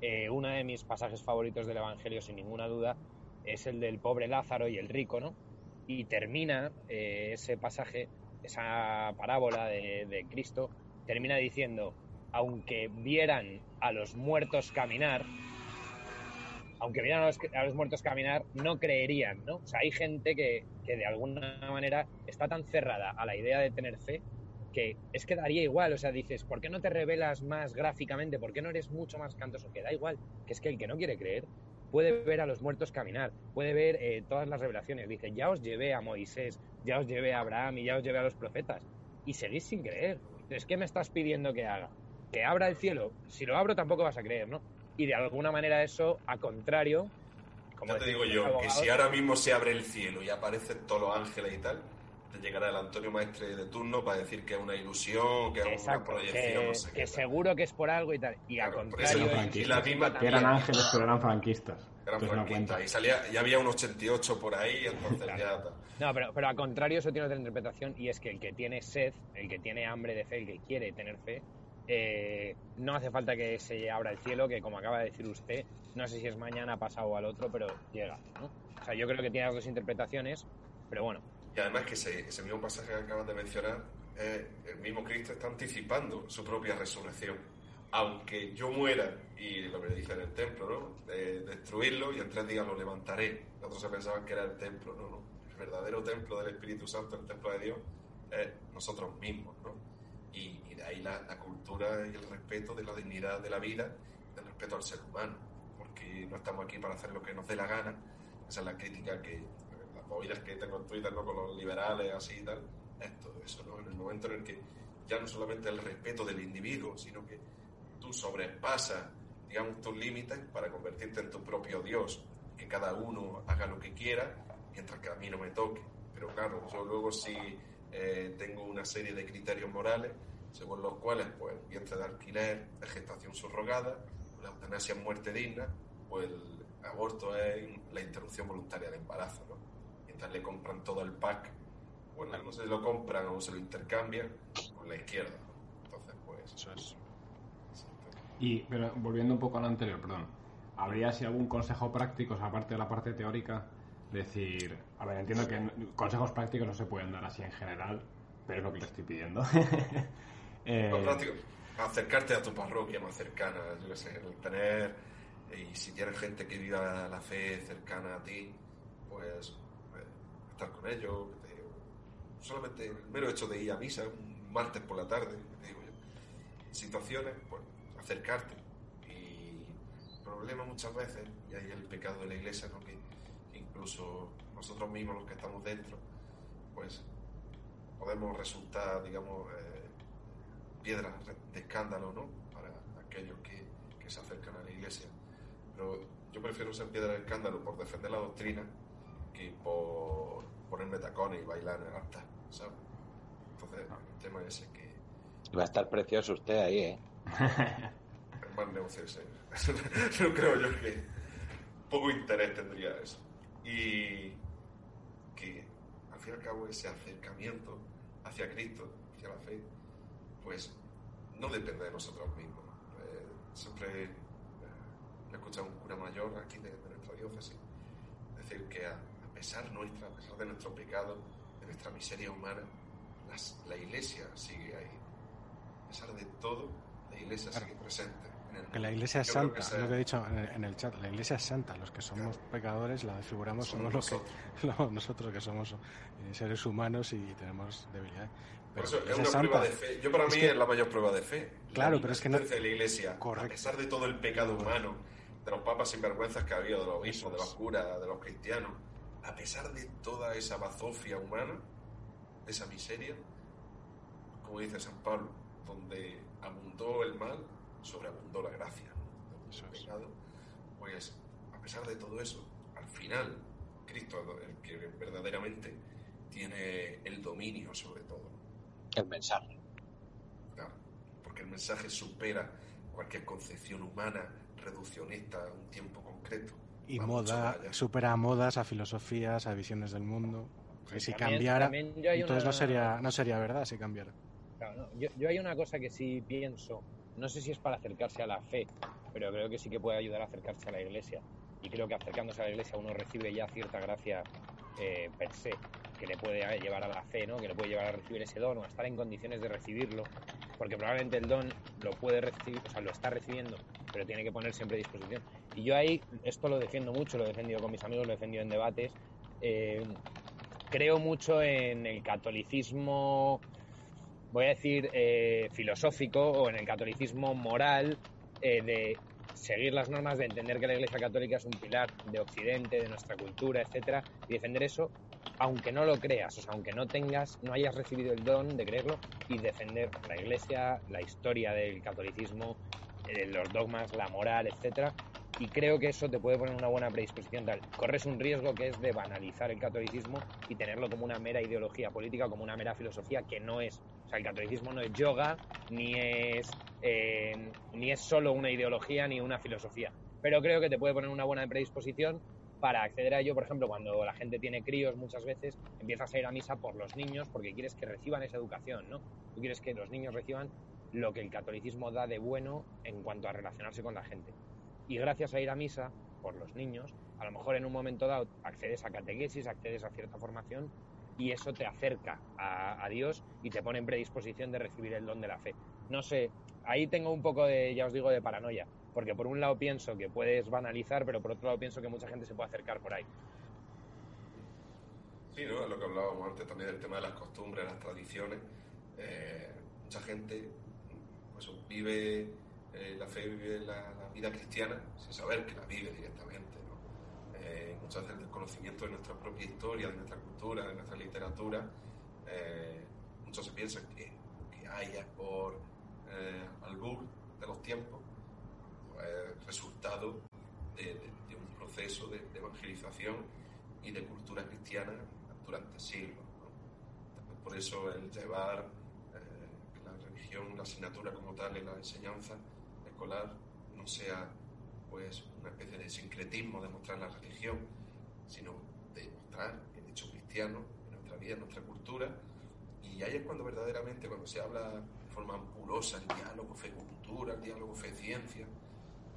eh, uno de mis pasajes favoritos del Evangelio, sin ninguna duda, es el del pobre Lázaro y el rico, ¿no? Y termina eh, ese pasaje, esa parábola de, Cristo, termina diciendo, aunque vieran a los muertos caminar, aunque vieran a los, a los muertos caminar, no creerían, ¿no? O sea, hay gente que, que de alguna manera está tan cerrada a la idea de tener fe que es que daría igual, o sea, dices, ¿por qué no te revelas más gráficamente? ¿Por qué no eres mucho más cantoso? Que da igual, que es que el que no quiere creer puede ver a los muertos caminar, puede ver eh, todas las revelaciones. Dice, ya os llevé a Moisés, ya os llevé a Abraham y ya os llevé a los profetas. Y seguís sin creer. Entonces, ¿qué me estás pidiendo que haga? Que abra el cielo. Si lo abro tampoco vas a creer, ¿no? Y de alguna manera eso, a contrario... Ya te digo yo, que si ahora mismo se abre el cielo y aparecen todos los ángeles y tal, llegará el Antonio Maestre de turno para decir que es una ilusión, que es una proyección, que, no sé que seguro que es por algo y tal. Y a Claro, por contrario... y la misma Que eran también, ángeles, pero eran franquistas. eran no franquistas, y salía, ya había un 88 por ahí, entonces ya... tal. No, pero, pero a contrario eso tiene otra interpretación y es que el que tiene sed, el que tiene hambre de fe, el que quiere tener fe, eh, no hace falta que se abra el cielo, que como acaba de decir usted, no sé si es mañana, pasado o al otro, pero llega. ¿no? O sea, yo creo que tiene dos interpretaciones, pero bueno, Y además que ese, ese mismo pasaje que acabas de mencionar, eh, el mismo Cristo está anticipando su propia resurrección. aunque yo muera, y lo que dice en el templo, ¿no? destruirlo y en tres días lo levantaré. Otros se pensaban que era el templo, no, no. El verdadero templo del Espíritu Santo, el templo de Dios, es nosotros mismos, ¿no? Y, de ahí la, cultura y el respeto de la dignidad de la vida, el respeto al ser humano, porque no estamos aquí para hacer lo que nos dé la gana. Esa es la crítica que, movidas que tengo en Twitter, ¿no? Con los liberales, así y tal. Esto, eso, ¿no? En el momento en el que ya no solamente el respeto del individuo, sino que tú sobrepasas, digamos, tus límites para convertirte en tu propio Dios, que cada uno haga lo que quiera, mientras que a mí no me toque. Pero claro, yo luego sí eh, tengo una serie de criterios morales, según los cuales, pues, vientre de alquiler es gestación subrogada, la eutanasia es muerte digna, pues el aborto es la interrupción voluntaria de embarazo, ¿no? Le compran todo el pack, bueno, no se lo compran o se lo intercambian con la izquierda. Entonces, pues... Eso es. Y, pero volviendo un poco a lo anterior, perdón, ¿habría si algún consejo práctico, aparte de la parte teórica, decir, a ver, entiendo que consejos prácticos no se pueden dar así en general, pero es lo que le estoy pidiendo. eh, práctico, acercarte a tu parroquia más cercana, yo qué sé, el tener, y si tienes gente que viva la fe cercana a ti, pues estar con ellos, solamente el mero hecho de ir a misa un martes por la tarde, yo, situaciones, pues acercarte. Y el problema muchas veces, y ahí el pecado de la iglesia, ¿no? que incluso nosotros mismos, los que estamos dentro, pues podemos resultar, digamos, eh, piedras de escándalo, ¿no? Para aquellos que, que, se acercan a la iglesia. Pero yo prefiero ser piedra de escándalo por defender la doctrina que por ponerme tacones y bailar en el altar, ¿sabes? Entonces, el tema ese que... Va a estar precioso usted ahí, ¿eh? es más negocio no creo yo que poco interés tendría eso. Y que al fin y al cabo ese acercamiento hacia Cristo, hacia la fe, pues no depende de nosotros mismos. Eh, siempre eh, he escuchado un cura mayor aquí de, nuestra diócesis decir que a, pesar nuestra, a pesar de nuestro pecado, de nuestra miseria humana, la iglesia sigue ahí. A pesar de todo, la iglesia sigue presente. Que la iglesia es santa, lo que he dicho en el, chat, la iglesia es santa, los que somos pecadores la desfiguramos somos, nosotros. que, nosotros que somos eh, seres humanos y tenemos debilidades. Pero eso, es una prueba de fe. Yo para mí es, la mayor prueba de fe. Claro, pero es que no... de la iglesia, a pesar de todo el pecado humano, de los papas sinvergüenzas que ha habido, de los obispos, de los curas, de los cristianos, a pesar de toda esa bazofia humana, esa miseria, como dice San Pablo, donde abundó el mal, sobreabundó la gracia. ¿no? pues a pesar de todo eso, al final, Cristo es el que verdaderamente tiene el dominio sobre todo. El mensaje. Claro, porque el mensaje supera cualquier concepción humana, reduccionista, a un tiempo concreto. Y moda, supera a modas, a filosofías, a visiones del mundo. Que si cambiara, entonces no sería no sería verdad si cambiara. yo, yo hay una cosa que sí pienso no sé si es para acercarse a la fe, pero creo que sí que puede ayudar a acercarse a la iglesia. Y creo que acercándose a la iglesia uno recibe ya cierta gracia eh, per se, que le puede llevar a la fe, ¿no? que le puede llevar a recibir ese don o a estar en condiciones de recibirlo, porque probablemente el don lo puede recibir, o sea, lo está recibiendo, pero tiene que poner siempre a disposición. Y yo ahí, esto lo defiendo mucho, lo he defendido con mis amigos, lo he defendido en debates. Eh, creo mucho en el catolicismo voy a decir, eh, filosófico o en el catolicismo moral eh, de seguir las normas, de entender que la Iglesia Católica es un pilar de Occidente, de nuestra cultura, etcétera, y defender eso, aunque no lo creas, o sea, aunque no tengas, no hayas recibido el don de creerlo, y defender la Iglesia, la historia del catolicismo, eh, los dogmas, la moral, etcétera, y creo que eso te puede poner una buena predisposición tal. Corres un riesgo que es de banalizar el catolicismo y tenerlo como una mera ideología política, como una mera filosofía que no es. O sea, el catolicismo no es yoga, ni es, eh, ni es solo una ideología ni una filosofía. Pero creo que te puede poner una buena predisposición para acceder a ello, por ejemplo, cuando la gente tiene críos muchas veces, empiezas a ir a misa por los niños porque quieres que reciban esa educación, ¿no? Tú quieres que los niños reciban lo que el catolicismo da de bueno en cuanto a relacionarse con la gente y gracias a ir a misa por los niños, a lo mejor en un momento dado accedes a catequesis, accedes a cierta formación y eso te acerca a, Dios y te pone en predisposición de recibir el don de la fe. No sé, ahí tengo un poco de, ya os digo, de paranoia. Porque por un lado pienso que puedes banalizar, pero por otro lado pienso que mucha gente se puede acercar por ahí. Sí, ¿no? Lo que hablábamos antes también del tema de las costumbres, las tradiciones. Eh, mucha gente pues, vive eh, la fe, vive la, vida cristiana sin saber que la vive directamente. ¿no? Eh, muchas veces el desconocimiento de nuestra propia historia, de nuestra cultura, de nuestra literatura. Eh, muchos se piensan que, que haya por eh, albur de los tiempos resultado de, de, de, un proceso de, de, evangelización y de cultura cristiana durante siglos. ¿no? Por eso el llevar eh, la religión, la asignatura como tal en la enseñanza escolar no sea pues una especie de sincretismo de mostrar la religión, sino de mostrar el hecho cristiano en nuestra vida, en nuestra cultura. Y ahí es cuando verdaderamente, cuando se habla de forma ampulosa el diálogo fe-cultura, el diálogo fe-ciencia,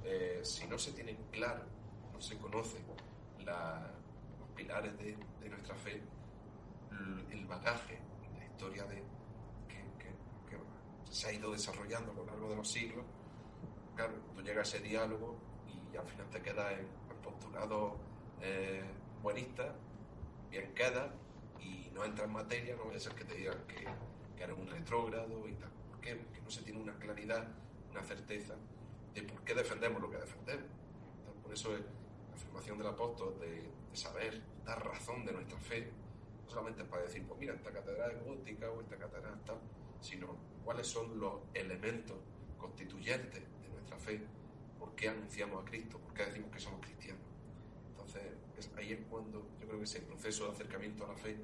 eh, si no se tiene claro, no se conoce la, los pilares de, de, nuestra fe, el bagaje, la historia de, que, que, que, se ha ido desarrollando a lo largo de los siglos, claro, tú llegas a ese diálogo y al final te quedas en, postulado eh, buenista, bien queda y no entra en materia, no a ser que te digan que, que eres un retrógrado y tal. ¿Por qué? Porque no se tiene una claridad, una certeza de por qué defendemos lo que defendemos. Entonces, por eso la afirmación del apóstol de, de, saber, dar razón de nuestra fe, no solamente es para decir, pues mira, esta catedral es gótica o esta catedral tal, sino cuáles son los elementos constituyentes de nuestra fe, por qué anunciamos a Cristo, por qué decimos que somos cristianos. Entonces, es, ahí es cuando yo creo que ese proceso de acercamiento a la fe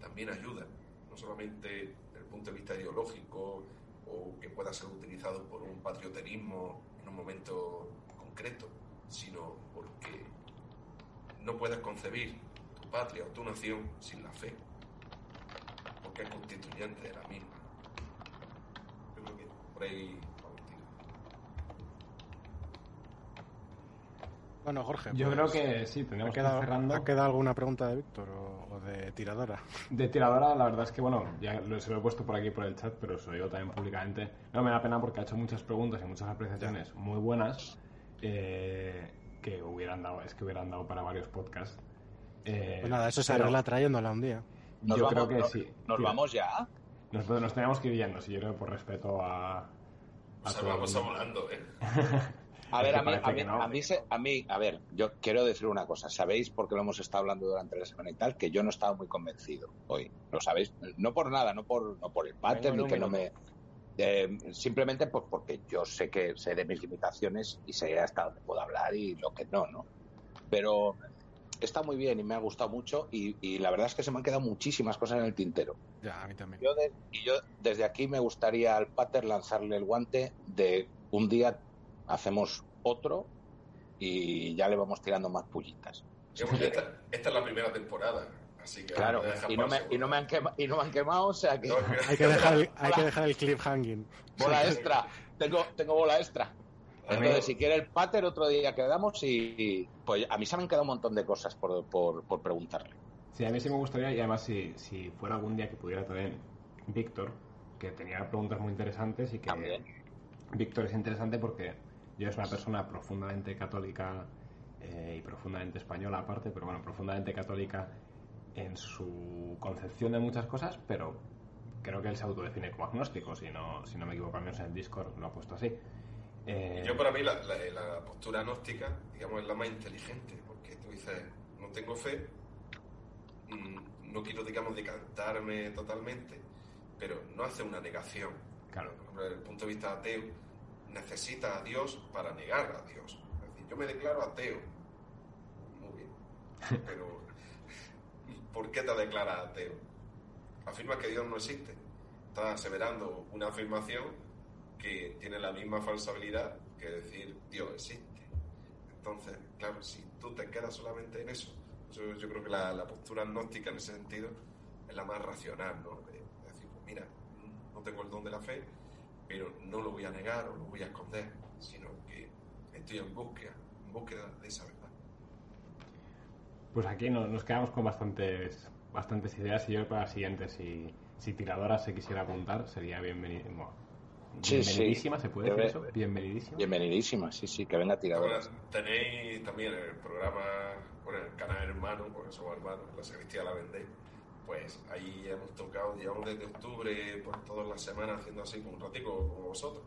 también ayuda, no solamente desde el punto de vista ideológico o que pueda ser utilizado por un patrioterismo en un momento concreto, sino porque no puedes concebir tu patria o tu nación sin la fe, porque es constituyente de la misma. Yo creo que por ahí Bueno, Jorge. Yo pues, creo que sí, tendríamos que ir cerrando. ¿Ha quedado alguna pregunta de Víctor o, o, de tiradora? De tiradora, la verdad es que, bueno, ya lo, se lo he puesto por aquí por el chat, pero se lo digo también públicamente. No me da pena porque ha hecho muchas preguntas y muchas apreciaciones muy buenas eh, que hubieran dado, es que hubieran dado para varios podcasts. Eh, pues nada, eso se arregla trayéndola un día. Nos yo vamos, creo que no, sí. ¿Nos Tira. vamos ya? Nosotros nos teníamos que ir yendo, sí, yo creo por respeto a. a o sea, vamos volando, ¿eh? A ver, a mí, a, mí, no. a, mí se- a mí, a ver, yo quiero decir una cosa. ¿Sabéis por qué lo hemos estado hablando durante la semana y tal? Que yo no estaba muy convencido hoy. ¿Lo sabéis? No por nada, no por, no por el pattern, ni que no me... eh, simplemente pues porque yo sé que sé de mis limitaciones y sé hasta dónde puedo hablar y lo que no, ¿no? Pero está muy bien y me ha gustado mucho y, y la verdad es que se me han quedado muchísimas cosas en el tintero. Ya, a mí también. Yo de- y yo desde aquí me gustaría al Pater lanzarle el guante de un día hacemos otro y ya le vamos tirando más pullitas. Digamos, esta, esta es la primera temporada, así que Claro, y no, me, y, no me han quema- y no me han quemado, o sea que No, Hay que dejar el, hay que dejar el clip hanging. bola extra, tengo, tengo bola extra. Entonces, si quiere el Pater, otro día quedamos y, y, pues a mí se me han quedado un montón de cosas por, por, por preguntarle. Sí, a mí sí me gustaría, y además si, si fuera algún día que pudiera también Víctor, que tenía preguntas muy interesantes y que También. Víctor es interesante porque yo es una persona profundamente católica eh, y profundamente española aparte, pero bueno, profundamente católica en su concepción de muchas cosas, pero creo que él se autodefine como agnóstico, si no, si no me equivoco, al menos en el Discord lo ha puesto así. Eh, Yo para mí la, la- la postura gnóstica, digamos, es la más inteligente, porque tú dices, no tengo fe, mm, no quiero, digamos, decantarme totalmente, pero no hace una negación. Claro. Por ejemplo, desde el punto de vista ateo, necesita a Dios para negar a Dios. Es decir, yo me declaro ateo. Muy bien. Pero, ¿por qué te declaras ateo? Afirmas que Dios no existe. Estás aseverando una afirmación que tiene la misma falsabilidad que decir Dios existe. Entonces, claro, si tú te quedas solamente en eso, yo, creo que la, postura gnóstica en ese sentido es la más racional, ¿no? De decir, pues mira, no tengo el don de la fe, pero no lo voy a negar o lo voy a esconder, sino que estoy en búsqueda, en búsqueda de esa verdad. Pues aquí no- nos quedamos con bastantes bastantes ideas y yo para la siguiente, si, si Tiradora se quisiera apuntar, sería bienvenido. Bueno, Sí, sí. Bienvenidísima, ¿se puede decir eso? Bienvenidísima. Bienvenidísima, sí, sí, que venga Bueno, tiradores. tenéis también el programa, bueno, el canal hermano, porque somos hermanos, la sacristía la vendéis. Pues ahí hemos tocado, llevamos desde octubre, por todas las semanas haciendo así como un ratico como vosotros,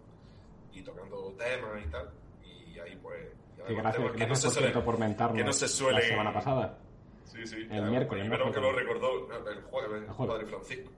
y tocando temas y tal. Y ahí pues. y gracias, que no gracias se por mentarnos que no se suele- la semana pasada. Sí, sí. El miércoles. Primero que lo recordó el jueves, El jueves. Padre Francisco.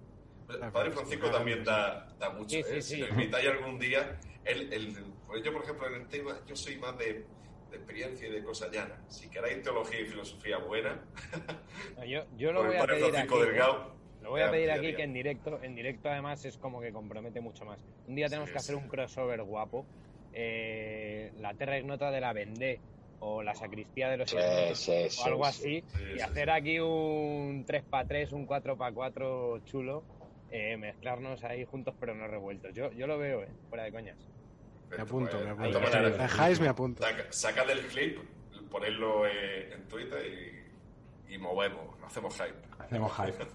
El Ah, Padre pues, Francisco también da, da mucho. Sí, sí, ¿eh? sí. Si lo invitáis algún día, él, él- pues yo, por ejemplo, en el tema, yo soy más de, de experiencia y de cosas llanas. Si queráis teología y filosofía buena, No, Yo, yo lo voy a pedir aquí. Delgado. Lo voy a pedir aquí que en directo, en directo además es como que compromete mucho más. Un día tenemos Sí, que hacer sí. un crossover guapo. eh, la Terra Ignota de la Vendée o la Sacristía de los Sí, o algo sí. así. Sí, y sí, hacer sí. aquí un 3x3, un 4x4 chulo. eh, mezclarnos ahí juntos pero no revueltos. Yo, yo lo veo, eh, fuera de coñas. Me apunto, Pues, me apunto. Dejáis, me apunto. saca, saca del clip, ponerlo eh, en Twitter y, y movemos, hacemos hype. Hacemos hype.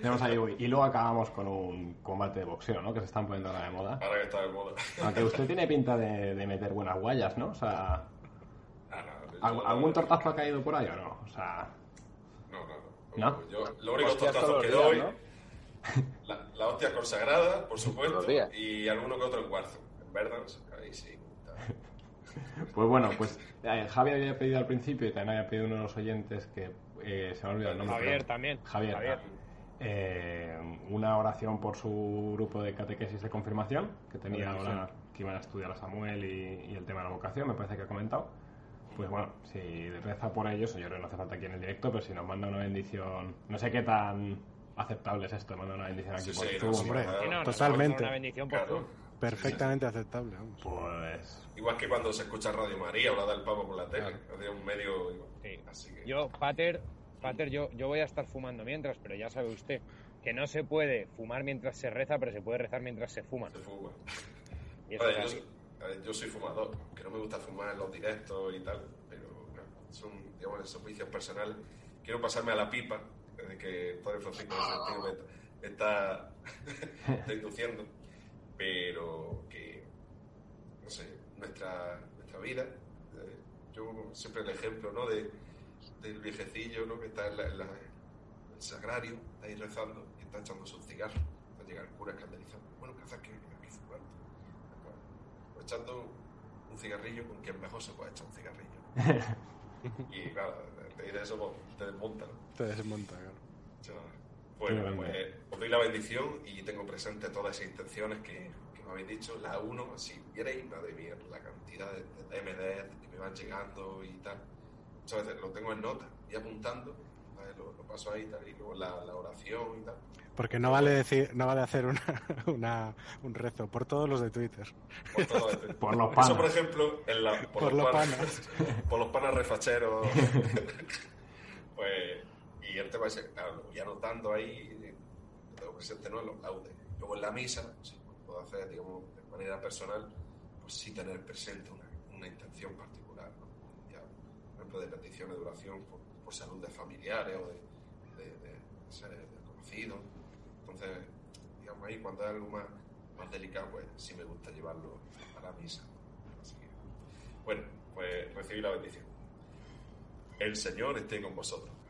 Tenemos ahí, y luego acabamos con un combate de boxeo, ¿no? Que se están poniendo ahora de moda. Ahora que está de moda. Aunque usted tiene pinta de, de meter buenas guayas, ¿no? O sea, Ah, no, ¿algún, tortazo ha caído por ahí o no? O sea, No, no, no. ¿No? Yo, lo único Hostias tortazo todos que doy, ¿no? la, la hostia consagrada, por supuesto, y alguno que otro en Warzone. En ahí sí. pues bueno, pues eh, Javi había pedido al principio y también había pedido uno de los oyentes que eh, se me ha olvidado el nombre. Javier pero- también. Javier. Javier. eh, una oración por su grupo de catequesis de confirmación, que tenía ahora que iban a estudiar a Samuel y, y el tema de la vocación, me parece que ha comentado. Pues bueno, si reza por ellos, yo creo que no hace falta aquí en el directo, pero si nos manda una bendición, no sé qué tan aceptable es esto, manda una bendición aquí Sí, por sí, no, sí, hombre. no, Totalmente. Una bendición por Claro. Perfectamente aceptable, vamos. Pues Igual que cuando se escucha Radio María o la del Pavo por la tele, es un medio. Sí. Así que. Yo, Pater, Pater yo, yo voy a estar fumando mientras, pero ya sabe usted que no se puede fumar mientras se reza, pero se puede rezar mientras se fuma. se fuma. Y eso Vale, es yo, así. a ver, yo soy fumador, que no me gusta fumar en los directos y tal, pero no, son, digamos, esos vicios personales. Quiero pasarme a la pipa, desde que el Padre Francisco está, está induciendo, pero que, no sé, nuestra, nuestra vida, eh, yo siempre el ejemplo, ¿no?, de, del viejecillo, ¿no?, que está en, la, en la- el sagrario, está ahí rezando y está echándose un cigarro, va a llegar el cura escandalizado, bueno, ¿qué haces aquí, aquí fumando? o echando un cigarrillo con quien mejor se puede echar un cigarrillo. y claro, te dice eso, pues, te desmonta. ¿no? Te desmonta, claro. O sea, Bueno, pues grande. os doy la bendición y tengo presente todas esas intenciones que, que me habéis dicho. La uno, si vierais, madre mía, la cantidad de, de MD que me van llegando y tal. Muchas veces lo tengo en nota y apuntando, ¿vale? lo, lo paso ahí y tal, y luego la, la oración y tal. Porque no vale decir, no vale hacer una, una- un rezo por todos los de Twitter. Por, todo esto. Por los Eso, panas. por ejemplo, en la, por, Por los, los panas, por los panas refacheros. pues, y el tema es, claro, lo voy anotando ahí, lo tengo presente, ¿no? Los laudes. Luego en la misa, sí, pues, puedo hacer, digamos, de manera personal, pues sí tener presente una, una intención particular, ¿no? Ya, por ejemplo, de peticiones de oración por, por salud de familiares o de, de, de seres conocidos. Entonces, digamos, ahí cuando es algo más, más delicado, pues sí me gusta llevarlo a la misa. Así que, bueno, pues recibí la bendición. El Señor esté con vosotros.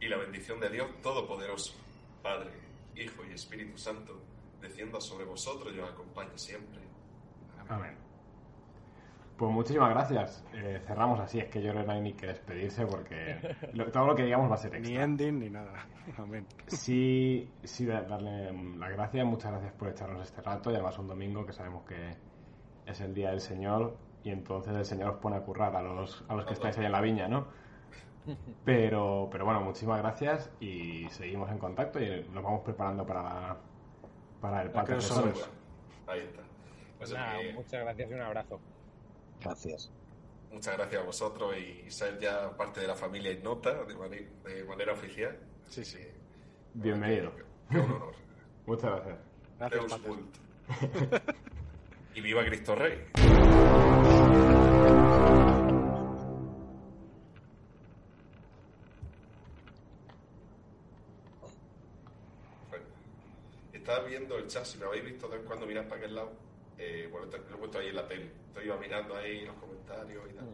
Y la bendición de Dios Todopoderoso, Padre, Hijo y Espíritu Santo, descienda sobre vosotros y os acompañe siempre. Amén. Pues muchísimas gracias. Eh, cerramos así. Es que yo no hay ni que despedirse porque lo- todo lo que digamos va a ser Ni extra. ending ni nada. Amén. Sí, sí, da- darle las gracias. Muchas gracias por echarnos este rato y además un domingo que sabemos que es el día del Señor y entonces el Señor os pone a currar a los, a los que estáis ahí en la viña, ¿no? Pero, pero bueno, muchísimas gracias y seguimos en contacto y nos vamos preparando para, para el. Resource. Ahí está. Pues Nada, que muchas gracias y un abrazo. Gracias. muchas gracias a vosotros y ser ya parte de la familia Ignota de, mani- de manera oficial. Sí, sí. Bienvenido. Qué, qué honor. Muchas gracias. Gracias, Deus Pater. vult. y viva Cristo Rey. Viendo el chat, si me habéis visto de vez cuando mirar para aquel lado, eh, bueno, lo he puesto ahí en la tele. Estoy mirando ahí los comentarios y tal.